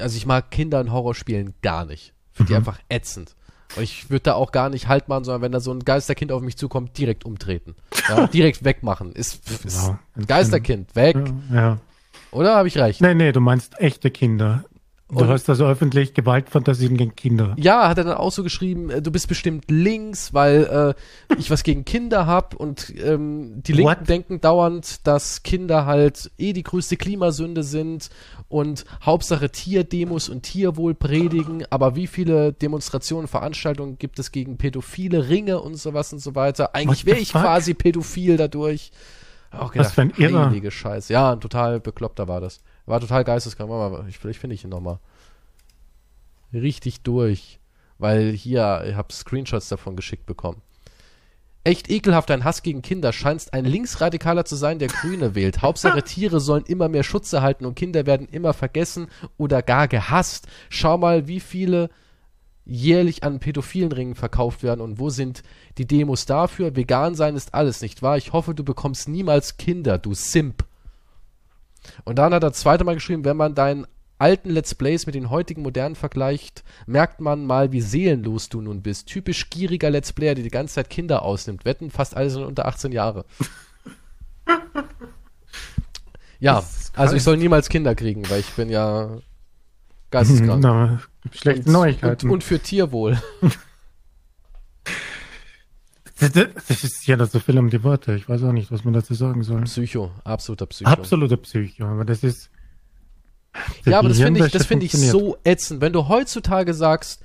Speaker 1: Also ich mag Kinder in Horrorspielen gar nicht. Finde die mhm. einfach ätzend. Und ich würde da auch gar nicht Halt machen, sondern wenn da so ein Geisterkind auf mich zukommt, direkt umtreten. Ja, [laughs] direkt wegmachen. Ist, ist ja, ein Geisterkind, weg.
Speaker 2: Ja.
Speaker 1: Oder habe ich recht?
Speaker 2: Nee, nee, du meinst echte Kinder. Du hast also öffentlich Gewaltfantasien gegen Kinder.
Speaker 1: Ja, hat er dann auch so geschrieben, äh, du bist bestimmt links, weil äh, ich was gegen Kinder hab und ähm, die Linken What? denken dauernd, dass Kinder halt eh die größte Klimasünde sind und Hauptsache Tierdemos und Tierwohl predigen, aber wie viele Demonstrationen, Veranstaltungen gibt es gegen pädophile Ringe und sowas und so weiter? Eigentlich wäre ich fuck? quasi pädophil dadurch.
Speaker 2: Auch gedacht, was für ein Irrer.
Speaker 1: Scheiß. Ja, ein total bekloppter war das. War total geisteskrank. Ich, vielleicht finde ich ihn nochmal. Richtig durch. Weil hier, ich habe Screenshots davon geschickt bekommen. Echt ekelhaft, ein Hass gegen Kinder. Scheinst ein Linksradikaler zu sein, der Grüne wählt. [laughs] Hauptsache Tiere sollen immer mehr Schutz erhalten und Kinder werden immer vergessen oder gar gehasst. Schau mal, wie viele jährlich an pädophilen Ringen verkauft werden und wo sind die Demos dafür? Vegan sein ist alles, nicht wahr? Ich hoffe, du bekommst niemals Kinder, du Simp. Und dann hat er das zweite Mal geschrieben, wenn man deinen alten Let's Plays mit den heutigen modernen vergleicht, merkt man mal, wie seelenlos du nun bist. Typisch gieriger Let's Player, der die ganze Zeit Kinder ausnimmt. Wetten, fast alle sind unter 18 Jahre. [laughs] ja, also ich soll niemals Kinder kriegen, weil ich bin ja geisteskrank.
Speaker 2: Na, schlechte und, Neuigkeiten.
Speaker 1: Und, und für Tierwohl. [laughs]
Speaker 2: Das, ist ja das so viel um die Worte. Ich weiß auch nicht, was man dazu sagen soll.
Speaker 1: Psycho, absoluter Psycho.
Speaker 2: Absoluter Psycho, aber das ist.
Speaker 1: Das ja, aber das finde ich, das finde ich so ätzend. Wenn du heutzutage sagst,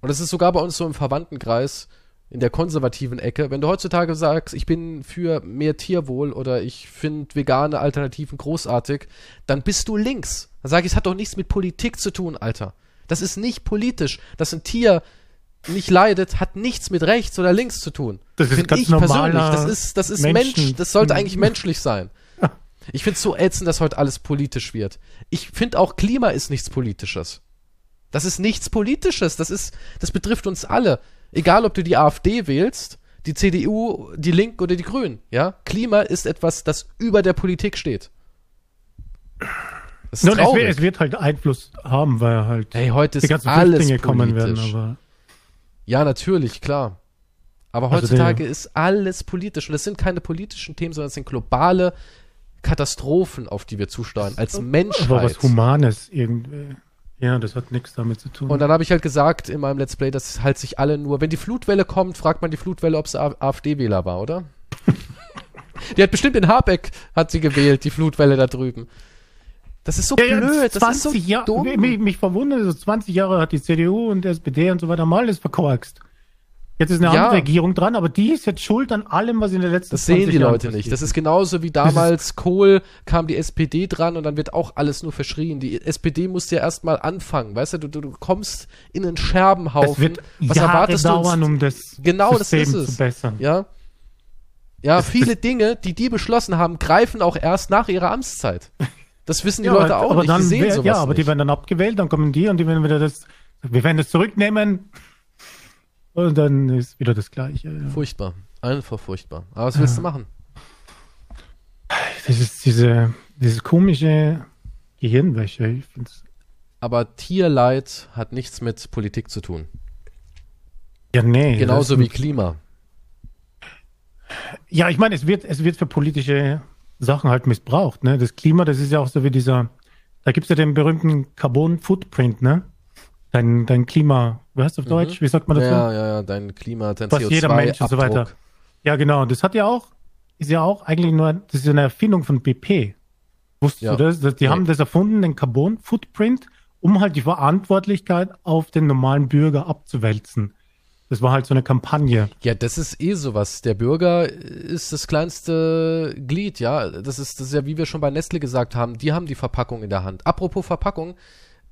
Speaker 1: und das ist sogar bei uns so im Verwandtenkreis, in der konservativen Ecke, wenn du heutzutage sagst, ich bin für mehr Tierwohl oder ich finde vegane Alternativen großartig, dann bist du links. Dann sage ich, es hat doch nichts mit Politik zu tun, Alter. Das ist nicht politisch. Das ein Tier nicht leidet, hat nichts mit rechts oder links zu tun.
Speaker 2: Das ist ganz ich persönlich.
Speaker 1: Das ist, das ist Mensch, das sollte eigentlich menschlich sein. [laughs] Ich finde es so ätzend, dass heute alles politisch wird. Ich finde auch Klima ist nichts Politisches. Das ist nichts Politisches. Das ist, das betrifft uns alle. Egal, ob du die AfD wählst, die CDU, die Linken oder die Grünen. Ja, Klima ist etwas, das über der Politik steht.
Speaker 2: Ist es, wird, es, wird, halt Einfluss haben, weil halt
Speaker 1: hey, heute die ganzen alles Flüchtlinge kommen werden. Aber ja, natürlich, klar. Aber also heutzutage der, ist alles politisch. Und es sind keine politischen Themen, sondern es sind globale Katastrophen, auf die wir zusteuern. Als Menschheit.
Speaker 2: Aber was Humanes irgendwie. Ja, das hat nichts damit zu tun.
Speaker 1: Und dann habe ich halt gesagt in meinem Let's Play, dass halt sich alle nur, wenn die Flutwelle kommt, fragt man die Flutwelle, ob es AfD-Wähler war, oder? [laughs] die hat bestimmt in Habeck, hat sie gewählt, die Flutwelle da drüben. Das ist so ja, blöd,
Speaker 2: das ist so Jahr, dumm. Mich, mich verwundert, so 20 Jahre hat die CDU und die SPD und so weiter mal alles verkorkst. Jetzt ist eine ja. andere Regierung dran, aber die ist jetzt schuld an allem, was in der letzten
Speaker 1: Zeit Das sehen die Leute nicht. Das ist genauso wie damals Kohl kam die SPD dran und dann wird auch alles nur verschrien. Die SPD muss ja erstmal anfangen, weißt du, du, du kommst in einen Scherbenhaufen.
Speaker 2: Wird was Jahre erwartest dauern, du? um das
Speaker 1: genau, System das ist es. zu bessern. Ja. Ja, das, viele Dinge, die die beschlossen haben, greifen auch erst nach ihrer Amtszeit. [laughs] Das wissen die ja, Leute auch aber nicht.
Speaker 2: Dann die sehen wär, sowas ja, aber nicht. die werden dann abgewählt, dann kommen die und die werden wieder das, wir werden das zurücknehmen. Und dann ist wieder das Gleiche. Ja.
Speaker 1: Furchtbar. Einfach furchtbar. Aber was willst du machen?
Speaker 2: Das ist diese, diese komische Gehirnwäsche. Ich find's
Speaker 1: aber Tierleid hat nichts mit Politik zu tun.
Speaker 2: Ja, nee.
Speaker 1: Genauso wie Klima.
Speaker 2: Ja, ich meine, es wird, es wird für politische Sachen halt missbraucht. Ne? Das Klima, das ist ja auch so wie dieser, da gibt's ja den berühmten Carbon Footprint, ne? Dein, dein Klima, was heißt auf mhm. Deutsch? Wie sagt man das?
Speaker 1: Ja, ja, ja, dein Klima, dein
Speaker 2: Was CO2 jeder Mensch und so weiter. Ja, genau. Das hat ja auch, ist ja auch eigentlich nur, das ist eine Erfindung von BP. Wusstest ja. du das? Die nee. haben das erfunden, den Carbon Footprint, um halt die Verantwortlichkeit auf den normalen Bürger abzuwälzen. Das war halt so eine Kampagne.
Speaker 1: Ja, das ist eh sowas. Der Bürger ist das kleinste Glied, ja. Das ist, das ist ja, wie wir schon bei Nestle gesagt haben, die haben die Verpackung in der Hand. Apropos Verpackung,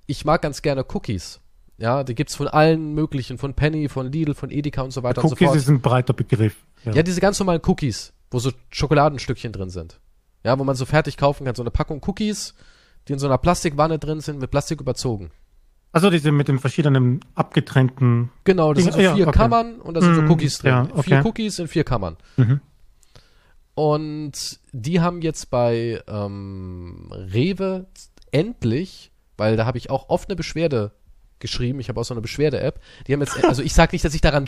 Speaker 1: ich mag ganz gerne Cookies. Ja, die gibt's von allen möglichen, von Penny, von Lidl, von Edeka und so weiter
Speaker 2: Cookies
Speaker 1: und so fort.
Speaker 2: ist ein breiter Begriff.
Speaker 1: Ja. diese ganz normalen Cookies, wo so Schokoladenstückchen drin sind. Ja, wo man so fertig kaufen kann. So eine Packung Cookies, die in so einer Plastikwanne drin sind, mit Plastik überzogen.
Speaker 2: Also diese mit den verschiedenen abgetrennten.
Speaker 1: Genau, das
Speaker 2: Dinge-
Speaker 1: sind so
Speaker 2: ja,
Speaker 1: vier
Speaker 2: okay.
Speaker 1: Kammern und da sind so
Speaker 2: Mhm,
Speaker 1: Cookies drin.
Speaker 2: ja, okay.
Speaker 1: Vier Cookies in vier Kammern.
Speaker 2: Mhm.
Speaker 1: Und die haben jetzt bei ähm, Rewe endlich, weil da habe ich auch oft eine Beschwerde geschrieben, ich habe auch so eine Beschwerde-App, die haben jetzt, [laughs] also ich sage nicht, dass ich daran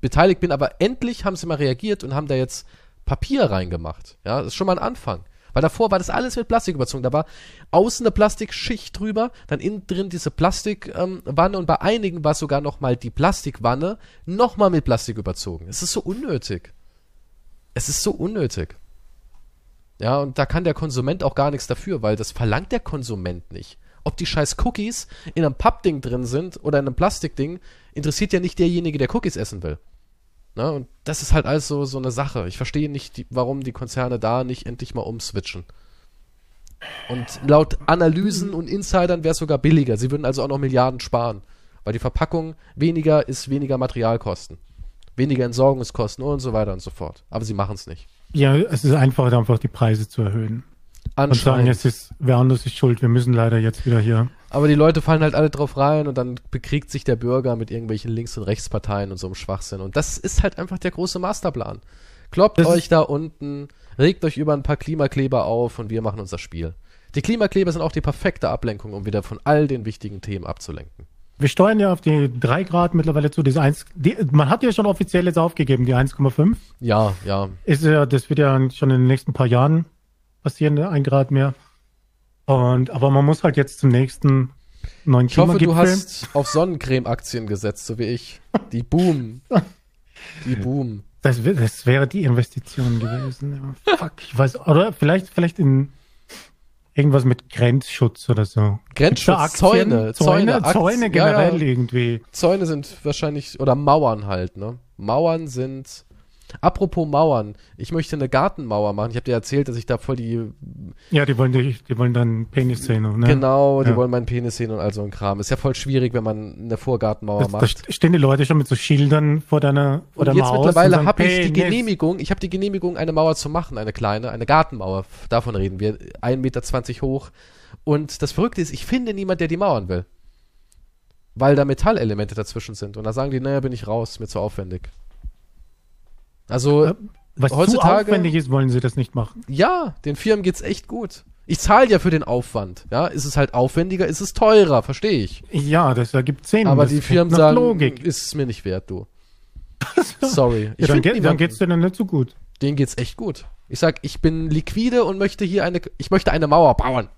Speaker 1: beteiligt bin, aber endlich haben sie mal reagiert und haben da jetzt Papier reingemacht. Ja, das ist schon mal ein Anfang. Weil davor war das alles mit Plastik überzogen. Da war außen eine Plastikschicht drüber, dann innen drin diese Plastikwanne ähm, und bei einigen war sogar noch mal die Plastikwanne noch mal mit Plastik überzogen. Es ist so unnötig. Es ist so unnötig. Ja, und da kann der Konsument auch gar nichts dafür, weil das verlangt der Konsument nicht. Ob die scheiß Cookies in einem Pappding drin sind oder in einem Plastikding, interessiert ja nicht derjenige, der Cookies essen will. Ne? Und das ist halt alles so, so eine Sache. Ich verstehe nicht, die, warum die Konzerne da nicht endlich mal umswitchen. Und laut Analysen und Insidern wäre es sogar billiger. Sie würden also auch noch Milliarden sparen. Weil die Verpackung weniger ist weniger Materialkosten. Weniger Entsorgungskosten und so weiter und so fort. Aber sie machen es nicht.
Speaker 2: Ja, es ist einfach, einfach die Preise zu erhöhen. Und sagen,
Speaker 1: Anscheinend.
Speaker 2: es ist, wer anders ist schuld, wir müssen leider jetzt wieder hier.
Speaker 1: Aber die Leute fallen halt alle drauf rein und dann bekriegt sich der Bürger mit irgendwelchen Links- und Rechtsparteien und so einem Schwachsinn. Und das ist halt einfach der große Masterplan. Kloppt
Speaker 2: Das
Speaker 1: euch da unten, regt euch über ein paar Klimakleber auf und wir machen unser Spiel. Die Klimakleber sind auch die perfekte Ablenkung, um wieder von all den wichtigen Themen abzulenken.
Speaker 2: Wir steuern ja auf die drei Grad mittlerweile zu. Diese eins, die, man hat ja schon offiziell jetzt aufgegeben, die 1,5.
Speaker 1: Ja, ja.
Speaker 2: Ist ja, das wird ja schon in den nächsten paar Jahren passieren, ein Grad mehr. Und, aber man muss halt jetzt zum nächsten neuen
Speaker 1: Ich hoffe, du hast auf Sonnencreme-Aktien gesetzt, so wie ich. Die Boom. Die Boom.
Speaker 2: Das, das wäre die Investition gewesen. Fuck, ich weiß, oder vielleicht, vielleicht in irgendwas mit Grenzschutz oder so.
Speaker 1: Grenzschutz? Zäune, Zäune,
Speaker 2: Zäune, Zäune generell
Speaker 1: ja, ja.
Speaker 2: irgendwie.
Speaker 1: Zäune sind wahrscheinlich, oder Mauern halt, ne? Mauern sind. Apropos Mauern, ich möchte eine Gartenmauer machen. Ich habe dir erzählt, dass ich da voll die.
Speaker 2: Ja, die wollen, die, die wollen dann Penis sehen. Ne?
Speaker 1: Genau, die
Speaker 2: Ja.
Speaker 1: wollen meinen Penis sehen und all so ein Kram. Ist ja voll schwierig, wenn man eine Vorgartenmauer
Speaker 2: Das, da
Speaker 1: macht.
Speaker 2: st- stehen die Leute schon mit so Schildern vor deiner vor
Speaker 1: Und jetzt
Speaker 2: Maus
Speaker 1: mittlerweile habe ich die. Genehmigung, ich habe die Genehmigung, eine Mauer zu machen, eine kleine, eine Gartenmauer. Davon reden wir. 1,20 Meter hoch. Und das Verrückte ist, ich finde niemand, der die Mauern will. Weil da Metallelemente dazwischen sind. Und da sagen die, naja, bin ich raus, ist mir zu aufwendig. Also,
Speaker 2: Äh, Was
Speaker 1: heutzutage-
Speaker 2: zu aufwendig ist, wollen sie das nicht machen.
Speaker 1: ja, den Firmen geht's echt gut. Ich zahle ja für den Aufwand. Ja, ist es halt aufwendiger, ist es teurer, verstehe ich.
Speaker 2: Ja, das ergibt Sinn.
Speaker 1: Aber
Speaker 2: das
Speaker 1: die Firmen sagen,
Speaker 2: Logik.
Speaker 1: ist es mir nicht wert, du. [laughs] Sorry.
Speaker 2: Ja, dann, geht, dann geht's dir dann nicht so gut.
Speaker 1: denen geht's echt gut. Ich sag, ich bin liquide und möchte hier eine, ich möchte eine Mauer bauen.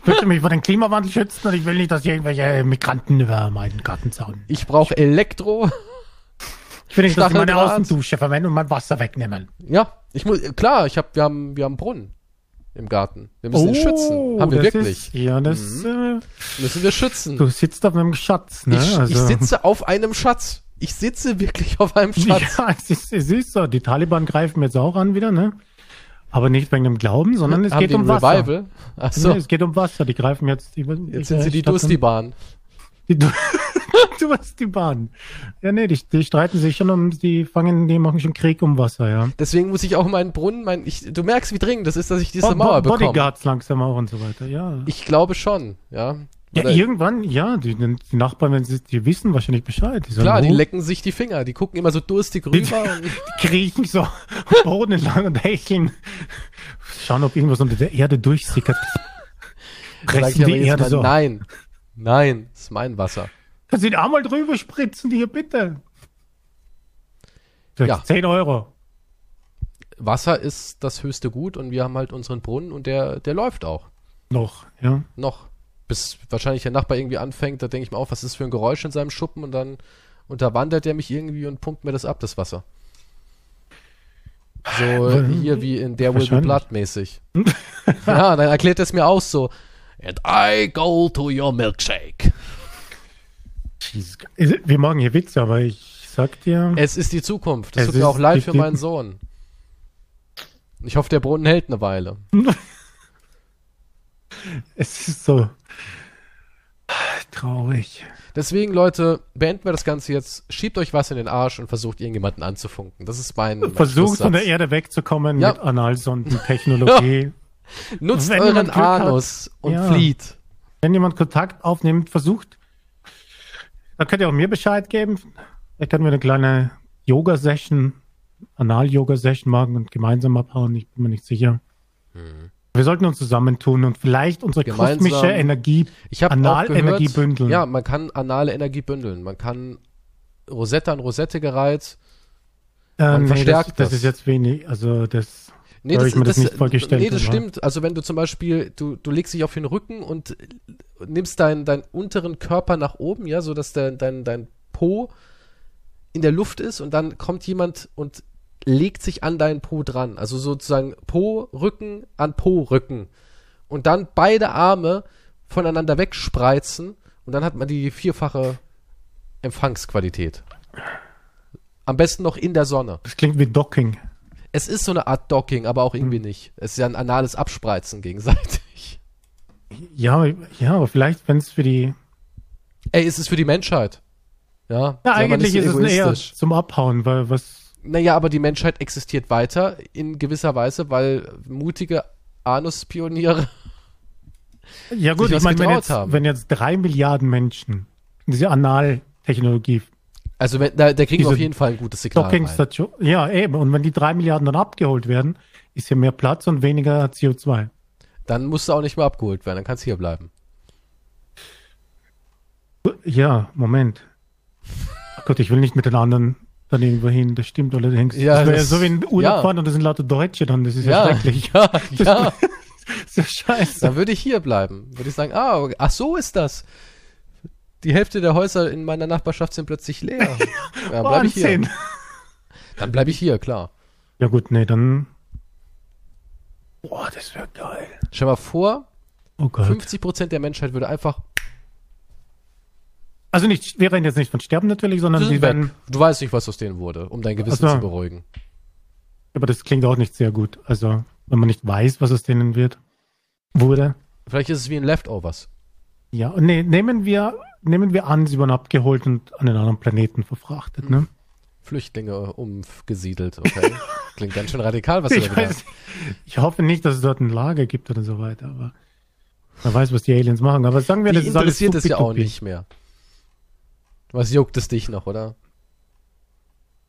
Speaker 2: Ich möchte mich vor dem Klimawandel schützen und ich will nicht, dass irgendwelche Migranten über meinen Gartenzaun.
Speaker 1: Ich brauche Elektro.
Speaker 2: Ich nicht, dass sie meine. Außendusche verwenden und mein Wasser wegnehmen.
Speaker 1: Ja, ich muss, klar, ich hab, wir haben, wir haben Brunnen im Garten. Wir müssen ihn schützen. Haben wir
Speaker 2: Oh,
Speaker 1: wirklich.
Speaker 2: Ist, ja, das, äh,
Speaker 1: Müssen wir schützen.
Speaker 2: du sitzt auf einem Schatz, ne?
Speaker 1: ich,
Speaker 2: also,
Speaker 1: ich sitze auf einem Schatz. Ich sitze wirklich auf einem [laughs] Schatz.
Speaker 2: Ja, es ist, es ist so. Die Taliban greifen jetzt auch an wieder, ne? Aber nicht wegen dem Glauben, sondern es
Speaker 1: haben
Speaker 2: geht um Wasser.
Speaker 1: Revival? Ach so,
Speaker 2: Nee, es geht um Wasser. Die greifen jetzt. Die,
Speaker 1: jetzt sind sie die Dusti-Bahn.
Speaker 2: Die, [laughs] du, hast die Bahn. Ja, nee, die, die streiten sich schon um, die fangen, die machen schon Krieg um Wasser, ja.
Speaker 1: Deswegen muss ich auch meinen Brunnen, mein, ich, du merkst, wie dringend das ist, dass ich diese
Speaker 2: Bo-
Speaker 1: Mauer bekomme.
Speaker 2: Bodyguards langsam auch und so weiter, ja.
Speaker 1: Ich glaube schon, ja.
Speaker 2: ja,
Speaker 1: Oder-
Speaker 2: irgendwann, ja, die, die Nachbarn, wenn sie, die wissen wahrscheinlich Bescheid. Die sagen,
Speaker 1: Klar, die
Speaker 2: oh,
Speaker 1: lecken sich die Finger, die gucken immer so durstig rüber und [laughs]
Speaker 2: die kriechen so am Boden entlang und hecheln. Schauen, ob irgendwas unter der Erde durchsickert. [laughs]
Speaker 1: aber
Speaker 2: die Erde
Speaker 1: mal,
Speaker 2: so.
Speaker 1: nein, nein, ist mein Wasser.
Speaker 2: Kannst du den einmal drüber spritzen, hier bitte? Sag,
Speaker 1: Ja.
Speaker 2: 10 Euro.
Speaker 1: Wasser ist das höchste Gut und wir haben halt unseren Brunnen und der, der läuft auch.
Speaker 2: Noch, ja.
Speaker 1: Noch. Bis wahrscheinlich der Nachbar irgendwie anfängt, da denke ich mir auch, was ist für ein Geräusch in seinem Schuppen und dann unterwandert er mich irgendwie und pumpt mir das ab, das Wasser. So hier wie in Der Will Be. Blood mäßig. [laughs] ja, dann erklärt er es mir auch so. And I go to your milkshake.
Speaker 2: Jesus. Wir machen hier Witze, aber ich sag dir.
Speaker 1: Es ist die Zukunft. Das
Speaker 2: Es
Speaker 1: tut mir
Speaker 2: ist
Speaker 1: auch leid für meinen Sohn. Ich hoffe, der Brunnen hält eine Weile. [laughs]
Speaker 2: Es ist so traurig.
Speaker 1: Deswegen, Leute, beenden wir das Ganze jetzt. Schiebt euch was in den Arsch und versucht irgendjemanden anzufunken. Das ist mein, mein
Speaker 2: Versucht von der. Erde wegzukommen
Speaker 1: Ja.
Speaker 2: mit Analsondentechnologie. [laughs]
Speaker 1: Nutzt
Speaker 2: Wenn
Speaker 1: euren
Speaker 2: Glück hat-
Speaker 1: Anus und
Speaker 2: Ja.
Speaker 1: flieht.
Speaker 2: Wenn jemand Kontakt aufnimmt, versucht, dann könnt ihr auch mir Bescheid geben. Vielleicht können wir eine kleine Yoga-Session, Anal-Yoga-Session machen und gemeinsam abhauen. Ich bin mir nicht sicher. Wir sollten uns zusammentun und vielleicht unsere.
Speaker 1: Gemeinsam-
Speaker 2: kosmische Energie
Speaker 1: Ich
Speaker 2: Analenergie bündeln.
Speaker 1: ja, man kann anale Energie bündeln. Man kann Rosette an Rosette gereiht.
Speaker 2: äh,
Speaker 1: man
Speaker 2: nee, das,
Speaker 1: verstärkt
Speaker 2: das
Speaker 1: das.
Speaker 2: ist jetzt wenig. Also das
Speaker 1: Nee, das,
Speaker 2: ich mir das
Speaker 1: das,
Speaker 2: nicht vorgestellt,
Speaker 1: nee, das
Speaker 2: aber-
Speaker 1: stimmt. Also wenn du zum Beispiel, du, du legst dich auf den Rücken und nimmst deinen, deinen unteren Körper nach oben, ja, so dass der, dein, dein Po in der Luft ist und dann kommt jemand und legt sich an deinen Po dran. Also sozusagen Po, Rücken an Po, Rücken. Und dann beide Arme voneinander wegspreizen und dann hat man die vierfache Empfangsqualität. Am besten noch in der Sonne.
Speaker 2: Das klingt wie Docking.
Speaker 1: Es ist so eine Art Docking, aber auch irgendwie nicht. Es ist ja ein anales Abspreizen gegenseitig.
Speaker 2: Ja, ja, aber vielleicht, wenn es für die.
Speaker 1: Ey, es ist für die Menschheit. Ja,
Speaker 2: Ja, eigentlich
Speaker 1: nicht
Speaker 2: ist
Speaker 1: so
Speaker 2: es eher zum Abhauen, weil was.
Speaker 1: Naja, aber die Menschheit existiert weiter in gewisser Weise, weil mutige Anuspioniere.
Speaker 2: Ja gut, ich meine, wenn wenn jetzt drei Milliarden Menschen diese Analtechnologie,
Speaker 1: Also wenn, da, da kriegen wir auf jeden Fall ein gutes Signal.
Speaker 2: Docking
Speaker 1: Rein.
Speaker 2: Station, ja eben, und wenn die drei Milliarden dann abgeholt werden, ist ja mehr Platz und weniger CO2.
Speaker 1: Dann musst du auch nicht mehr abgeholt werden, dann kannst du hier bleiben.
Speaker 2: Ja, Moment. Ach Gott, ich will nicht mit den anderen dann irgendwo hin, das stimmt allerdings.
Speaker 1: Ja,
Speaker 2: das wäre ja so wie in Urlaub
Speaker 1: ja.
Speaker 2: fahren und das sind lauter Deutsche dann, das ist ja, schrecklich. [laughs]
Speaker 1: ja, ja. [laughs]
Speaker 2: Das ist ja scheiße.
Speaker 1: Dann würde ich hier bleiben. Würde ich sagen, ah, ach so ist das. Die Hälfte der Häuser in meiner Nachbarschaft sind plötzlich leer. [laughs] Ja, dann bleibe ich hier. Dann bleibe ich hier, klar.
Speaker 2: Ja gut, nee, dann. Boah, das wäre geil.
Speaker 1: Stell mal vor,
Speaker 2: Oh Gott.
Speaker 1: 50% der Menschheit würde einfach
Speaker 2: Also nicht, wir reden jetzt nicht von Sterben natürlich, sondern
Speaker 1: Sie
Speaker 2: werden.
Speaker 1: Du weißt nicht, was aus denen wurde, um dein Gewissen
Speaker 2: Ach so.
Speaker 1: zu beruhigen.
Speaker 2: Aber das klingt auch nicht sehr gut. Also, wenn man nicht weiß, was aus denen wird, wurde.
Speaker 1: Vielleicht ist es wie in Leftovers.
Speaker 2: Ja, und nee, nehmen wir, nehmen wir an, sie wurden abgeholt und an einen anderen Planeten verfrachtet, ne?
Speaker 1: Flüchtlinge umgesiedelt, okay? [laughs] Klingt ganz schön radikal, was du
Speaker 2: Ich,
Speaker 1: da wieder
Speaker 2: weiß, ich hoffe nicht, dass es dort ein Lager gibt oder so weiter, aber man weiß, was die Aliens machen. Aber sagen wir,
Speaker 1: Die
Speaker 2: das ist alles
Speaker 1: interessiert es ja auch nicht mehr. Was juckt es dich noch, oder?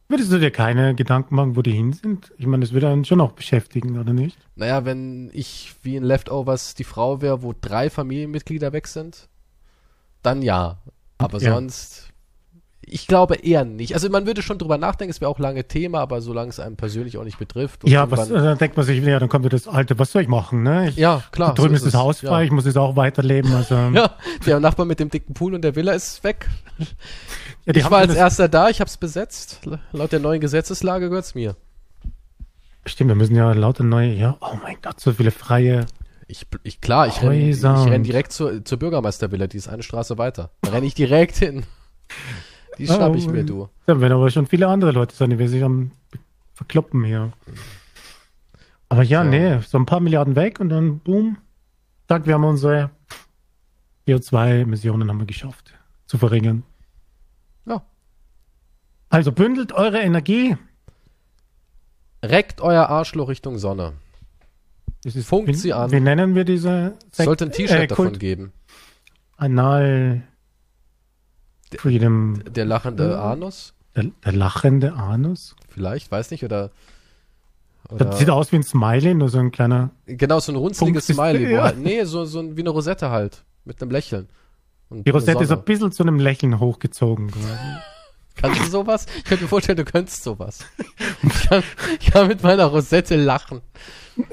Speaker 2: Würdest du dir keine Gedanken machen, wo die hin sind? Ich meine, das würde einen schon auch beschäftigen, oder nicht?
Speaker 1: Naja, wenn ich wie in Leftovers die Frau wäre, wo drei Familienmitglieder weg sind, dann ja. Aber
Speaker 2: Ja.
Speaker 1: sonst, ich glaube eher nicht. Also man würde schon drüber nachdenken, es wäre auch lange Thema, aber solange es einem persönlich auch nicht betrifft.
Speaker 2: Ja, was, dann denkt man sich, ja, dann kommt das Alte, was soll ich machen, ne? Ich,
Speaker 1: ja, klar.
Speaker 2: drüben
Speaker 1: so
Speaker 2: ist das Haus
Speaker 1: es.
Speaker 2: frei,
Speaker 1: Ja.
Speaker 2: ich muss jetzt auch weiterleben, also. [laughs]
Speaker 1: Ja, der Nachbar mit dem dicken Pool und der Villa ist weg.
Speaker 2: Ja,
Speaker 1: ich war als erster da, ich hab's besetzt. Laut der neuen Gesetzeslage gehört's mir.
Speaker 2: Stimmt, wir müssen ja lauter neue, ja, oh mein Gott, so viele freie.
Speaker 1: Ich, ich klar, ich renn, ich
Speaker 2: Häuser
Speaker 1: renn direkt zur, zur Bürgermeistervilla, die ist eine Straße weiter. Da renne ich direkt hin. Die schnapp
Speaker 2: Oh,
Speaker 1: ich mir, du.
Speaker 2: Da werden aber schon viele andere Leute sein, die wir sich am Verkloppen hier. Aber ja,
Speaker 1: So.
Speaker 2: nee, so ein paar Milliarden weg und dann boom, zack, wir haben unsere CO2-Emissionen haben wir geschafft zu verringern.
Speaker 1: Ja.
Speaker 2: Also bündelt eure Energie.
Speaker 1: Reckt euer Arschloch Richtung Sonne.
Speaker 2: Das ist,
Speaker 1: Funkt
Speaker 2: wie,
Speaker 1: sie an.
Speaker 2: Wie nennen wir diese
Speaker 1: Es
Speaker 2: Sekt-
Speaker 1: sollte ein T-Shirt
Speaker 2: äh,
Speaker 1: davon geben.
Speaker 2: Anal Freedom.
Speaker 1: Der lachende
Speaker 2: Ja.
Speaker 1: Anus?
Speaker 2: Der, der lachende Anus.
Speaker 1: Vielleicht, weiß nicht, oder.
Speaker 2: Das
Speaker 1: oder
Speaker 2: sieht aus wie ein Smiley, nur so ein kleiner.
Speaker 1: genau, so ein runzliges Smiley.
Speaker 2: Ja.
Speaker 1: halt, nee, so, so ein, wie eine Rosette halt. Mit einem Lächeln. Und
Speaker 2: Die Rosette ist ein bisschen zu einem Lächeln hochgezogen. quasi. [laughs]
Speaker 1: Kannst du sowas? Ich könnte mir vorstellen, du könntest sowas. [laughs] Ich kann, ich kann mit meiner Rosette lachen.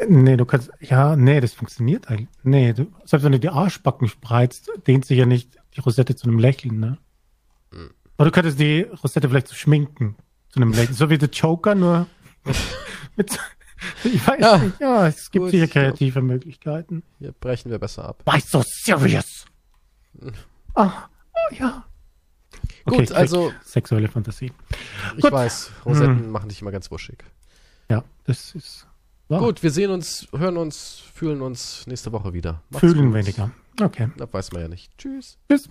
Speaker 2: Nee, du kannst, ja, nee, das funktioniert eigentlich. Nee, du, selbst wenn du die Arschbacken spreizt, dehnt sich ja nicht die Rosette zu einem Lächeln, ne?
Speaker 1: Hm.
Speaker 2: Oder du könntest die Rosette vielleicht so schminken zu einem Lächeln. So wie der Joker, nur [laughs] mit, ich weiß
Speaker 1: Ja.
Speaker 2: nicht, ja, es gibt
Speaker 1: Gut,
Speaker 2: sicher kreative Möglichkeiten.
Speaker 1: Hier brechen wir besser ab.
Speaker 2: Why so serious?
Speaker 1: Hm. [laughs]
Speaker 2: Ah, oh ja. Okay,
Speaker 1: Gut, also
Speaker 2: sexuelle Fantasie.
Speaker 1: ich
Speaker 2: Gut.
Speaker 1: weiß, Rosetten machen dich immer ganz wuschig.
Speaker 2: Ja, das ist wahr.
Speaker 1: Gut, wir sehen uns, hören uns, fühlen uns nächste Woche wieder. Macht's
Speaker 2: Fühlen
Speaker 1: gut.
Speaker 2: weniger. Okay.
Speaker 1: Das weiß man ja nicht. Tschüss.
Speaker 2: Tschüss.